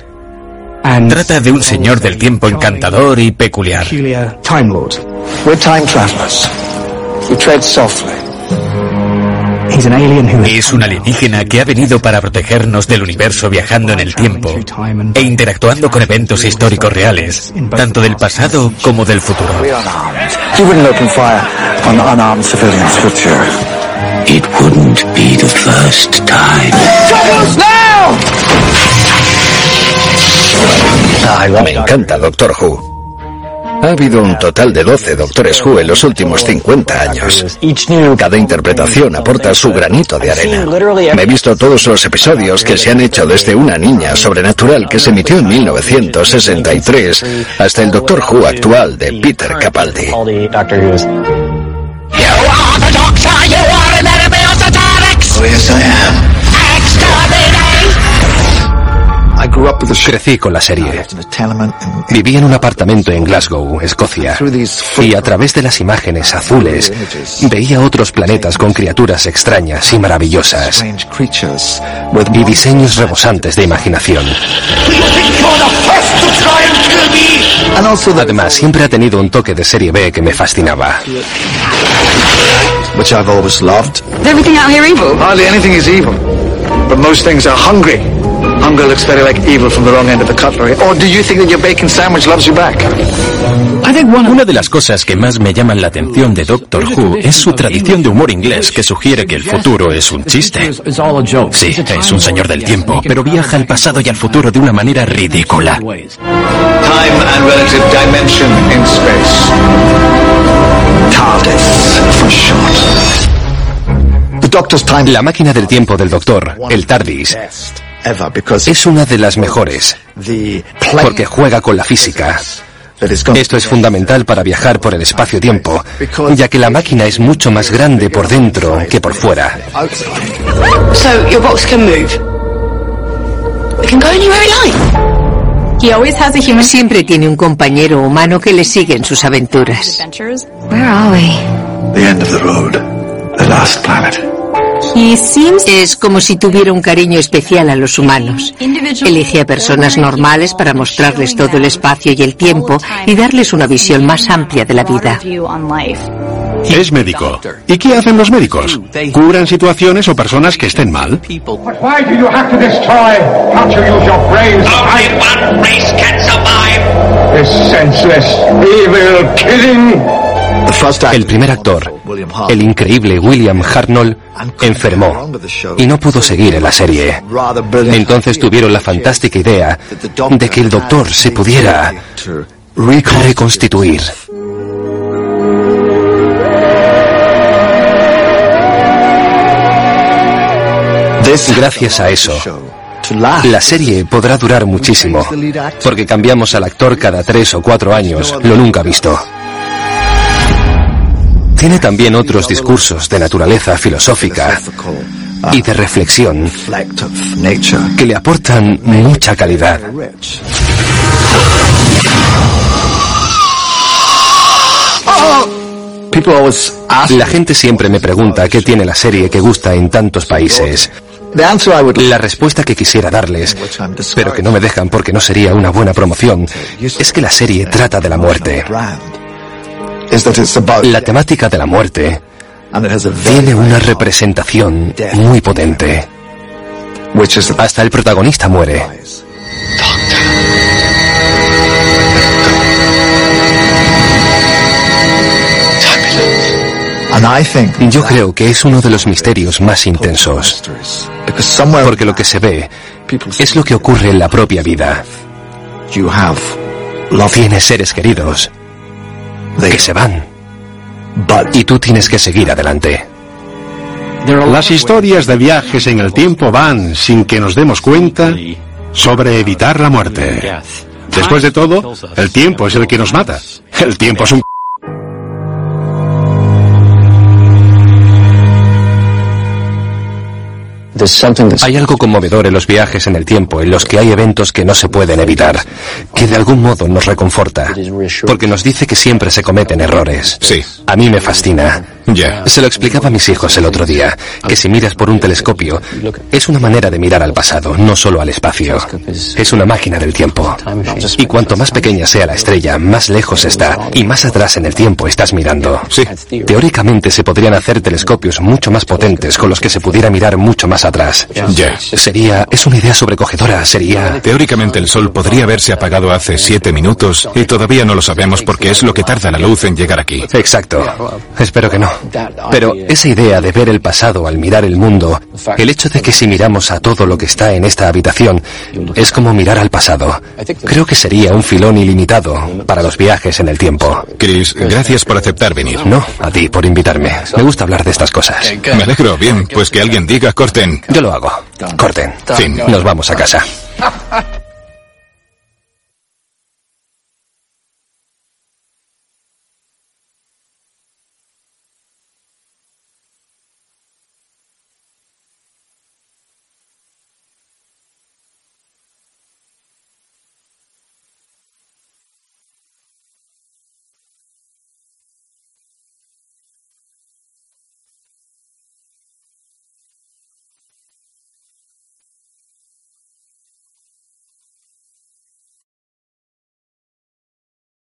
Trata de un señor del tiempo encantador y peculiar. Time Lord. We're time travelers. We tread softly. Es un alienígena que ha venido para protegernos del universo viajando en el tiempo e interactuando con eventos históricos reales, tanto del pasado como del futuro. It wouldn't be the first time. Me encanta Doctor Who. Ha habido un total de 12 Doctores Who en los últimos 50 años. Cada interpretación aporta su granito de arena. Me he visto todos los episodios que se han hecho desde una niña sobrenatural que se emitió en 1963 hasta el Doctor Who actual de Peter Capaldi. Crecí con la serie. Viví en un apartamento en Glasgow, Escocia, y a través de las imágenes azules veía otros planetas con criaturas extrañas y maravillosas y diseños rebosantes de imaginación. Además, siempre ha tenido un toque de serie B que me fascinaba. Which I've always loved. Everything out here evil? Hardly anything is evil. But most things are hungry. Hunger looks very like evil from the wrong end of the cutlery. Or do you think that your bacon sandwich loves you back? Una de las cosas que más me llaman la atención de Doctor Who es su tradición de humor inglés que sugiere que el futuro es un chiste. Sí, es un señor del tiempo, pero viaja al pasado y al futuro de una manera ridícula. Time and relative dimension in space. TARDIS for short. La máquina del tiempo del Doctor, el TARDIS, es una de las mejores, porque juega con la física. Esto es fundamental para viajar por el espacio-tiempo, ya que la máquina es mucho más grande por dentro que por fuera. Siempre tiene un compañero humano que le sigue en sus aventuras. Es como si tuviera un cariño especial a los humanos. Elige a personas normales para mostrarles todo el espacio y el tiempo y darles una visión más amplia de la vida. Es médico. ¿Y qué hacen los médicos? ¿Curan situaciones o personas que estén mal? El primer actor, el increíble William Hartnell, enfermó y no pudo seguir en la serie. Entonces tuvieron la fantástica idea de que el doctor se pudiera reconstituir. Gracias a eso, la serie podrá durar muchísimo, porque cambiamos al actor cada tres o cuatro años, lo nunca visto. Tiene también otros discursos de naturaleza filosófica y de reflexión que le aportan mucha calidad. La gente siempre me pregunta qué tiene la serie que gusta en tantos países. La respuesta que quisiera darles, pero que no me dejan porque no sería una buena promoción, es que la serie trata de la muerte. La temática de la muerte tiene una representación muy potente. Hasta el protagonista muere. Yo creo que es uno de los misterios más intensos, porque lo que se ve es lo que ocurre en la propia vida. Tienes seres queridos que se van y tú tienes que seguir adelante. Las historias de viajes en el tiempo van, sin que nos demos cuenta, sobre evitar la muerte. Después de todo, el tiempo es el que nos mata. El tiempo es un Hay algo conmovedor en los viajes en el tiempo, en los que hay eventos que no se pueden evitar, que de algún modo nos reconforta, porque nos dice que siempre se cometen errores. Sí. A mí me fascina. Ya. Se lo explicaba a mis hijos el otro día, que si miras por un telescopio, es una manera de mirar al pasado, no solo al espacio. Es una máquina del tiempo. Y cuanto más pequeña sea la estrella, más lejos está, y más atrás en el tiempo estás mirando. Sí. Teóricamente se podrían hacer telescopios mucho más potentes con los que se pudiera mirar mucho más atrás. Ya. Sería, es una idea sobrecogedora, sería... Teóricamente el sol podría haberse apagado hace siete minutos y todavía no lo sabemos porque es lo que tarda la luz en llegar aquí. Exacto. Espero que no. Pero esa idea de ver el pasado al mirar el mundo, el hecho de que si miramos a todo lo que está en esta habitación, es como mirar al pasado, creo que sería un filón ilimitado para los viajes en el tiempo. Chris, gracias por aceptar venir. No, a ti por invitarme. Me gusta hablar de estas cosas. Me alegro. Bien, pues que alguien diga corten. Yo lo hago. Corten. Fin. Nos vamos a casa.